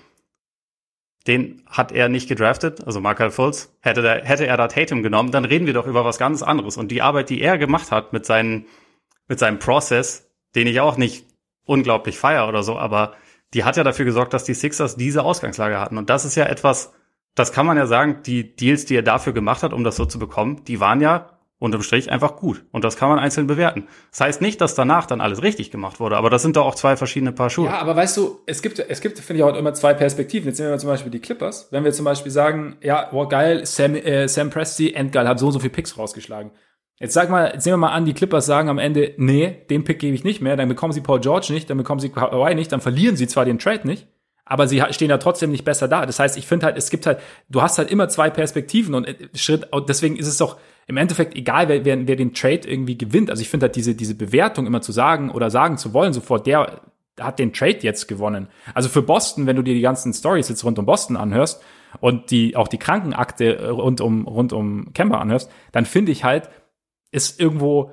Den hat er nicht gedraftet, also Markel Fultz. Hätte, der, hätte er da Tatum genommen, dann reden wir doch über was ganz anderes. Und die Arbeit, die er gemacht hat mit, seinen, mit seinem Prozess, den ich auch nicht unglaublich feier oder so, aber die hat ja dafür gesorgt, dass die Sixers diese Ausgangslage hatten. Und das ist ja etwas, das kann man ja sagen, die Deals, die er dafür gemacht hat, um das so zu bekommen, die waren ja unterm Strich einfach gut. Und das kann man einzeln bewerten. Das heißt nicht, dass danach dann alles richtig gemacht wurde, aber das sind doch auch zwei verschiedene Paar Schuhe. Ja, aber weißt du, es gibt, es gibt, finde ich auch immer zwei Perspektiven. Jetzt nehmen wir zum Beispiel die Clippers. Wenn wir zum Beispiel sagen, ja, wow, geil, Sam, äh, Sam Presti, endgeil, hat so und so viel Picks rausgeschlagen. Jetzt sag mal, jetzt nehmen wir mal an, die Clippers sagen am Ende, nee, den Pick gebe ich nicht mehr, dann bekommen sie Paul George nicht, dann bekommen sie Kawhi nicht, dann verlieren sie zwar den Trade nicht, aber sie stehen ja trotzdem nicht besser da. Das heißt, ich finde halt, es gibt halt, du hast halt immer zwei Perspektiven und äh, Schritt, deswegen ist es doch im Endeffekt egal, wer, wer, wer den Trade irgendwie gewinnt. Also ich finde halt diese, diese Bewertung immer zu sagen oder sagen zu wollen, sofort, der hat den Trade jetzt gewonnen. Also für Boston, wenn du dir die ganzen Stories jetzt rund um Boston anhörst und die, auch die Krankenakte rund um, rund um Kemba anhörst, dann finde ich halt, ist irgendwo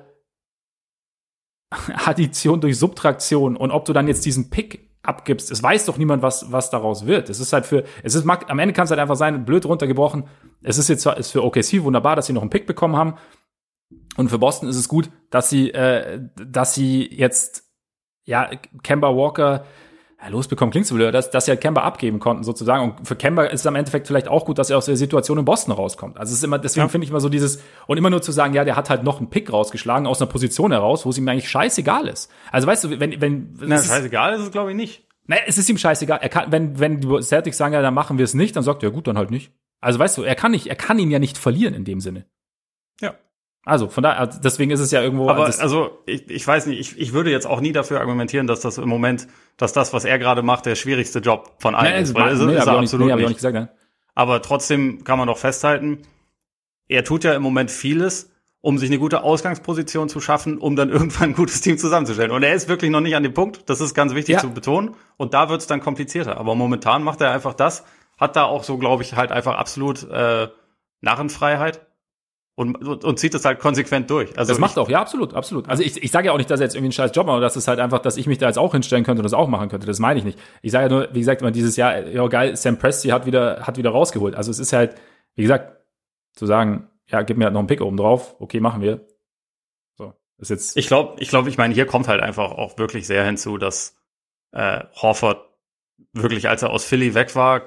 Addition durch Subtraktion und ob du dann jetzt diesen Pick abgibst. Es weiß doch niemand, was, was daraus wird. Es ist halt für, es ist, am Ende kann es halt einfach sein, blöd runtergebrochen. Es ist jetzt ist für OKC wunderbar, dass sie noch einen Pick bekommen haben. Und für Boston ist es gut, dass sie, äh, dass sie jetzt, ja, Kemba Walker, ja, losbekommen klingt so blöd, dass, dass sie halt Kemba abgeben konnten sozusagen. Und für Kemba ist es am Endeffekt vielleicht auch gut, dass er aus der Situation in Boston rauskommt. Also es ist immer, deswegen ja. finde ich immer so dieses, und immer nur zu sagen, ja, der hat halt noch einen Pick rausgeschlagen aus einer Position heraus, wo es ihm eigentlich scheißegal ist. Also weißt du, wenn, wenn. Na, scheißegal ist es, glaube ich, nicht. Naja, es ist ihm scheißegal. Er kann, wenn, wenn die Celtics sagen, ja, dann machen wir es nicht, dann sagt er, ja gut, dann halt nicht. Also weißt du, er kann nicht, er kann ihn ja nicht verlieren in dem Sinne. Ja. Also von daher, also deswegen ist es ja irgendwo. Aber also ich, ich weiß nicht, ich, ich würde jetzt auch nie dafür argumentieren, dass das im Moment, dass das, was er gerade macht, der schwierigste Job von allen nee, ist. Weil nee, ist er absolut nicht, nee, nicht. Gesagt, ja. Aber trotzdem kann man doch festhalten, er tut ja im Moment vieles um sich eine gute Ausgangsposition zu schaffen, um dann irgendwann ein gutes Team zusammenzustellen. Und er ist wirklich noch nicht an dem Punkt, das ist ganz wichtig ja. zu betonen. Und da wird es dann komplizierter. Aber momentan macht er einfach das, hat da auch so, glaube ich, halt einfach absolut äh, Narrenfreiheit und, und, und zieht das halt konsequent durch. Also das macht auch, ja, absolut, absolut. Also ich, ich sage ja auch nicht, dass er jetzt irgendwie einen scheiß Job macht, aber das ist halt einfach, dass ich mich da jetzt auch hinstellen könnte und das auch machen könnte. Das meine ich nicht. Ich sage ja nur, wie gesagt, immer dieses Jahr, ja geil, Sam Presti hat wieder, hat wieder rausgeholt. Also es ist halt, wie gesagt, zu sagen, ja, gib mir halt noch einen Pick oben drauf, okay, machen wir. So, ist jetzt. Ich glaube, ich glaube, ich meine, hier kommt halt einfach auch wirklich sehr hinzu, dass äh, Horford wirklich, als er aus Philly weg war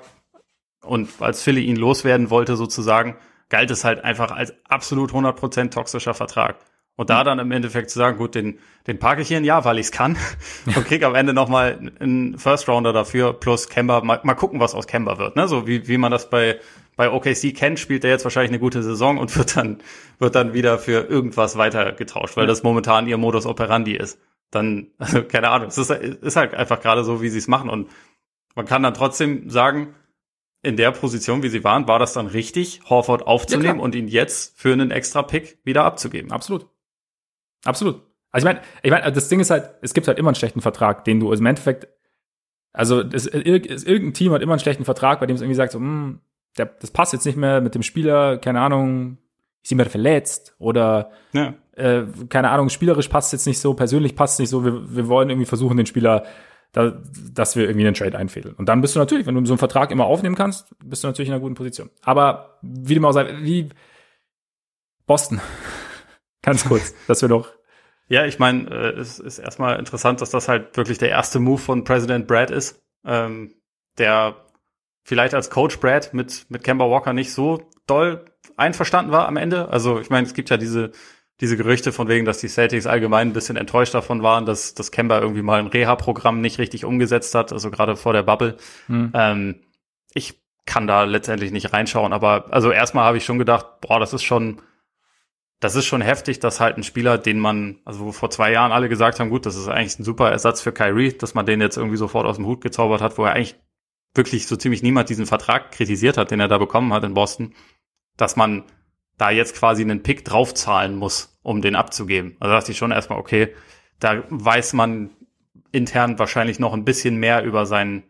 und als Philly ihn loswerden wollte, sozusagen, galt es halt einfach als absolut 100% toxischer Vertrag. Und da dann im Endeffekt zu sagen, gut, den, den parke ich hier ein Jahr, weil ich es kann und krieg am Ende nochmal einen First Rounder dafür plus Kemba. Mal, mal gucken, was aus Kemba wird. Ne? So wie, wie man das bei, bei OKC kennt, spielt er jetzt wahrscheinlich eine gute Saison und wird dann, wird dann wieder für irgendwas weiter getauscht, weil das momentan ihr Modus operandi ist. Dann, also keine Ahnung, es ist, ist halt einfach gerade so, wie sie es machen. Und man kann dann trotzdem sagen, in der Position, wie sie waren, war das dann richtig, Horford aufzunehmen ja, und ihn jetzt für einen extra Pick wieder abzugeben. Absolut. Absolut. Also ich meine, ich meine, das Ding ist halt, es gibt halt immer einen schlechten Vertrag, den du also im Endeffekt, also das, irgendein Team hat immer einen schlechten Vertrag, bei dem es irgendwie sagt, so, hm, der, das passt jetzt nicht mehr mit dem Spieler, keine Ahnung, ist jemand verletzt oder ja. äh, keine Ahnung, spielerisch passt jetzt nicht so, persönlich passt es nicht so, wir, wir wollen irgendwie versuchen, den Spieler da, dass wir irgendwie einen Trade einfädeln. Und dann bist du natürlich, wenn du so einen Vertrag immer aufnehmen kannst, bist du natürlich in einer guten Position. Aber wie dem auch sei, wie Boston. Ganz kurz, dass wir doch. Ja, ich meine, äh, es ist erstmal interessant, dass das halt wirklich der erste Move von President Brad ist, ähm, der vielleicht als Coach Brad mit, mit Kemba Walker nicht so doll einverstanden war am Ende. Also ich meine, es gibt ja diese diese Gerüchte von wegen, dass die Celtics allgemein ein bisschen enttäuscht davon waren, dass das Kemba irgendwie mal ein Reha-Programm nicht richtig umgesetzt hat, also gerade vor der Bubble. Hm. Ähm, ich kann da letztendlich nicht reinschauen, aber also erstmal habe ich schon gedacht, boah, das ist schon, das ist schon heftig, dass halt ein Spieler, den man, also wo vor zwei Jahren alle gesagt haben, gut, das ist eigentlich ein super Ersatz für Kyrie, dass man den jetzt irgendwie sofort aus dem Hut gezaubert hat, wo er eigentlich wirklich so ziemlich niemand diesen Vertrag kritisiert hat, den er da bekommen hat in Boston, dass man da jetzt quasi einen Pick draufzahlen muss, um den abzugeben. Also dachte ich schon erstmal, okay, da weiß man intern wahrscheinlich noch ein bisschen mehr über sein,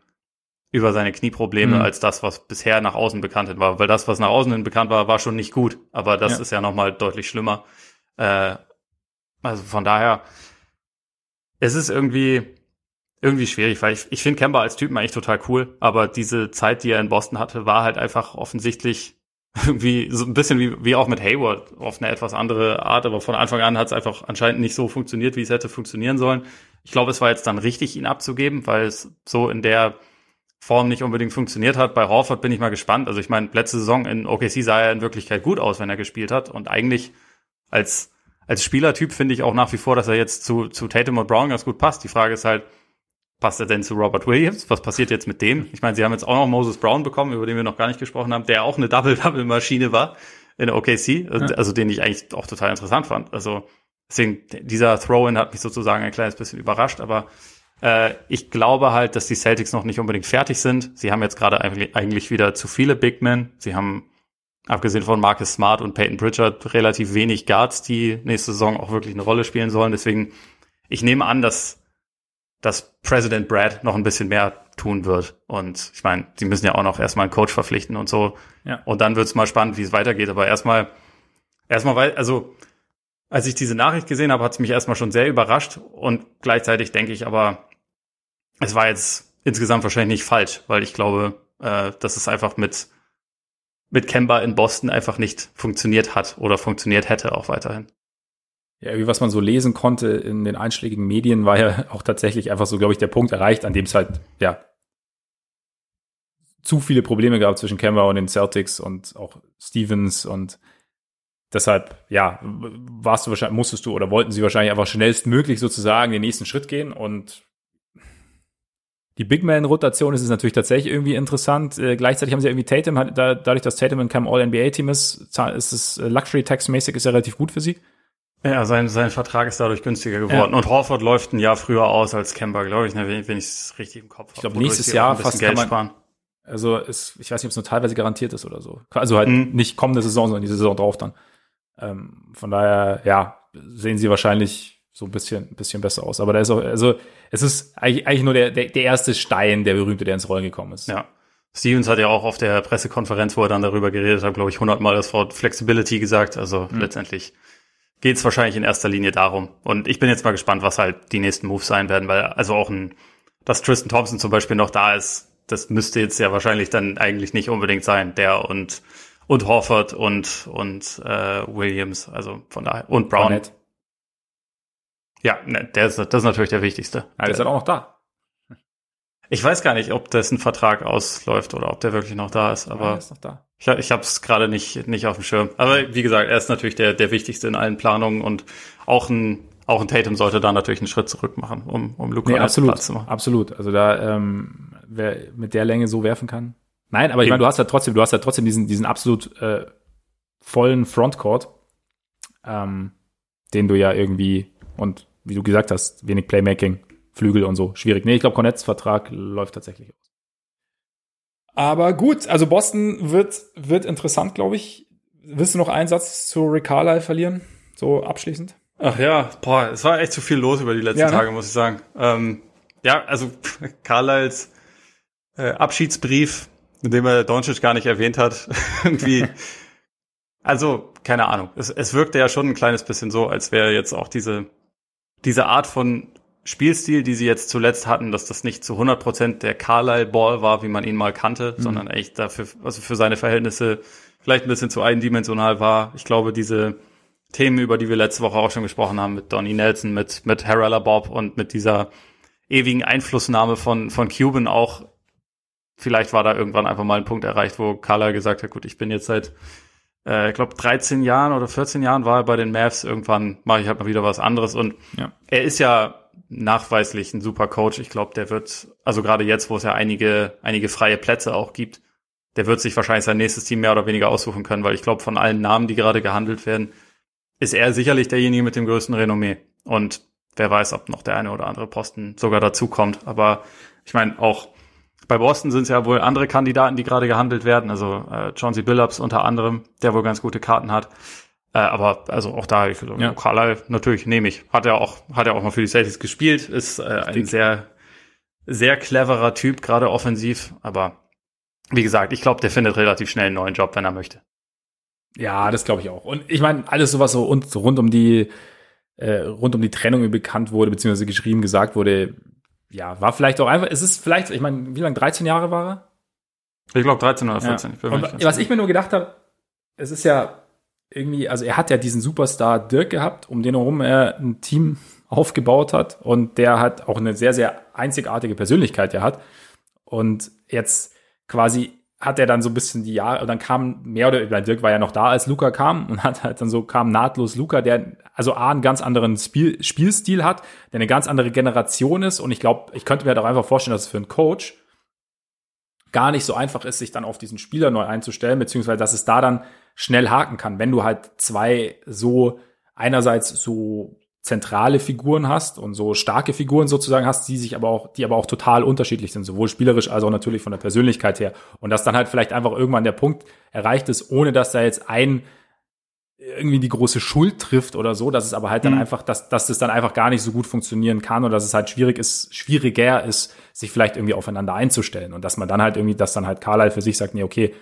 über seine Knieprobleme mhm. als das, was bisher nach außen bekannt war. Weil das, was nach außen hin bekannt war, war schon nicht gut. Aber das ja. ist ja nochmal deutlich schlimmer. Äh, also von daher, es ist irgendwie, irgendwie schwierig, weil ich, ich finde Kemba als Typen eigentlich total cool, aber diese Zeit, die er in Boston hatte, war halt einfach offensichtlich irgendwie so ein bisschen wie, wie auch mit Hayward auf eine etwas andere Art, aber von Anfang an hat es einfach anscheinend nicht so funktioniert, wie es hätte funktionieren sollen. Ich glaube, es war jetzt dann richtig, ihn abzugeben, weil es so in der Form nicht unbedingt funktioniert hat. Bei Horford bin ich mal gespannt. Also ich meine, letzte Saison in OKC sah er in Wirklichkeit gut aus, wenn er gespielt hat. Und eigentlich als, als Spielertyp finde ich auch nach wie vor, dass er jetzt zu, zu Tatum und Brown ganz gut passt. Die Frage ist halt, passt er denn zu Robert Williams? Was passiert jetzt mit dem? Ich meine, sie haben jetzt auch noch Moses Brown bekommen, über den wir noch gar nicht gesprochen haben, der auch eine Double-Double-Maschine war in der OKC, ja. also den ich eigentlich auch total interessant fand. Also deswegen, dieser Throw-In hat mich sozusagen ein kleines bisschen überrascht, aber äh, ich glaube halt, dass die Celtics noch nicht unbedingt fertig sind. Sie haben jetzt gerade eigentlich wieder zu viele Big Men. Sie haben abgesehen von Marcus Smart und Peyton Pritchard relativ wenig Guards, die nächste Saison auch wirklich eine Rolle spielen sollen. Deswegen, ich nehme an, dass dass President Brad noch ein bisschen mehr tun wird. Und ich meine, sie müssen ja auch noch erstmal einen Coach verpflichten und so. Ja. Und dann wird es mal spannend, wie es weitergeht. Aber erstmal, erstmal, weil, also als ich diese Nachricht gesehen habe, hat es mich erstmal schon sehr überrascht. Und gleichzeitig denke ich aber, es war jetzt insgesamt wahrscheinlich nicht falsch, weil ich glaube, äh, dass es einfach mit mit Kemba in Boston einfach nicht funktioniert hat oder funktioniert hätte auch weiterhin. Ja, wie was man so lesen konnte in den einschlägigen Medien, war ja auch tatsächlich einfach so, glaube ich, der Punkt erreicht, an dem es halt, ja, zu viele Probleme gab zwischen Kemba und den Celtics und auch Stevens und deshalb, ja, warst du wahrscheinlich, musstest du oder wollten sie wahrscheinlich einfach schnellstmöglich sozusagen den nächsten Schritt gehen und die Big Man-Rotation ist es natürlich tatsächlich irgendwie interessant. Äh, gleichzeitig haben sie irgendwie Tatum, hat, da, dadurch, dass Tatum in keinem All-NBA-Team ist, ist es äh, Luxury-Tax-mäßig ist ja relativ gut für sie. Ja, sein, sein Vertrag ist dadurch günstiger geworden. Ja. Und Horford läuft ein Jahr früher aus als Kemba, glaube ich, ne, wenn, wenn ich es richtig im Kopf habe. Ich glaube, nächstes Jahr fast Geld man, sparen. Also ist, ich weiß nicht, ob es nur teilweise garantiert ist oder so. Also halt mhm. nicht kommende Saison, sondern die Saison drauf dann. Ähm, von daher, ja, sehen sie wahrscheinlich so ein bisschen, ein bisschen besser aus. Aber da ist auch, also es ist eigentlich, eigentlich nur der, der, der erste Stein, der berühmte, der ins Rollen gekommen ist. Ja. Stevens hat ja auch auf der Pressekonferenz, wo er dann darüber geredet hat, glaube ich, hundertmal das Wort Flexibility gesagt. Also mhm. letztendlich geht es wahrscheinlich in erster Linie darum. Und ich bin jetzt mal gespannt, was halt die nächsten Moves sein werden, weil also auch ein, dass Tristan Thompson zum Beispiel noch da ist, das müsste jetzt ja wahrscheinlich dann eigentlich nicht unbedingt sein. Der und und Horford und und äh, Williams, also von daher und Brown. Barnett. Ja, ne, der ist, das ist natürlich der wichtigste. Ja, der ist halt auch noch da. Ich weiß gar nicht, ob dessen Vertrag ausläuft oder ob der wirklich noch da ist, aber ja, ist noch da. ich, ich habe es gerade nicht, nicht auf dem Schirm. Aber wie gesagt, er ist natürlich der, der wichtigste in allen Planungen und auch ein, auch ein Tatum sollte da natürlich einen Schritt zurück machen, um, um Luca nee, absolut, Platz zu machen. Absolut. Also da, ähm, wer mit der Länge so werfen kann. Nein, aber ich meine, du hast ja trotzdem, du hast ja trotzdem diesen, diesen absolut äh, vollen Frontcourt, ähm, den du ja irgendwie und wie du gesagt hast, wenig Playmaking, Flügel und so. Schwierig. Nee, ich glaube, Cornets Vertrag läuft tatsächlich aus. Aber gut, also Boston wird, wird interessant, glaube ich. Willst du noch einen Satz zu Rick Carlisle verlieren? So abschließend? Ach ja, boah, es war echt zu viel los über die letzten ja, ne? Tage, muss ich sagen. Ähm, ja, also Carlisles äh, Abschiedsbrief, in dem er Doncic gar nicht erwähnt hat, irgendwie. also, keine Ahnung. Es, es wirkte ja schon ein kleines bisschen so, als wäre jetzt auch diese, diese Art von Spielstil, die sie jetzt zuletzt hatten, dass das nicht zu 100 Prozent der Carlisle Ball war, wie man ihn mal kannte, mhm. sondern echt dafür, also für seine Verhältnisse vielleicht ein bisschen zu eindimensional war. Ich glaube, diese Themen, über die wir letzte Woche auch schon gesprochen haben, mit Donnie Nelson, mit, mit Harrella Bob und mit dieser ewigen Einflussnahme von, von Cuban auch, vielleicht war da irgendwann einfach mal ein Punkt erreicht, wo Carlisle gesagt hat, gut, ich bin jetzt seit äh, ich glaube 13 Jahren oder 14 Jahren war er bei den Mavs. Irgendwann mache ich halt mal wieder was anderes. Und ja. er ist ja nachweislich ein super Coach. Ich glaube, der wird, also gerade jetzt, wo es ja einige, einige freie Plätze auch gibt, der wird sich wahrscheinlich sein nächstes Team mehr oder weniger aussuchen können, weil ich glaube, von allen Namen, die gerade gehandelt werden, ist er sicherlich derjenige mit dem größten Renommee. Und wer weiß, ob noch der eine oder andere Posten sogar dazu kommt. Aber ich meine, auch bei Boston sind es ja wohl andere Kandidaten, die gerade gehandelt werden. Also äh, Chauncey Billups unter anderem, der wohl ganz gute Karten hat. Äh, aber also auch da, ich, ja. Carlisle natürlich nehme ich. Hat er auch, hat er auch mal für die Celtics gespielt, ist äh, ein sehr, sehr cleverer Typ, gerade offensiv. Aber wie gesagt, ich glaube, der findet relativ schnell einen neuen Job, wenn er möchte. Ja, das glaube ich auch. Und ich meine, alles sowas so und so rund um die äh, rund um die Trennung bekannt wurde, beziehungsweise geschrieben gesagt wurde, ja, war vielleicht auch einfach, es ist vielleicht, ich meine, wie lange, 13 Jahre war er? Ich glaube 13 oder 14. Ja. Und was ich mir nur gedacht habe, es ist ja irgendwie, also er hat ja diesen Superstar Dirk gehabt, um den herum er ein Team aufgebaut hat und der hat auch eine sehr, sehr einzigartige Persönlichkeit ja hat. Und jetzt quasi hat er dann so ein bisschen die Jahre, und dann kam mehr oder weniger, Dirk war ja noch da, als Luca kam und hat halt dann so kam nahtlos Luca, der also A, einen ganz anderen Spiel, Spielstil hat, der eine ganz andere Generation ist und ich glaube, ich könnte mir halt auch einfach vorstellen, dass es für einen Coach gar nicht so einfach ist, sich dann auf diesen Spieler neu einzustellen, beziehungsweise dass es da dann schnell haken kann, wenn du halt zwei so einerseits so zentrale Figuren hast und so starke Figuren sozusagen hast, die sich aber auch, die aber auch total unterschiedlich sind, sowohl spielerisch als auch natürlich von der Persönlichkeit her. Und dass dann halt vielleicht einfach irgendwann der Punkt erreicht ist, ohne dass da jetzt ein irgendwie die große Schuld trifft oder so, dass es aber halt dann mhm. einfach, dass, dass das dann einfach gar nicht so gut funktionieren kann oder dass es halt schwierig ist, schwieriger ist, sich vielleicht irgendwie aufeinander einzustellen und dass man dann halt irgendwie, dass dann halt Carlyle für sich sagt, nee, okay,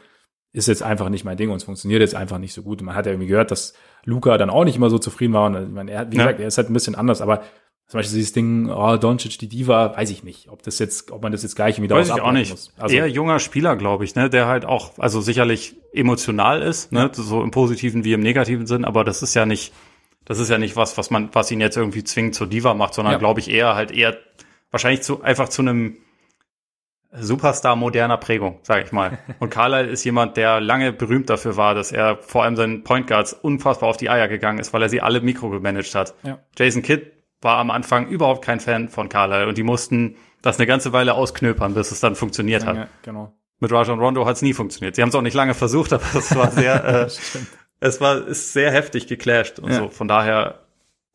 ist jetzt einfach nicht mein Ding und es funktioniert jetzt einfach nicht so gut. Und man hat ja irgendwie gehört, dass Luca dann auch nicht immer so zufrieden war. Und ich meine, er, wie ja. gesagt, er ist halt ein bisschen anders, aber zum Beispiel dieses Ding, oh, Doncic, die Diva, weiß ich nicht, ob das jetzt, ob man das jetzt gleich wieder weiß ich auch nicht. Muss. Also, Eher junger Spieler, glaube ich, ne, der halt auch, also sicherlich emotional ist, ne, so im positiven wie im negativen Sinn, aber das ist ja nicht, das ist ja nicht was, was man, was ihn jetzt irgendwie zwingend zur Diva macht, sondern ja. glaube ich eher halt eher wahrscheinlich zu, einfach zu einem Superstar moderner Prägung, sage ich mal. Und Carlyle ist jemand, der lange berühmt dafür war, dass er vor allem seinen Point Guards unfassbar auf die Eier gegangen ist, weil er sie alle mikro gemanagt hat. Ja. Jason Kidd war am Anfang überhaupt kein Fan von Carlyle und die mussten das eine ganze Weile ausknöpern, bis es dann funktioniert ja, hat. Ja, genau. Mit Rajon Rondo hat es nie funktioniert. Sie haben es auch nicht lange versucht, aber es war sehr, äh, es war ist sehr heftig geclasht und so. Von daher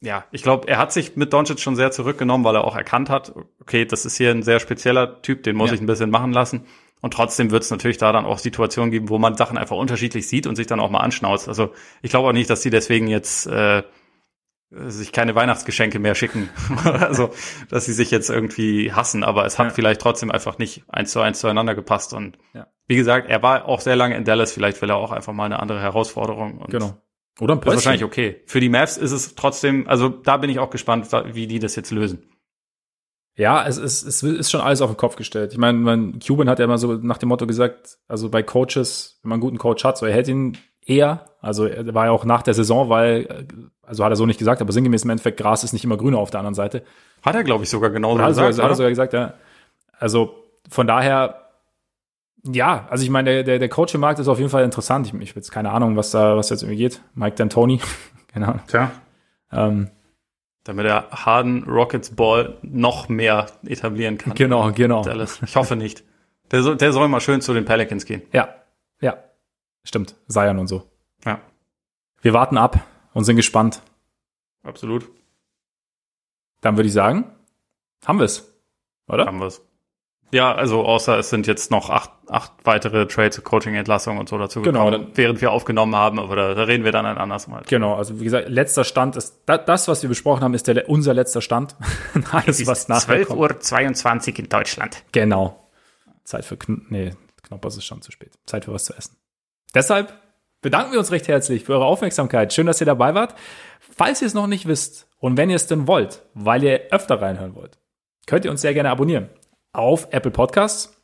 ja, ich glaube, er hat sich mit Doncic schon sehr zurückgenommen, weil er auch erkannt hat, okay, das ist hier ein sehr spezieller Typ, den muss ja. ich ein bisschen machen lassen. Und trotzdem wird es natürlich da dann auch Situationen geben, wo man Sachen einfach unterschiedlich sieht und sich dann auch mal anschnauzt. Also ich glaube auch nicht, dass die deswegen jetzt äh, sich keine Weihnachtsgeschenke mehr schicken. also, dass sie sich jetzt irgendwie hassen, aber es hat ja. vielleicht trotzdem einfach nicht eins zu eins zueinander gepasst. Und ja. wie gesagt, er war auch sehr lange in Dallas, vielleicht will er auch einfach mal eine andere Herausforderung. Und genau. Oder ein Päuschen. Das ist wahrscheinlich okay. Für die Mavs ist es trotzdem, also da bin ich auch gespannt, wie die das jetzt lösen. Ja, es ist, es ist schon alles auf den Kopf gestellt. Ich meine, mein Cuban hat ja immer so nach dem Motto gesagt, also bei Coaches, wenn man einen guten Coach hat, so er hält ihn eher. Also er war ja auch nach der Saison, weil, also hat er so nicht gesagt, aber sinngemäß im Endeffekt, Gras ist nicht immer grüner auf der anderen Seite. Hat er, glaube ich, sogar genau so gesagt. Sogar, hat er sogar gesagt, ja. Also von daher, ja, also ich meine, der, der, der Coaching-Markt ist auf jeden Fall interessant. Ich, ich habe jetzt keine Ahnung, was da, was jetzt irgendwie geht. Mike D'Antoni, genau. Tja. Ähm, damit er Harden Rockets Ball noch mehr etablieren kann. Genau, genau. Dallas. Ich hoffe nicht. Der soll, der soll mal schön zu den Pelicans gehen. Ja, ja. Stimmt. Zion und so. Ja. Wir warten ab und sind gespannt. Absolut. Dann würde ich sagen, haben wir es, oder? Haben wir es. Ja, also außer es sind jetzt noch acht, acht weitere Trades, Coaching-Entlassungen und so dazu genau, gekommen, dann, während wir aufgenommen haben, aber da, da reden wir dann ein anderes Mal. Genau, also wie gesagt, letzter Stand ist, das, was wir besprochen haben, ist der, unser letzter Stand. Alles, was nachher 12 Uhr 22 in Deutschland. Genau. Zeit für, Kn nee, Knoppers ist schon zu spät. Zeit für was zu essen. Deshalb bedanken wir uns recht herzlich für eure Aufmerksamkeit. Schön, dass ihr dabei wart. Falls ihr es noch nicht wisst und wenn ihr es denn wollt, weil ihr öfter reinhören wollt, könnt ihr uns sehr gerne abonnieren auf Apple Podcasts.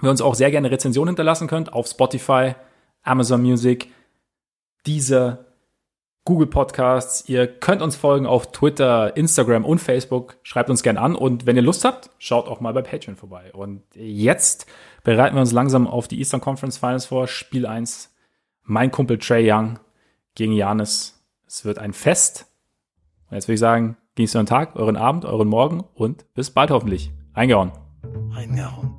Wir uns auch sehr gerne Rezensionen hinterlassen könnt auf Spotify, Amazon Music, diese Google Podcasts. Ihr könnt uns folgen auf Twitter, Instagram und Facebook. Schreibt uns gerne an und wenn ihr Lust habt, schaut auch mal bei Patreon vorbei. Und jetzt bereiten wir uns langsam auf die Eastern Conference Finals vor. Spiel 1. Mein Kumpel Trey Young gegen Janis. Es wird ein Fest. Und jetzt würde ich sagen, genießt euren Tag, euren Abend, euren Morgen und bis bald hoffentlich. Eingehauen. I know.